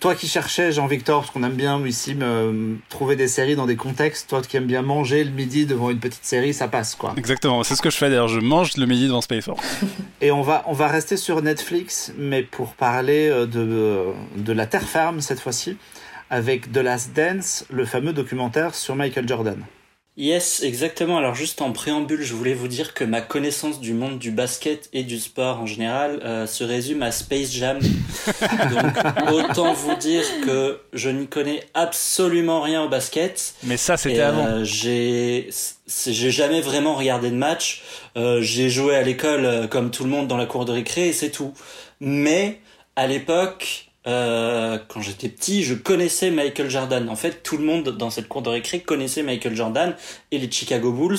Toi qui cherchais Jean-Victor, parce qu'on aime bien ici me, trouver des séries dans des contextes. Toi qui aimes bien manger le midi devant une petite série, ça passe quoi. exactement c'est ce que je fais d'ailleurs je mange le midi devant Space Force *laughs* Et on va, on va rester sur Netflix, mais pour parler euh, de, de la Terre Ferme cette fois-ci, avec The Last Dance, le fameux documentaire sur Michael Jordan. Yes, exactement. Alors juste en préambule, je voulais vous dire que ma connaissance du monde du basket et du sport en général euh, se résume à Space Jam. *laughs* Donc autant vous dire que je n'y connais absolument rien au basket. mais ça c'était avant euh, j'ai j'ai jamais vraiment regardé de match. Euh, j'ai joué à l'école comme tout le monde dans la cour de récré et c'est tout. Mais à l'époque, euh, quand j'étais petit, je connaissais Michael Jordan. En fait, tout le monde dans cette cour de récré connaissait Michael Jordan et les Chicago Bulls,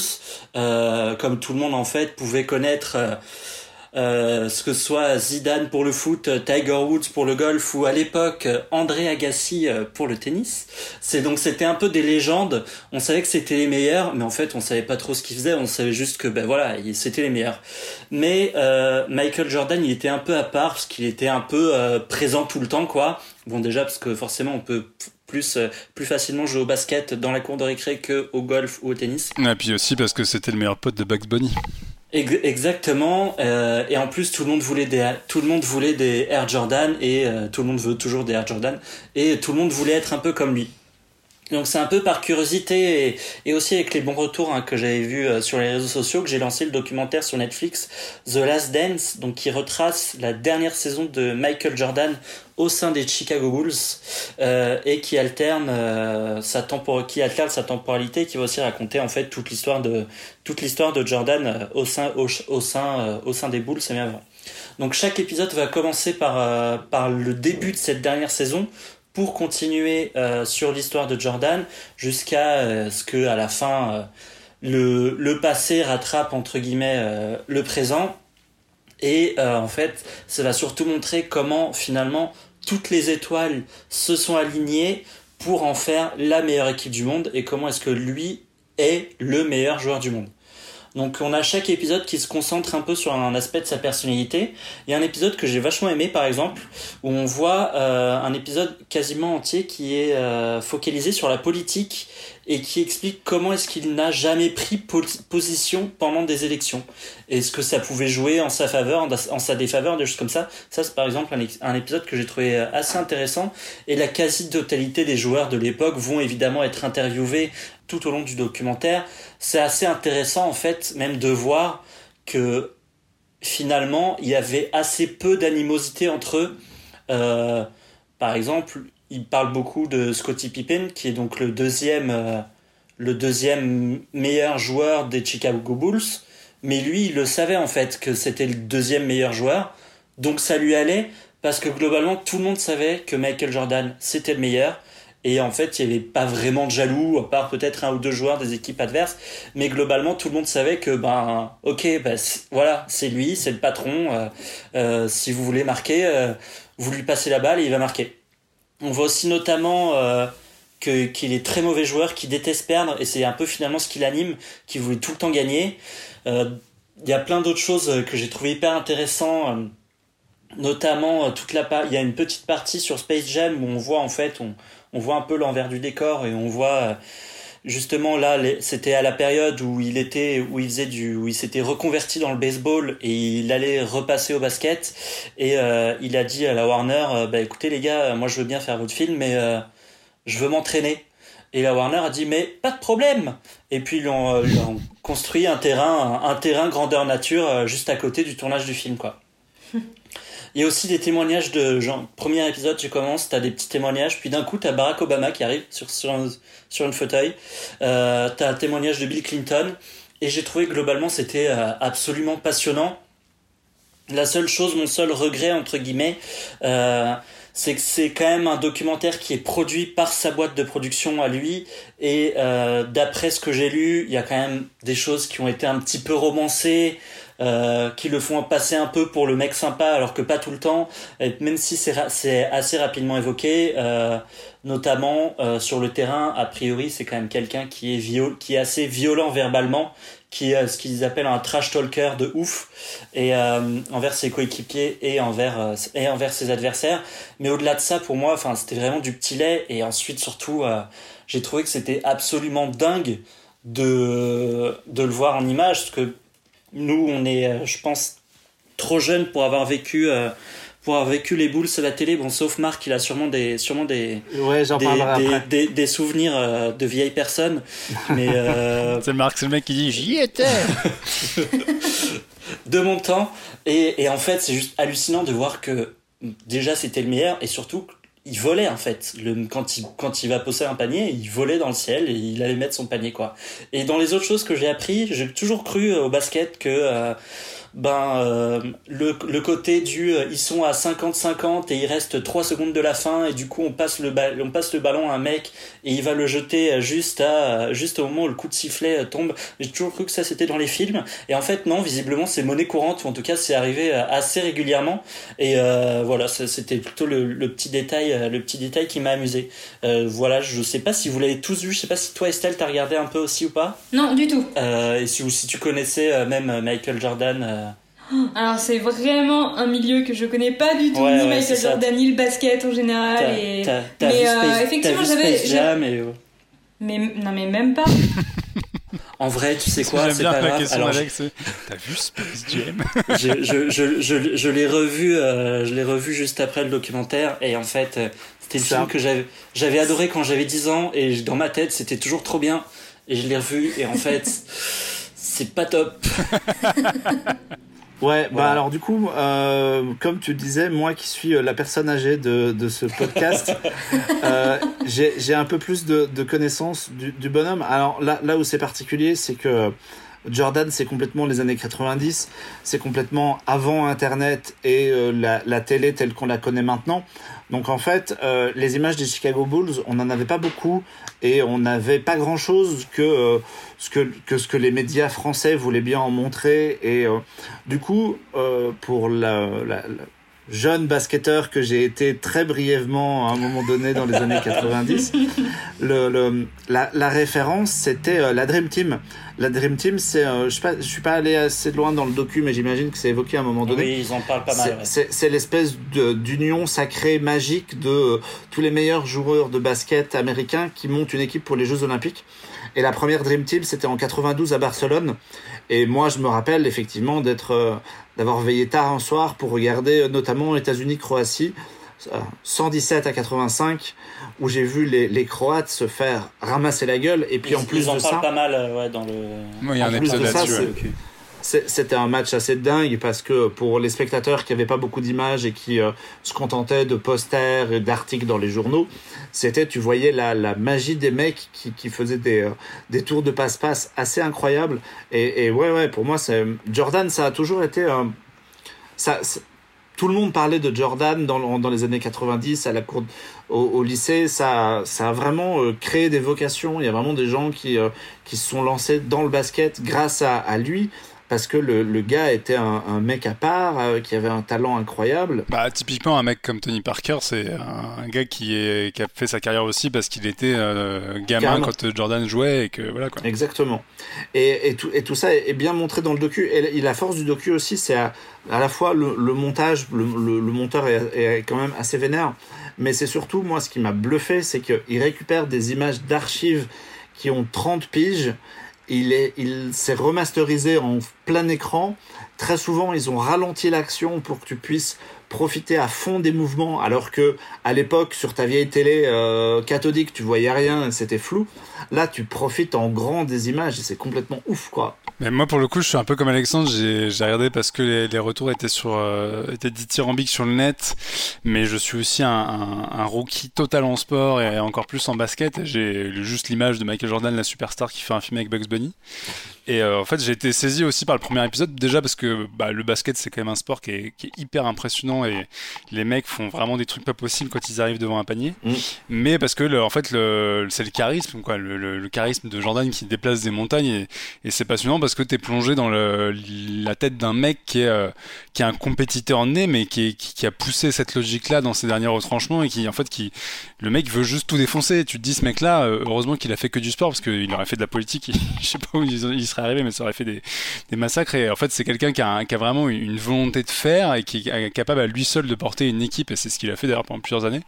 euh, comme tout le monde en fait pouvait connaître. euh, euh, ce que soit Zidane pour le foot, Tiger Woods pour le golf ou à l'époque André Agassi euh, pour le tennis. C'est donc c'était un peu des légendes. On savait que c'était les meilleurs, mais en fait on savait pas trop ce qu'ils faisaient. On savait juste que ben voilà, c'était les meilleurs. Mais euh, Michael Jordan, il était un peu à part parce qu'il était un peu euh, présent tout le temps quoi. Bon déjà parce que forcément on peut plus euh, plus facilement jouer au basket dans la cour de récré que au golf ou au tennis. et puis aussi parce que c'était le meilleur pote de Bugs Bunny Exactement. euh, et en plus, tout le monde voulait des, tout le monde voulait des Air Jordan et euh, tout le monde veut toujours des Air Jordan et tout le monde voulait être un peu comme lui. Donc c'est un peu par curiosité et, et aussi avec les bons retours hein, que j'avais vus euh, sur les réseaux sociaux que j'ai lancé le documentaire sur Netflix The Last Dance, donc qui retrace la dernière saison de Michael Jordan au sein des Chicago Bulls euh, et qui alterne euh, sa tempor qui temporalité, qui va aussi raconter en fait toute l'histoire de Jordan au sein des Bulls, bien avant. Donc chaque épisode va commencer par le début de cette dernière saison pour continuer euh, sur l'histoire de Jordan jusqu'à euh, ce que à la fin euh, le, le passé rattrape entre guillemets le présent et en fait ça va surtout montrer comment finalement toutes les étoiles se sont alignées pour en faire la meilleure équipe du monde et comment est-ce que lui est le meilleur joueur du monde. Donc on a chaque épisode qui se concentre un peu sur un aspect de sa personnalité. Il y a un épisode que j'ai vachement aimé par exemple, où on voit euh, un épisode quasiment entier qui est euh, focalisé sur la politique et qui explique comment est-ce qu'il n'a jamais pris po- position pendant des élections. Et ce que ça pouvait jouer en sa faveur, en sa défaveur, des choses comme ça? Ça c'est par exemple un, ex- un épisode que j'ai trouvé euh, assez intéressant. Et la quasi-totalité des joueurs de l'époque vont évidemment être interviewés tout au long du documentaire. C'est assez intéressant en fait même de voir que finalement il y avait assez peu d'animosité entre eux. Euh, par exemple, il parle beaucoup de Scottie Pippen qui est donc le deuxième, euh, le deuxième meilleur joueur des Chicago Bulls. Mais lui, il le savait en fait que c'était le deuxième meilleur joueur. Donc ça lui allait parce que globalement tout le monde savait que Michael Jordan c'était le meilleur. Et en fait, il n'y avait pas vraiment de jaloux, à part peut-être un ou deux joueurs des équipes adverses. Mais globalement, tout le monde savait que, ben, ok, ben, voilà, c'est lui, c'est le patron. euh, euh, si vous voulez marquer, vous lui passez la balle et il va marquer. On voit aussi notamment euh, qu'il est très mauvais joueur, qui déteste perdre, et c'est un peu finalement ce qui l'anime, qui voulait tout le temps gagner. Euh, Il y a plein d'autres choses euh, que j'ai trouvé hyper intéressant. euh, notamment euh, toute la il y a une petite partie sur Space Jam où on voit en fait on, on voit un peu l'envers du décor et on voit justement là c'était à la période où il était où il faisait du où il s'était reconverti dans le baseball et il allait repasser au basket. Et euh, il a dit à la Warner euh, bah écoutez les gars moi je veux bien faire votre film mais euh, je veux m'entraîner. Et la Warner a dit mais pas de problème. Et puis ils ont, construit un terrain un, terrain grandeur nature juste à côté du tournage du film quoi *laughs* il y a aussi des témoignages de genre premier épisode tu commences t'as des petits témoignages puis d'un coup t'as Barack Obama qui arrive sur sur un, une fauteuil euh, t'as un témoignage de Bill Clinton et j'ai trouvé que globalement c'était euh, absolument passionnant. La seule chose mon seul regret entre guillemets euh, c'est que c'est quand même un documentaire qui est produit par sa boîte de production à lui et euh, d'après ce que j'ai lu il y a quand même des choses qui ont été un petit peu romancées euh, qui le font passer un peu pour le mec sympa alors que pas tout le temps. Même si c'est assez rapidement évoqué euh, notamment euh, sur le terrain a priori c'est quand même quelqu'un qui est qui est assez violent verbalement qui est ce qu'ils appellent un trash talker de ouf. Et euh, envers ses coéquipiers et envers euh, et envers ses adversaires. Mais au-delà de ça pour moi enfin c'était vraiment du petit lait. Et ensuite surtout euh, j'ai trouvé que c'était absolument dingue de de le voir en image. Parce que nous on est euh, je pense trop jeunes pour avoir vécu euh, pour avoir vécu les boules à la télé bon sauf Marc il a sûrement des sûrement des Ouais, j'en des, parlerai des, après. des, des souvenirs euh, de vieilles personnes mais euh, *laughs* C'est Marc, c'est le mec qui dit j'y étais. *laughs* de mon temps. Et, et en fait, c'est juste hallucinant de voir que déjà c'était le meilleur et surtout il volait en fait. Le, quand, il, quand il va poser un panier, il volait dans le ciel et il allait mettre son panier quoi. Et dans les autres choses que j'ai appris, j'ai toujours cru au basket que euh, ben euh, le, le côté du euh, ils sont à 50-50 et il reste 3 secondes de la fin et du coup on passe le on passe le ballon à un mec et il va le jeter euh, juste à juste au moment où le coup de sifflet tombe. J'ai toujours cru que ça c'était dans les films et en fait non, visiblement c'est monnaie courante ou en tout cas c'est arrivé assez régulièrement et euh, voilà, c'était plutôt le, le petit détail le petit détail qui m'a amusé. Euh, voilà, je sais pas si vous l'avez tous vu, je sais pas si toi Estelle t'as regardé un peu aussi ou pas Non, du tout. et si, ou si tu connaissais même Michael Jordan Alors c'est vraiment un milieu que je connais pas du tout, Ouais, ni ouais, Michael. Jordan, ni le basket en général. T'as et... t'as- t'as mais, vu euh, Space, effectivement, t'as vu j'avais- Space Jam et, euh, Mais non, mais même pas. en vrai, tu sais quoi, c'est pas grave. Alors, t'as vu Space Jam? *laughs* je, je, je, je, je l'ai revu, euh, je l'ai revu juste après le documentaire et en fait, euh, c'était une film que j'avais, j'avais adoré quand j'avais 10 ans et dans ma tête, c'était toujours trop bien et je l'ai revu et en fait, *laughs* c'est pas top. *laughs* Ouais, bah alors du coup, euh, comme tu disais, moi qui suis euh, la personne âgée de, de ce podcast, *laughs* euh, j'ai un peu plus de, de connaissances du, du, bonhomme. Alors là, là où c'est particulier, c'est que Jordan, c'est complètement les années 90, c'est complètement avant Internet et euh, la, la, télé telle qu'on la connaît maintenant. Donc en fait, euh, les images des Chicago Bulls, on n'en avait pas beaucoup et on n'avait pas grand-chose que, euh, ce que, ce que les médias français voulaient bien en montrer. Et euh, du coup, pour la, la, jeune basketteur que j'ai été très brièvement à un moment donné dans les années 90, le, le, la, la référence c'était la Dream Team. La Dream Team, c'est, euh, je ne suis pas allé assez loin dans le docu, mais j'imagine que c'est évoqué à un moment donné. Oui, ils en parlent pas mal. C'est l'espèce d'union sacrée, magique de euh, tous les meilleurs joueurs de basket américains qui montent une équipe pour les Jeux Olympiques. Et la première Dream Team, c'était en 92 à Barcelone. Et moi, je me rappelle effectivement d'être, euh, d'avoir veillé tard un soir pour regarder notamment États-Unis-Croatie. 117 à 85 où j'ai vu les, les, Croates se faire ramasser la gueule et puis ils, en plus ils en de ça pas mal ouais, dans le il y a un épisode là-dessus c'était un match assez dingue parce que pour les spectateurs qui n'avaient pas beaucoup d'images et qui euh, se contentaient de posters et d'articles dans les journaux, c'était, tu voyais la, la magie des mecs qui, qui faisaient des, euh, des tours de passe-passe assez incroyables. Et, ouais, ouais, pour moi, Jordan, ça a toujours été un. Ça, tout le monde parlait de Jordan dans, dans les années 90 à la cour, au, lycée. Ça, ça a vraiment euh, créé des vocations. Il y a vraiment des gens qui, qui se sont lancés dans le basket grâce à lui parce que le, le gars était un, un, mec à part, euh, qui avait un talent incroyable. Bah, typiquement, un mec comme Tony Parker, c'est un, un, gars qui, est, qui a fait sa carrière aussi parce qu'il était euh, gamin Carrément. quand Jordan jouait et que voilà quoi. Exactement. Et, et, tout, et tout ça est bien montré dans le docu. Et, la force du docu aussi, c'est à, à, la fois le, le montage, le, le, le monteur est, est, quand même assez vénère, mais c'est surtout, moi, ce qui m'a bluffé, c'est qu'il récupère des images d'archives qui ont 30 piges il est, il s'est remasterisé en plein écran. Très souvent, ils ont ralenti l'action pour que tu puisses profiter à fond des mouvements, alors que à l'époque, sur ta vieille télé euh, cathodique, tu voyais rien, c'était flou. Là, tu profites en grand des images et c'est complètement ouf, quoi. Mais moi, pour le coup, je suis un peu comme Alexandre. J'ai regardé parce que les, les retours étaient sur euh, étaient dithyrambiques sur le net, mais je suis aussi un, un, un, rookie total en sport et encore plus en basket. J'ai juste l'image de Michael Jordan, la superstar, qui fait un film avec Bugs Bunny. Et euh, en fait, j'ai été saisi aussi par le premier épisode, déjà parce que bah, le basket, c'est quand même un sport qui est, qui est, hyper impressionnant et les mecs font vraiment des trucs pas possibles quand ils arrivent devant un panier. Mmh. Mais parce que, le, en fait, le, c'est le charisme, quoi, le, charisme de Jordan qui déplace des montagnes et, et c'est passionnant parce que tu es plongé dans la tête d'un mec qui est, euh, qui est un compétiteur né, mais qui, est, qui, qui, a poussé cette logique-là dans ses derniers retranchements et qui, en fait, qui, le mec veut juste tout défoncer. Tu te dis, ce mec-là, euh, heureusement qu'il a fait que du sport parce qu'il aurait fait de la politique, *laughs* je sais pas où il, il serait arrivé, mais ça aurait fait des, des massacres. Et en fait, c'est quelqu'un qui a, qui a vraiment une volonté de faire et qui est capable à lui seul de porter une équipe. Et c'est ce qu'il a fait d'ailleurs pendant plusieurs années.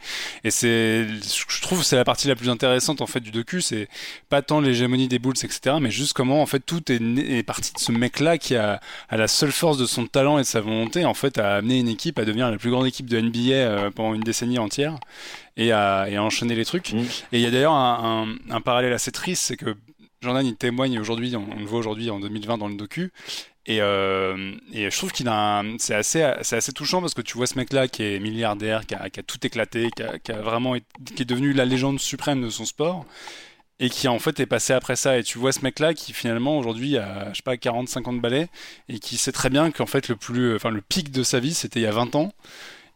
Et c'est, je trouve, c'est la partie la plus intéressante en fait du docu. C'est pas tant l'hégémonie des Bulls, etc., mais juste comment en fait tout est, est parti de ce mec-là qui a, a la seule force de son talent et de sa volonté en fait à amener une équipe à devenir la plus grande équipe de NBA euh, pendant une décennie entière et à, et à enchaîner les trucs. Mmh. Et il y a d'ailleurs un, un, un parallèle assez triste, c'est que Jordan il témoigne aujourd'hui, on, le voit aujourd'hui en 2020 dans le docu. Et, euh, je trouve qu'il c'est assez touchant parce que tu vois ce mec là qui est milliardaire, qui a, tout éclaté, qui est devenu la légende suprême de son sport et qui en fait est passé après ça et tu vois ce mec là qui finalement aujourd'hui a je sais pas 40 50 balais et qui sait très bien qu'en fait le le pic de sa vie c'était il y a 20 ans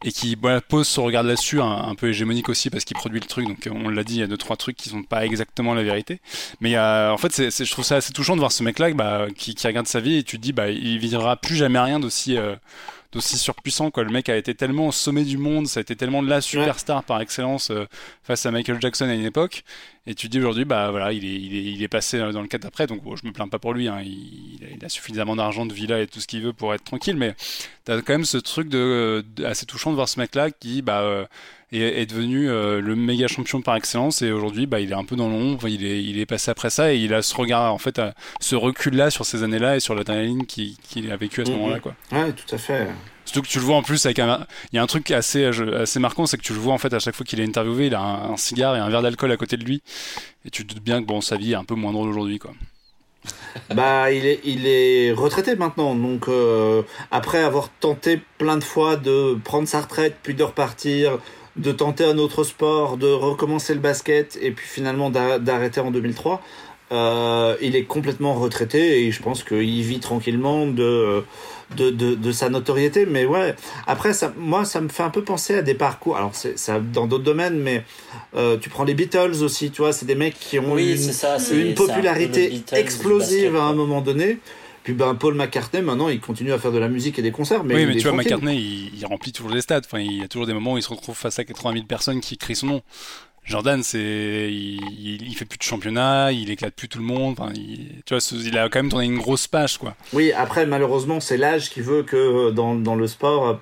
et qui voilà, pose son regard là-dessus, un, un, peu hégémonique aussi parce qu'il produit le truc. Donc on l'a dit, il y a deux trois trucs qui sont pas exactement la vérité. Mais euh, en fait, c'est, c'est, je trouve ça assez touchant de voir ce mec-là bah, qui, qui, regarde sa vie et tu te dis, bah, il vivra plus jamais rien d'aussi euh, d'aussi surpuissant quoi le mec a été tellement au sommet du monde ça a été tellement la superstar par excellence euh, face à Michael Jackson à une époque et tu dis aujourd'hui bah voilà il est, il est, il est passé dans le cadre d'après donc bon, je me plains pas pour lui hein, il, il, a suffisamment d'argent de villa et tout ce qu'il veut pour être tranquille mais t'as quand même ce truc de, de, assez touchant de voir ce mec là qui bah euh, est devenu euh, le méga champion par excellence. Et aujourd'hui, bah, il est un peu dans l'ombre, il est, il est passé après ça et il a ce regard, en fait, ce recul-là sur ces années-là et sur l'adrénaline qu'il a vécu à ce Mhm. moment-là. Ouais, tout à fait. Surtout que tu le vois en plus avec un. Il y a un truc assez, assez marquant, c'est que tu le vois en fait à chaque fois qu'il est interviewé, il a un, cigare et un verre d'alcool à côté de lui. Et tu te doutes bien que bon, sa vie est un peu moins drôle aujourd'hui. quoi. *laughs* Bah, il est, il est retraité maintenant, donc euh, après avoir tenté plein de fois de prendre sa retraite, puis de repartir, de tenter un autre sport, de recommencer le basket, et puis finalement d'a- d'arrêter en 2003, euh, il est complètement retraité et je pense qu'il vit tranquillement de, de, de, de sa notoriété. Mais ouais, après, ça, moi, ça me fait un peu penser à des parcours. Alors, c'est ça dans d'autres domaines, mais euh, tu prends les Beatles aussi, tu vois, c'est des mecs qui ont Oui, une, ça. une popularité Beatles explosive à un moment donné. Puis ben Paul McCartney maintenant il continue à faire de la musique et des concerts mais oui, mais tu vois, tranquille. McCartney, il, il remplit toujours les stades. Enfin, il y a toujours des moments où il se retrouve face à 80 000 personnes qui crient son nom. Jordan, c'est, il, il, fait plus de championnat, il éclate plus tout le monde. Enfin, tu vois, il a quand même tourné une grosse page, quoi. Oui, après malheureusement c'est l'âge qui veut que euh, dans, dans le sport euh,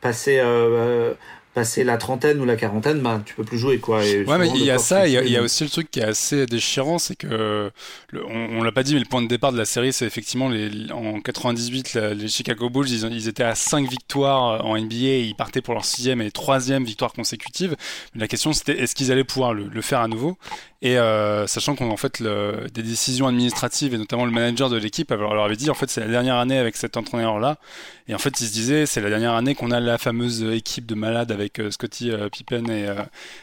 passer euh, passer la trentaine ou la quarantaine bah tu peux plus jouer quoi. Et Ouais, mais il y a ça, il y a, fluctue, il y a donc- aussi le truc qui est assez déchirant, c'est que, le- on, on l'a pas dit, mais le point de départ de la série, c'est effectivement les, en 98, la- les Chicago Bulls, ils, étaient à 5 victoires en NBA, et ils partaient pour leur sixième et troisième victoire consécutive. Mais la question, c'était est-ce qu'ils allaient pouvoir le, le faire à nouveau? Et euh, sachant qu'en fait, le, des décisions administratives et notamment le manager de l'équipe alors, leur avait dit, en fait, c'est la dernière année avec cet entraîneur-là. Et en fait, il se disait, c'est la dernière année qu'on a la fameuse équipe de malades avec euh, Scottie euh, Pippen et, euh,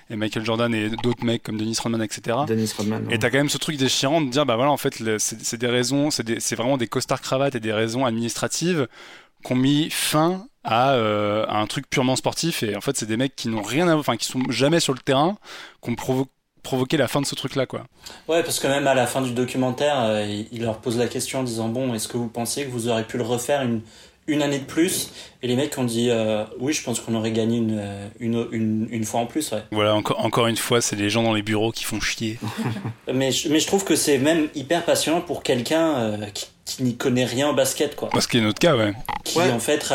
et Michael Jordan et d'autres mecs comme Dennis Rodman, etc. Dennis Rodman. ouais. Et t'as quand même ce truc déchirant de dire, bah voilà, en fait, le- c'est c'est des raisons, c'est des- c'est vraiment des costards cravates et des raisons administratives qui ont mis fin à, euh, à un truc purement sportif. Et en fait, c'est des mecs qui n'ont rien à, enfin, qui sont jamais sur le terrain, qui ont provo- provoqué la fin de ce truc-là, quoi. Ouais, parce que même à la fin du documentaire, euh, il leur pose la question en disant Bon, est-ce que vous pensez que vous aurez pu le refaire une, une année de plus? Et les mecs ont dit euh, Oui, je pense qu'on aurait gagné une, euh, une, une, une fois en plus, ouais. Voilà, encore, encore une fois, c'est les gens dans les bureaux qui font chier. *laughs* Mais, je- mais je trouve que c'est même hyper passionnant pour quelqu'un euh, qui, qui n'y connaît rien au basket, quoi. Parce qu'il y a notre cas, ouais. Qui, Ouais. en fait,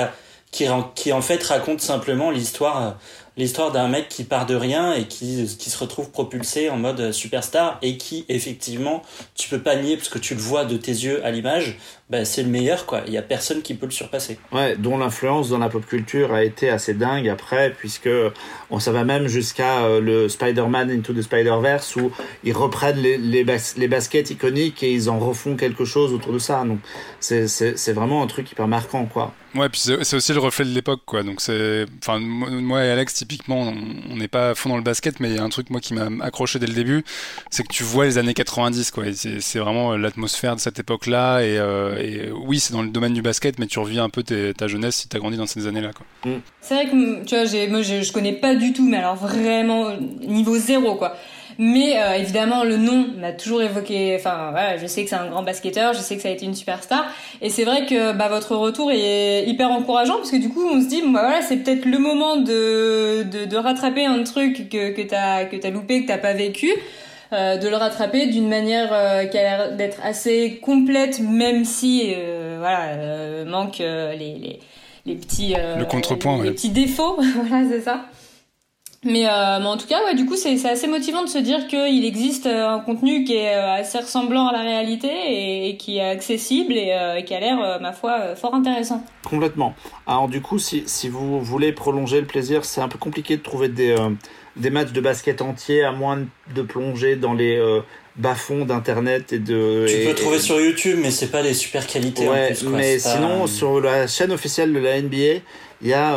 qui, qui en fait raconte simplement l'histoire. L'histoire d'un mec qui part de rien et qui, qui se retrouve propulsé en mode superstar et qui, effectivement, tu peux pas nier parce que tu le vois de tes yeux à l'image, bah, c'est le meilleur, quoi. Il y a personne qui peut le surpasser. Ouais, dont l'influence dans la pop culture a été assez dingue après, puisque on ça va même jusqu'à euh, le Spider-Man Into the Spider-Verse où ils reprennent les, les, les baskets iconiques et ils en refont quelque chose autour de ça. Donc c'est vraiment un truc hyper marquant, quoi. Ouais, puis c'est aussi le reflet de l'époque, quoi. Donc c'est, enfin, moi et Alex, typiquement, on n'est pas à fond dans le basket, mais il y a un truc moi qui m'a accroché dès le début, c'est que tu vois les années 90, quoi. C'est vraiment euh, l'atmosphère de cette époque-là. Et, euh, et oui, c'est dans le domaine du basket, mais tu revis un peu ta jeunesse si t'as grandi dans ces années-là, quoi. C'est vrai que tu vois, moi je, connais pas du tout, mais alors vraiment euh, niveau zéro quoi. Mais euh, évidemment le nom m'a toujours évoqué. Enfin voilà, je sais que c'est un grand basketteur, je sais que ça a été une superstar. Et c'est vrai que bah, votre retour est hyper encourageant parce que du coup on se dit bah voilà c'est peut-être le moment de, de, de rattraper un truc que que t'as que t'as loupé, que t'as pas vécu. euh, de le rattraper d'une manière euh, qui a l'air d'être assez complète, même si voilà manque les, les les petits Le contrepoint, les ouais. petits défauts *laughs* voilà c'est ça mais, euh, mais en tout cas ouais du coup c'est c'est assez motivant de se dire qu'il existe euh, un contenu qui est euh, assez ressemblant à la réalité et, et qui est accessible et, euh, et qui a l'air euh, ma foi fort intéressant Complètement. Alors du coup, si, si vous voulez prolonger le plaisir, c'est un peu compliqué de trouver des, euh, des matchs de basket entiers à moins de plonger dans les euh, bas-fonds d'Internet et de... Tu et- peux trouver et- sur YouTube, mais c'est pas des super qualités Ouais, en plus, quoi. mais pas- sinon, sur la chaîne officielle de la NBA, il y a...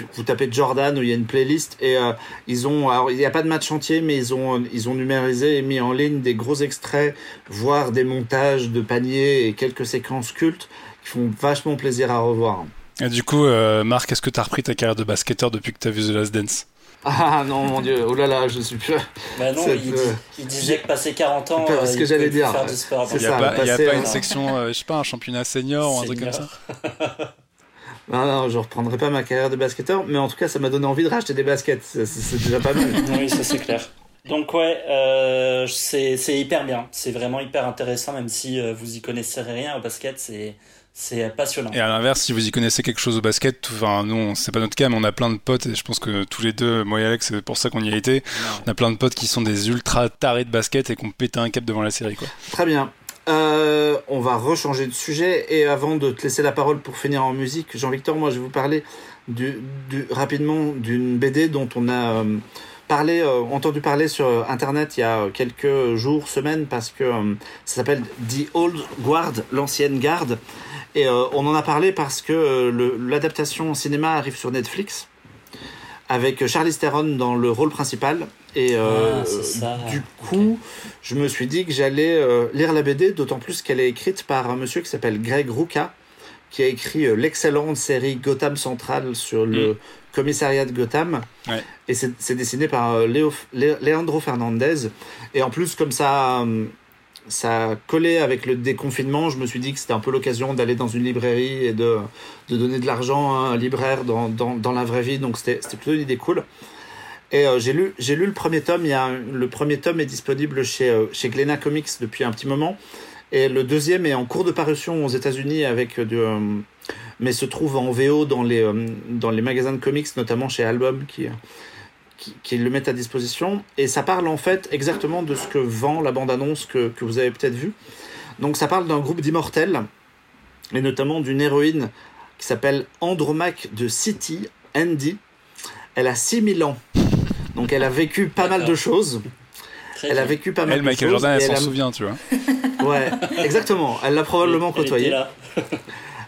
euh, vous tapez Jordan où il y a une playlist et euh, ils ont alors il n'y a pas de match entier mais ils ont ils ont numérisé et mis en ligne des gros extraits voire des montages de paniers et quelques séquences cultes qui font vachement plaisir à revoir. Et du coup, euh, Marc, est-ce que t'as repris ta carrière de basketteur depuis que t'as vu The Last Dance? Ah non mon dieu, oh là là, je suis plus Bah non, il, dit- il disait que passé 40 ans, C'est pas euh, ce que il j'allais dire. C'est Il n'y a ça, pas, il y a passer, pas euh, une section, euh, je sais pas, un championnat senior ou un truc comme ça? *laughs* Non non, je reprendrai pas ma carrière de basketteur mais en tout cas ça m'a donné envie de racheter des baskets, c'est déjà pas mal. *laughs* oui, ça c'est clair. Donc ouais, euh, c'est hyper bien. C'est vraiment hyper intéressant, même si euh, vous y connaissez rien au basket. C'est C'est passionnant. Et à l'inverse, si vous y connaissez quelque chose au basket, enfin non, c'est pas notre cas, mais on a plein de potes et je pense que tous les deux, moi et Alex, c'est pour ça qu'on y a été. On a plein de potes qui sont des ultra tarés de basket et qui ont pété un cap devant la série, quoi. Très bien. Euh, on va rechanger de sujet et avant de te laisser la parole pour finir en musique, Jean-Victor, moi je vais vous parler du, du, rapidement d'une BD dont on a euh, parlé, euh, entendu parler sur internet il y a quelques jours, semaines, parce que euh, ça s'appelle The Old Guard, l'ancienne garde. Et euh, on en a parlé parce que euh, l'adaptation au cinéma arrive sur Netflix avec Charlize Theron dans le rôle principal. Et euh, Ah, ça. du coup, je me suis dit que j'allais euh, lire la BD, d'autant plus qu'elle est écrite par un monsieur qui s'appelle Greg Rucka, qui a écrit euh, l'excellente série Gotham Central sur le commissariat de Gotham. Ouais. Et c'est dessiné par euh, Léo, Lé- Leandro Fernandez. Et en plus, comme ça, euh, ça collait avec le déconfinement, je me suis dit que c'était un peu l'occasion d'aller dans une librairie et de, de donner de l'argent à un libraire dans, dans, la vraie vie. Donc c'était plutôt une idée cool. Et euh, j'ai lu, lu le premier tome. Il y a le premier tome est disponible chez, euh, chez Glénat Comics depuis un petit moment. Et le deuxième est en cours de parution aux États-Unis de, euh, mais se trouve en VO dans les, euh, dans les magasins de comics, notamment chez Album, qui, qui, qui le mettent à disposition. Et ça parle en fait exactement de ce que vend la bande-annonce que, que vous avez peut-être vue. Donc ça parle d'un groupe d'immortels, et notamment d'une héroïne qui s'appelle Andromaque de City, Andy. Elle a 6000 ans. Donc elle a vécu pas mal de choses. Très Elle a vécu pas mal Elle, de Michael choses. Jordan, elle elle s'en a- souvient, tu vois. Ouais, exactement. Elle l'a probablement Elle côtoyé.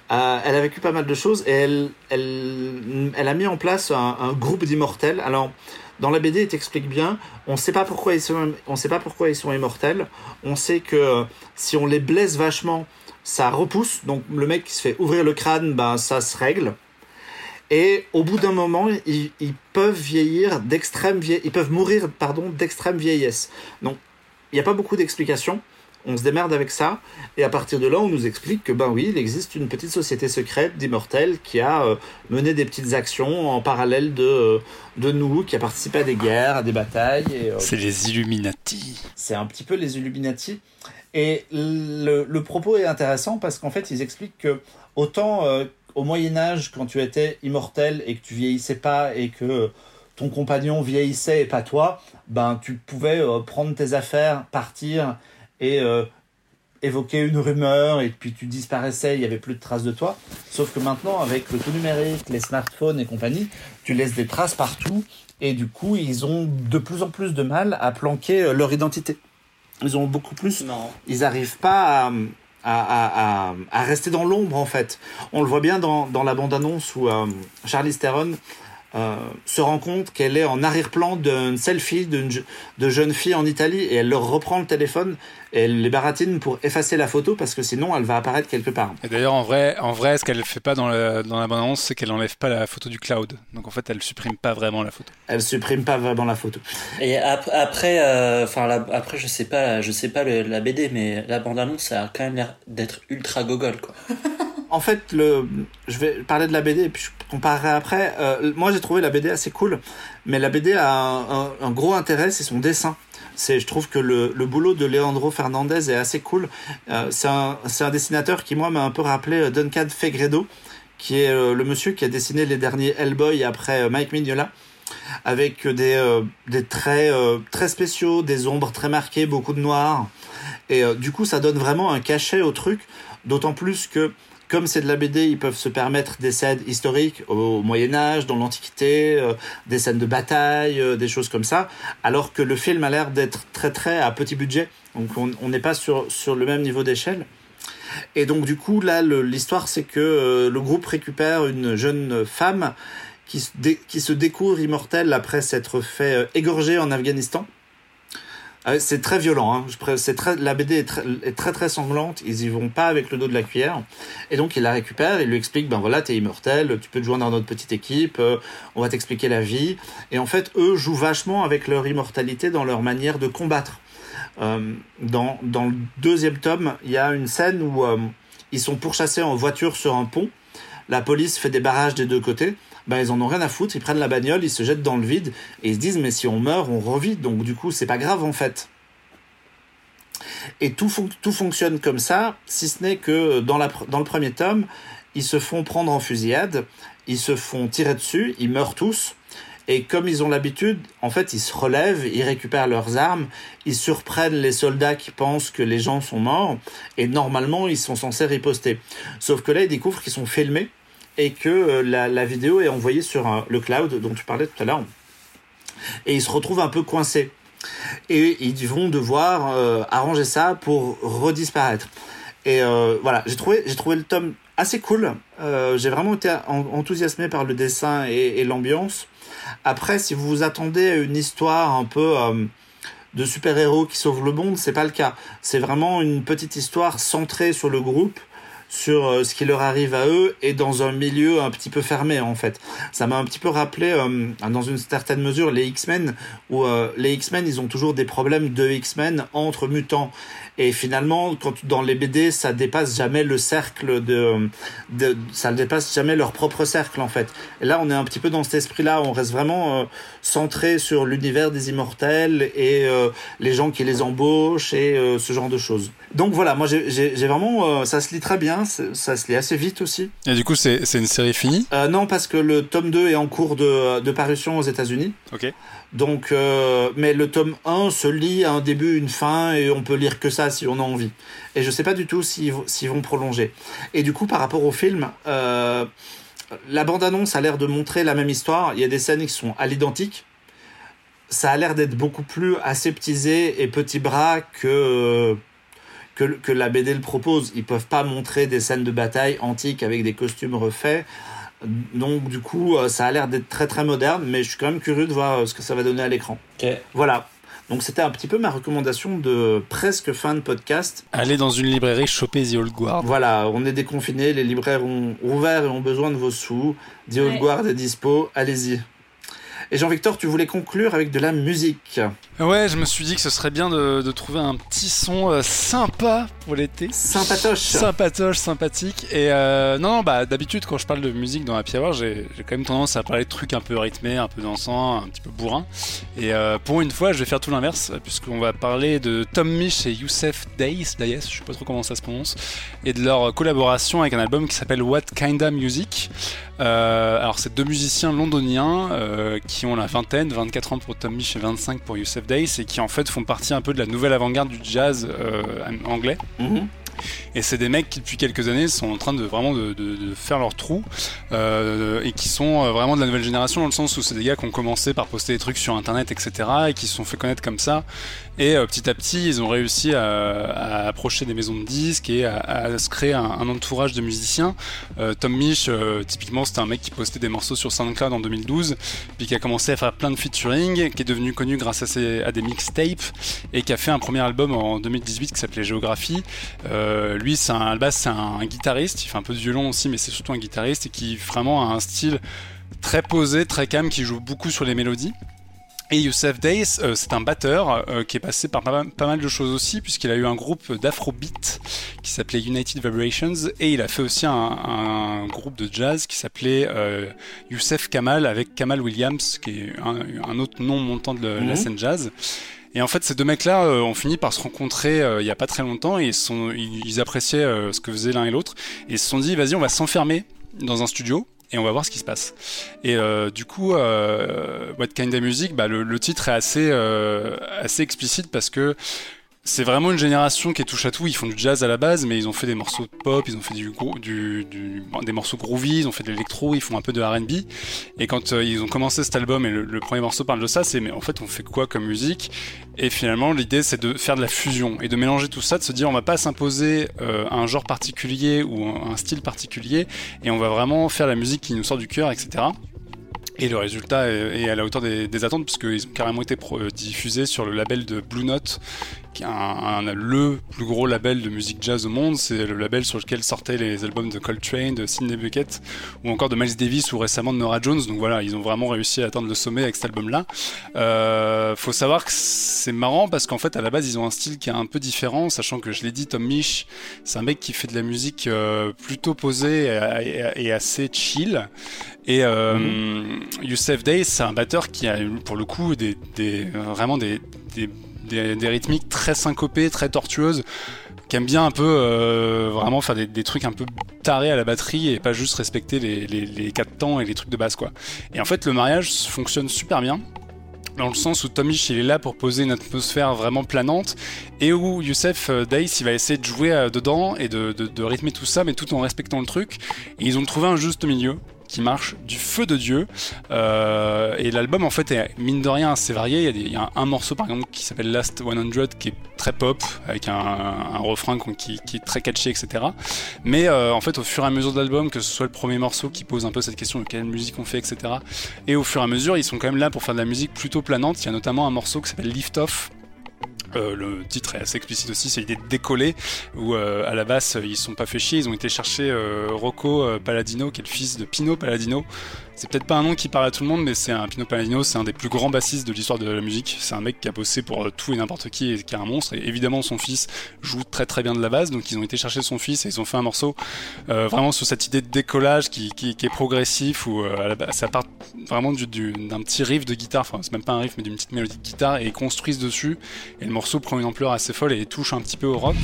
Elle a vécu pas mal de choses et elle, elle, elle a mis en place un, groupe d'immortels. Alors, dans la BD, il t'explique bien. On on sait pas pourquoi ils sont immortels. On sait que si on les blesse vachement, ça repousse. Donc, le mec qui se fait ouvrir le crâne, ben, ça se règle. Et au bout d'un moment, ils, peuvent vieillir d'extrême ils peuvent mourir pardon d'extrême vieillesse. Donc, il n'y a pas beaucoup d'explications. On se démerde avec ça. Et à partir de là, on nous explique que, ben oui, il existe une petite société secrète d'immortels qui a euh, mené des petites actions en parallèle de, euh, de nous, qui a participé à des guerres, à des batailles. Euh, C'est les Illuminati. c'est un petit peu les Illuminati. Et le, le propos est intéressant parce qu'en fait, ils expliquent que autant euh, au Moyen Âge, quand tu étais immortel et que tu vieillissais pas et que ton compagnon vieillissait et pas toi, ben tu pouvais euh, prendre tes affaires, partir et euh, évoquer une rumeur et puis tu disparaissais, il y avait plus de traces de toi. Sauf que maintenant, avec le tout numérique, les smartphones et compagnie, tu laisses des traces partout et du coup, ils ont de plus en plus de mal à planquer euh, leur identité. Ils ont beaucoup plus marrant. ils n'arrivent pas à, à, à, rester dans l'ombre en fait. On le voit bien dans, dans la bande-annonce où euh, Charlize Theron euh, se rend compte qu'elle est en arrière-plan d'une selfie d'une de jeune fille en Italie et elle leur reprend le téléphone et elle les baratine pour effacer la photo parce que sinon elle va apparaître quelque part. Et d'ailleurs, en vrai, en vrai, ce qu'elle fait pas dans la, dans la bande-annonce, c'est qu'elle enlève pas la photo du cloud. Donc en fait, elle supprime pas vraiment la photo. Elle supprime pas vraiment la photo. Et ap- après, euh, enfin après je sais pas, je sais pas le- la BD, mais la bande annonce ça a quand même l'air d'être ultra gogol quoi. *laughs* En fait, le, je vais parler de la BD et puis je comparerai après. Euh, moi, j'ai trouvé la BD assez cool, mais la BD a un, gros intérêt, c'est son dessin. C'est, je trouve que le, le boulot de Leandro Fernandez est assez cool. Euh, c'est un, un dessinateur qui moi m'a un peu rappelé euh, Duncan Fegredo, qui est le monsieur qui a dessiné les derniers Hellboy après Mike Mignola, avec des, des traits très spéciaux, des ombres très marquées, beaucoup de noir. Et du coup, ça donne vraiment un cachet au truc, d'autant plus que comme c'est de la BD, ils peuvent se permettre des scènes historiques au Moyen Âge, dans l'Antiquité, euh, des scènes de bataille, euh, des choses comme ça, alors que le film a l'air d'être très très à petit budget, donc on n'est pas sur, sur le même niveau d'échelle. Et donc du coup, là, l'histoire, c'est que euh, le groupe récupère une jeune femme qui, qui se découvre immortelle après s'être fait égorger en Afghanistan. Euh, c'est très violent. Hein. C'est la BD est très, très sanglante. Ils y vont pas avec le dos de la cuillère. Et donc il la récupère. Il lui explique ben voilà, t'es immortel. Tu peux te joindre dans notre petite équipe. euh, on va t'expliquer la vie. Et en fait, eux jouent vachement avec leur immortalité dans leur manière de combattre. Euh, dans, dans le deuxième tome, il y a une scène où euh, ils sont pourchassés en voiture sur un pont. La police fait des barrages des deux côtés. Ben, ils en ont rien à foutre. Ils prennent la bagnole, ils se jettent dans le vide et ils se disent mais si on meurt, on revit. Donc du coup, c'est pas grave en fait. Et tout, tout fonctionne comme ça, si ce n'est que dans, la, dans le premier tome, ils se font prendre en fusillade, ils se font tirer dessus, ils meurent tous. Et comme ils ont l'habitude, en fait, ils se relèvent, ils récupèrent leurs armes, ils surprennent les soldats qui pensent que les gens sont morts, et normalement, ils sont censés riposter. Sauf que là, ils découvrent qu'ils sont filmés et que euh, la, vidéo est envoyée sur le cloud dont tu parlais tout à l'heure. Et ils se retrouvent un peu coincés. Et ils vont devoir euh, arranger ça pour redisparaître. Et euh, voilà, j'ai trouvé, le tome assez cool. j'ai vraiment été enthousiasmé par le dessin et l'ambiance. Après, si vous vous attendez à une histoire un peu euh, de super-héros qui sauvent le monde, c'est pas le cas. C'est vraiment une petite histoire centrée sur le groupe sur euh, ce qui leur arrive à eux et dans un milieu un petit peu fermé en fait. Ça m'a un petit peu rappelé euh, dans une certaine mesure les X-Men où les X-Men ils ont toujours des problèmes de X-Men entre mutants et finalement, quand dans les BD, ça dépasse jamais le cercle de, de ça dépasse jamais leur propre cercle en fait. Et là, on est un petit peu dans cet esprit-là. On reste vraiment euh, centré sur l'univers des immortels et euh, les gens qui les embauchent et euh, ce genre de choses. Donc voilà, moi j'ai vraiment, ça se lit très bien, ça se lit assez vite aussi. Et du coup, c'est une série finie? Non, parce que le tome 2 est en cours de, de parution aux États-Unis. Ok. Donc, euh, mais le tome 1 se lit à un début, une fin, et on peut lire que ça si on a envie. Et je sais pas du tout s'ils vont prolonger. Et du coup, par rapport au film, euh, la bande-annonce a l'air de montrer la même histoire. Il y a des scènes qui sont à l'identique. Ça a l'air d'être beaucoup plus aseptisé et petit bras que, que, que la BD le propose. Ils peuvent pas montrer des scènes de bataille antiques avec des costumes refaits. Donc du coup, euh, ça a l'air d'être très très moderne, mais je suis quand même curieux de voir euh, ce que ça va donner à l'écran. Voilà. Donc c'était un petit peu ma recommandation de presque fin de podcast. Allez dans une librairie, choper The Old Guard. Voilà, on est déconfiné, les libraires ont ouvert et ont besoin de vos sous. The Old Guard est dispo, allez-y. Et Jean-Victor, tu voulais conclure avec de la musique. Ouais, je me suis dit que ce serait bien de, trouver un petit son euh, sympa pour l'été. Sympatoche. Sympatoche, sympathique. Et euh, non, non, bah d'habitude quand je parle de musique dans Happy Hour, j'ai quand même tendance à parler de trucs un peu rythmés, un peu dansants, un petit peu bourrin. Et euh, pour une fois, je vais faire tout l'inverse, puisqu'on va parler de Tom Misch et Youssef Days, Dayes, je sais pas trop comment ça se prononce, et de leur collaboration avec un album qui s'appelle What Kinda Music. Alors c'est deux musiciens londoniens qui ont la vingtaine, 24 ans pour Tom Misch et 25 pour Youssef Days et qui en fait font partie un peu de la nouvelle avant-garde du jazz euh, anglais. Mhm. Et c'est des mecs qui depuis quelques années sont en train de vraiment de, faire leur trou euh, et qui sont euh, vraiment de la nouvelle génération dans le sens où c'est des gars qui ont commencé par poster des trucs sur internet etc et qui se sont fait connaître comme ça et euh, petit à petit, ils ont réussi à, approcher des maisons de disques et à, se créer un, entourage de musiciens. Tom Misch, typiquement, c'était un mec qui postait des morceaux sur SoundCloud en 2012, puis qui a commencé à faire plein de featuring, qui est devenu connu grâce à des mixtapes et qui a fait un premier album en 2018 qui s'appelait Géographie. Lui, c'est un, c'est un guitariste, il fait un peu de violon aussi, mais c'est surtout un guitariste et qui vraiment a un style très posé, très calme, qui joue beaucoup sur les mélodies. Et Youssef Days, euh, c'est un batteur euh, qui est passé par pas, mal de choses aussi, puisqu'il a eu un groupe d'afrobeat qui s'appelait United Vibrations, et il a fait aussi un, groupe de jazz qui s'appelait euh, Youssef Kamal, avec Kamal Williams, qui est un, autre nom montant de la mhm. scène jazz. Et en fait, ces deux mecs-là ont fini par se rencontrer il y a pas très longtemps, et ils, appréciaient ce que faisaient l'un et l'autre, et se sont dit, vas-y, on va s'enfermer dans un studio et on va voir ce qui se passe. Et euh, du coup, euh, What Kind of Music, bah, le, titre est assez, euh, assez explicite parce que c'est vraiment une génération qui est touche à tout. Ils font du jazz à la base, mais ils ont fait des morceaux de pop, ils ont fait des morceaux groovy, ils ont fait de l'électro, ils font un peu de R&B. Et quand euh, ils ont commencé cet album et le, premier morceau parle de ça, c'est mais en fait on fait quoi comme musique? Et finalement l'idée c'est de faire de la fusion et de mélanger tout ça, de se dire on va pas s'imposer euh, un genre particulier ou un, style particulier, et on va vraiment faire la musique qui nous sort du cœur, etc. Et le résultat est, à la hauteur des, des attentes, puisqu'ils ont carrément été diffusés sur le label de Blue Note, un, le plus gros label de musique jazz au monde. C'est le label sur lequel sortaient les albums de Coltrane, de Sidney Bucket ou encore de Miles Davis ou récemment de Nora Jones. Donc voilà, ils ont vraiment réussi à atteindre le sommet avec cet album-là. Euh, faut savoir que c'est marrant parce qu'en fait, à la base, ils ont un style qui est un peu différent, sachant que je l'ai dit, Tom Misch, c'est un mec qui fait de la musique euh, plutôt posée et, assez chill. Et euh, mm-hmm. Youssef Day, c'est un batteur qui a pour le coup des, des vraiment des, des des, rythmiques très syncopées, très tortueuses, qui aiment bien un peu euh, vraiment faire des, trucs un peu tarés à la batterie et pas juste respecter les, les, quatre temps et les trucs de base quoi. Et en fait le mariage fonctionne super bien dans le sens où Tomish il est là pour poser une atmosphère vraiment planante et où Youssef euh, il va essayer de jouer euh, dedans et de, de, rythmer tout ça mais tout en respectant le truc et ils ont trouvé un juste milieu qui marche du feu de Dieu. Euh, et l'album, en fait, est mine de rien assez varié. Il y a, un, morceau, par exemple, qui s'appelle Last 100, qui est très pop, avec un, refrain qui, est très catchy, etc. Mais euh, en fait, au fur et à mesure de l'album, que ce soit le premier morceau qui pose un peu cette question de quelle musique on fait, etc. Et au fur et à mesure, ils sont quand même là pour faire de la musique plutôt planante. Il y a notamment un morceau qui s'appelle Lift Off, euh, le titre est assez explicite aussi, c'est l'idée de décoller, où euh, à la basse ils sont pas fait chier, ils ont été chercher euh, Rocco Paladino, qui est le fils de Pino Paladino, c'est peut-être pas un nom qui parle à tout le monde, mais c'est un Pino Palladino, c'est un des plus grands bassistes de l'histoire de la musique. C'est un mec qui a bossé pour euh, tout et n'importe qui et qui est un monstre. Et évidemment, son fils joue très très bien de la basse, donc ils ont été chercher son fils et ils ont fait un morceau euh, vraiment sur cette idée de décollage qui, est progressif, où euh, ça part vraiment d'un petit riff de guitare, enfin c'est même pas un riff, mais d'une petite mélodie de guitare, et ils construisent dessus. Et le morceau prend une ampleur assez folle et touche un petit peu au rock.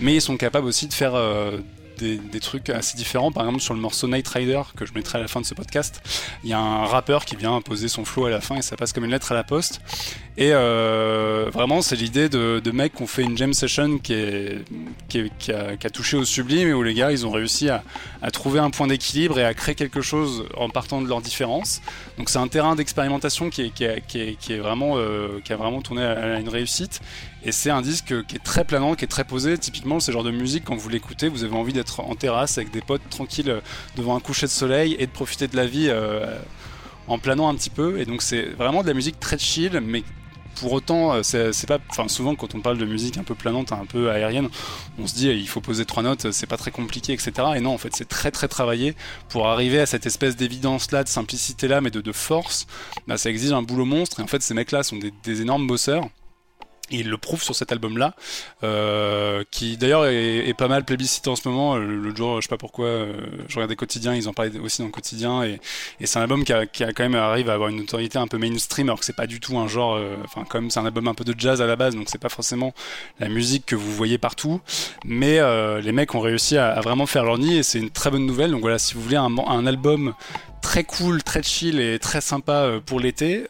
mais ils sont capables aussi de faire euh, des, trucs assez différents. Par exemple, sur le morceau Night Rider, que je mettrai à la fin de ce podcast, il y a un rappeur qui vient poser son flow à la fin et ça passe comme une lettre à la poste. Et euh, vraiment, c'est l'idée de, mecs qui ont fait une jam session qui, a, touché au sublime et où les gars, ils ont réussi à, trouver un point d'équilibre et à créer quelque chose en partant de leurs différences. Donc c'est un terrain d'expérimentation qui, euh, a vraiment tourné à une réussite. Et c'est un disque qui est très planant, qui est très posé. Typiquement, le genre de musique, quand vous l'écoutez, vous avez envie d'être en terrasse avec des potes tranquilles euh, devant un coucher de soleil et de profiter de la vie euh, en planant un petit peu. Et donc, c'est vraiment de la musique très chill, mais pour autant, euh, c'est pas. Enfin, souvent, quand on parle de musique un peu planante, un peu aérienne, on se dit il faut poser trois notes, c'est pas très compliqué, etc. Et non, en fait, c'est très très travaillé pour arriver à cette espèce d'évidence là, de simplicité là, mais de, force. Bah, ça exige un boulot monstre. Et en fait, ces mecs là sont des énormes bosseurs il le prouve sur cet album-là, euh, qui d'ailleurs est, pas mal plébiscité en ce moment. Le jour, je sais pas pourquoi, euh, je regardais Quotidien, ils en parlaient aussi dans Quotidien, et, c'est un album qui, a, quand même arrive à avoir une notoriété un peu mainstream, alors que c'est pas du tout un genre, euh, enfin comme c'est un album un peu de jazz à la base, donc c'est pas forcément la musique que vous voyez partout, mais les mecs ont réussi à, vraiment faire leur nid, et c'est une très bonne nouvelle. Donc voilà, si vous voulez un, un album très cool, très chill et très sympa pour l'été,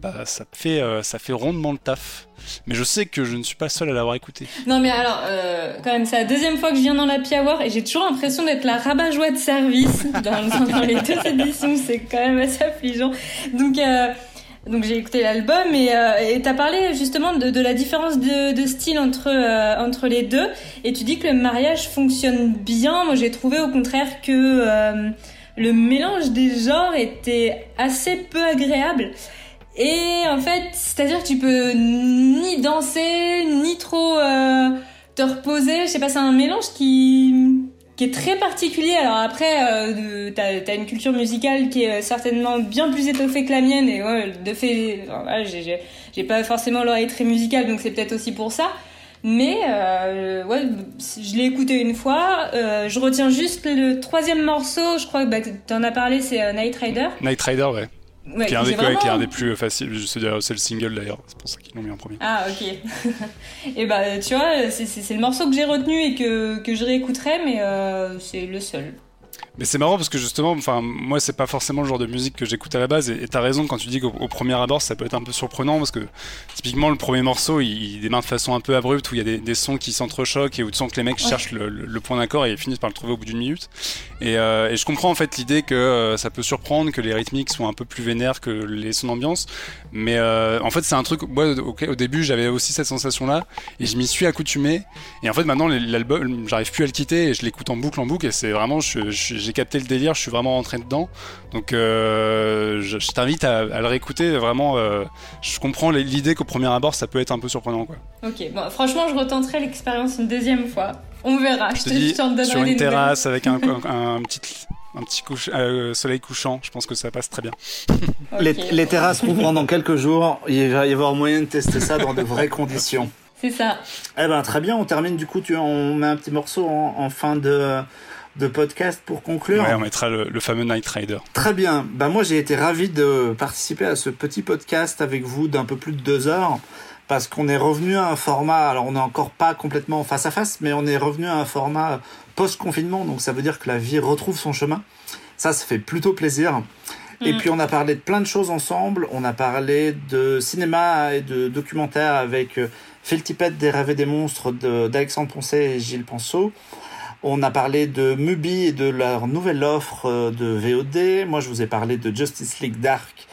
bah, ça fait ça fait rondement le taf. Mais je sais que je ne suis pas seul à l'avoir écouté. Non, mais alors, euh, quand même, c'est la deuxième fois que je viens dans la Hour et j'ai toujours l'impression d'être la rabat-joie de service *laughs* dans, les deux éditions. C'est quand même assez affligeant. Donc, euh, donc j'ai écouté l'album et euh, tu as parlé justement de, la différence de, style entre, euh, entre les deux. Et tu dis que le mariage fonctionne bien. Moi, j'ai trouvé au contraire que le mélange des genres était assez peu agréable. Et en fait, c'est-à-dire que tu peux ni danser, ni trop euh, te reposer. Je sais pas, c'est un mélange qui qui est très particulier. Alors après, euh, t'as as une culture musicale qui est certainement bien plus étoffée que la mienne. Et ouais, de fait, j'ai pas forcément l'oreille très musicale, donc c'est peut-être aussi pour ça. Mais euh, ouais, je l'ai écouté une fois. Euh, je retiens juste le troisième morceau. Je crois que bah, tu as parlé, c'est euh, Night Rider. Night Rider, ouais. Ouais, qui, est un des, qui est un des plus faciles, c'est le single d'ailleurs, c'est pour ça qu'ils l'ont mis en premier. Ah ok. *laughs* et bah tu vois, c'est le morceau que j'ai retenu et que, que je réécouterai, mais euh, c'est le seul. Mais c'est marrant parce que justement, enfin, moi, c'est pas forcément le genre de musique que j'écoute à la base. Et t'as raison quand tu dis qu'au premier abord, ça peut être un peu surprenant parce que typiquement, le premier morceau, il, démarre de façon un peu abrupte où il y a des, sons qui s'entrechoquent et où tu sens que les mecs cherchent le, point d'accord et ils finissent par le trouver au bout d'une minute. Et, euh, et, je comprends en fait l'idée que euh, ça peut surprendre, que les rythmiques soient un peu plus vénères que les sons d'ambiance. Mais euh, en fait, c'est un truc. Moi, au début, j'avais aussi cette sensation-là et je m'y suis accoutumé. Et en fait, maintenant, l'album, j'arrive plus à le quitter et je l'écoute en boucle en boucle. Et c'est vraiment, j'ai j'ai capté le délire, je suis vraiment rentré dedans. Donc euh, je, t'invite à, le réécouter. Vraiment, euh, je comprends l'idée qu'au premier abord, ça peut être un peu surprenant. Quoi. Ok, bon, franchement, je retenterai l'expérience une deuxième fois. On verra. Je, te, dis, sur une terrasse avec *laughs* un, un, petit un petit couche, euh, soleil couchant. Je pense que ça passe très bien. Les, les terrasses rouvrant dans quelques jours. Il va y avoir moyen de tester ça dans de vraies conditions. C'est ça. Eh ben très bien. On termine du coup. Tu, on met un petit morceau en, en fin de de podcast pour conclure. Ouais, on mettra le, le, fameux Night Rider. Très bien. Ben moi, j'ai été ravi de participer à ce petit podcast avec vous d'un peu plus de deux heures parce qu'on est revenu à un format. Alors, on n'est encore pas complètement face à face, mais on est revenu à un format post-confinement. Donc, ça veut dire que la vie retrouve son chemin. Ça, ça fait plutôt plaisir. Et puis on a parlé de plein de choses ensemble. On a parlé de cinéma et de documentaire avec Phil Tippett des Rêves et des Monstres d'Alexandre Poncet et Gilles Penceau. On a parlé de Mubi et de leur nouvelle offre de VOD. Moi, je vous ai parlé de Justice League Dark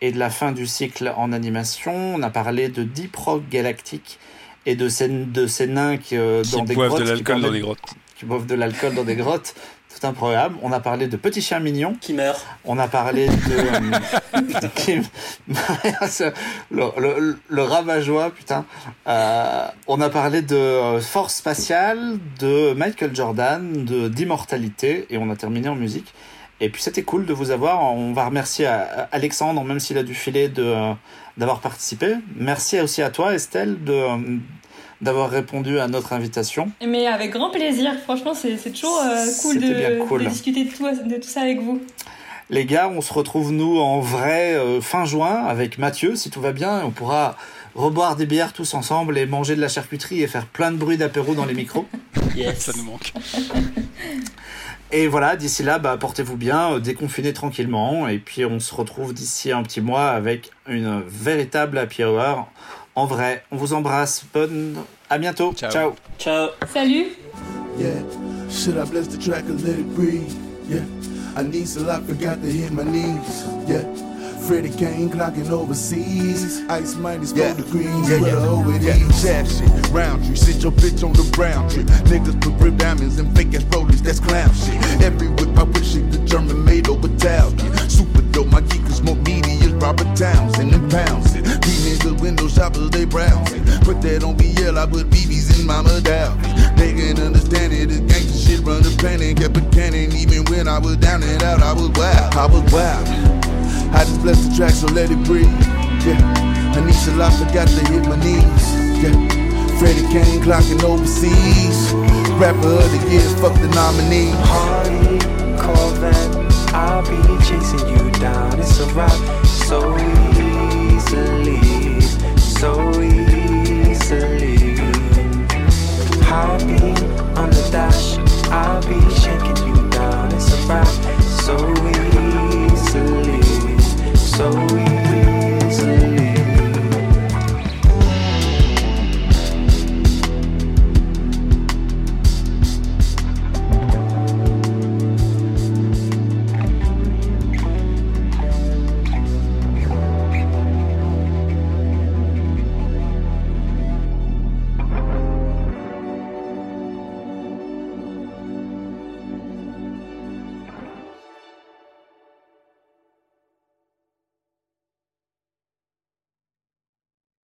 et de la fin du cycle en animation. On a parlé de Deep Rock Galactic et de ces, de ces nains qui, euh, qui dans des boivent grottes. de l'alcool dans des grottes. Qui boivent de l'alcool dans des grottes. Tout un programme. On a parlé de Petits Chiens Mignons. Qui meurt. On a parlé de... euh, *laughs* *laughs* le, le, le ravageois, putain. Euh, on a parlé de Force Spatiale, de Michael Jordan, de d'immortalité, et on a terminé en musique. Et puis c'était cool de vous avoir. On va remercier Alexandre, même s'il a dû filer, de d'avoir participé. Merci aussi à toi, Estelle, de d'avoir répondu à notre invitation. Mais avec grand plaisir. Franchement, c'est toujours euh, cool, de, cool de, discuter de tout, de tout ça avec vous. Les gars, on se retrouve nous en vrai euh, fin juin avec Mathieu, si tout va bien. On pourra reboire des bières tous ensemble et manger de la charcuterie et faire plein de bruit d'apéro dans les micros. *laughs* yes. Ça nous manque. *laughs* Et voilà, d'ici là, bah, portez-vous bien, euh, déconfinez tranquillement. Et puis on se retrouve d'ici un petit mois avec une véritable happy hour. En vrai, on vous embrasse. Bonne. À bientôt. Ciao. Ciao. Ciao. Salut. Yeah. Should I bless the track and let it breathe? Yeah. I need so I forgot to hit my knees. Yeah. Freddie Kane clocking overseas. Ice minus Yeah. four degrees. Yeah, Where yeah, the hoe it yeah. is. Jab shit, round tree, sit your bitch on the brown tree. Niggas put rib diamonds and fake ass rollers, that's clown shit. Every whip I wish it the German made over Italian. Super dope, my geekers more meaty Robert Townsend and pounds it. These niggas window shoppers, they browsing. Put that on BL, I put BBs in Mama Dowdy. They can understand it, this gangsta shit run the planet. Kept a cannon, even when I was down and out, I was wild, I was wild. I just bless the track, so let it breathe. Yeah, Anisha Lop forgot to hit my knees. Yeah, Freddie Kane clocking overseas. Rapper of the year, fuck the nominee. Hardy Corvette, I'll be chasing you down. It's a rock so easily, so easily. I'll be on the dash, I'll be shaking you down. It's a wrap so easily, so easily.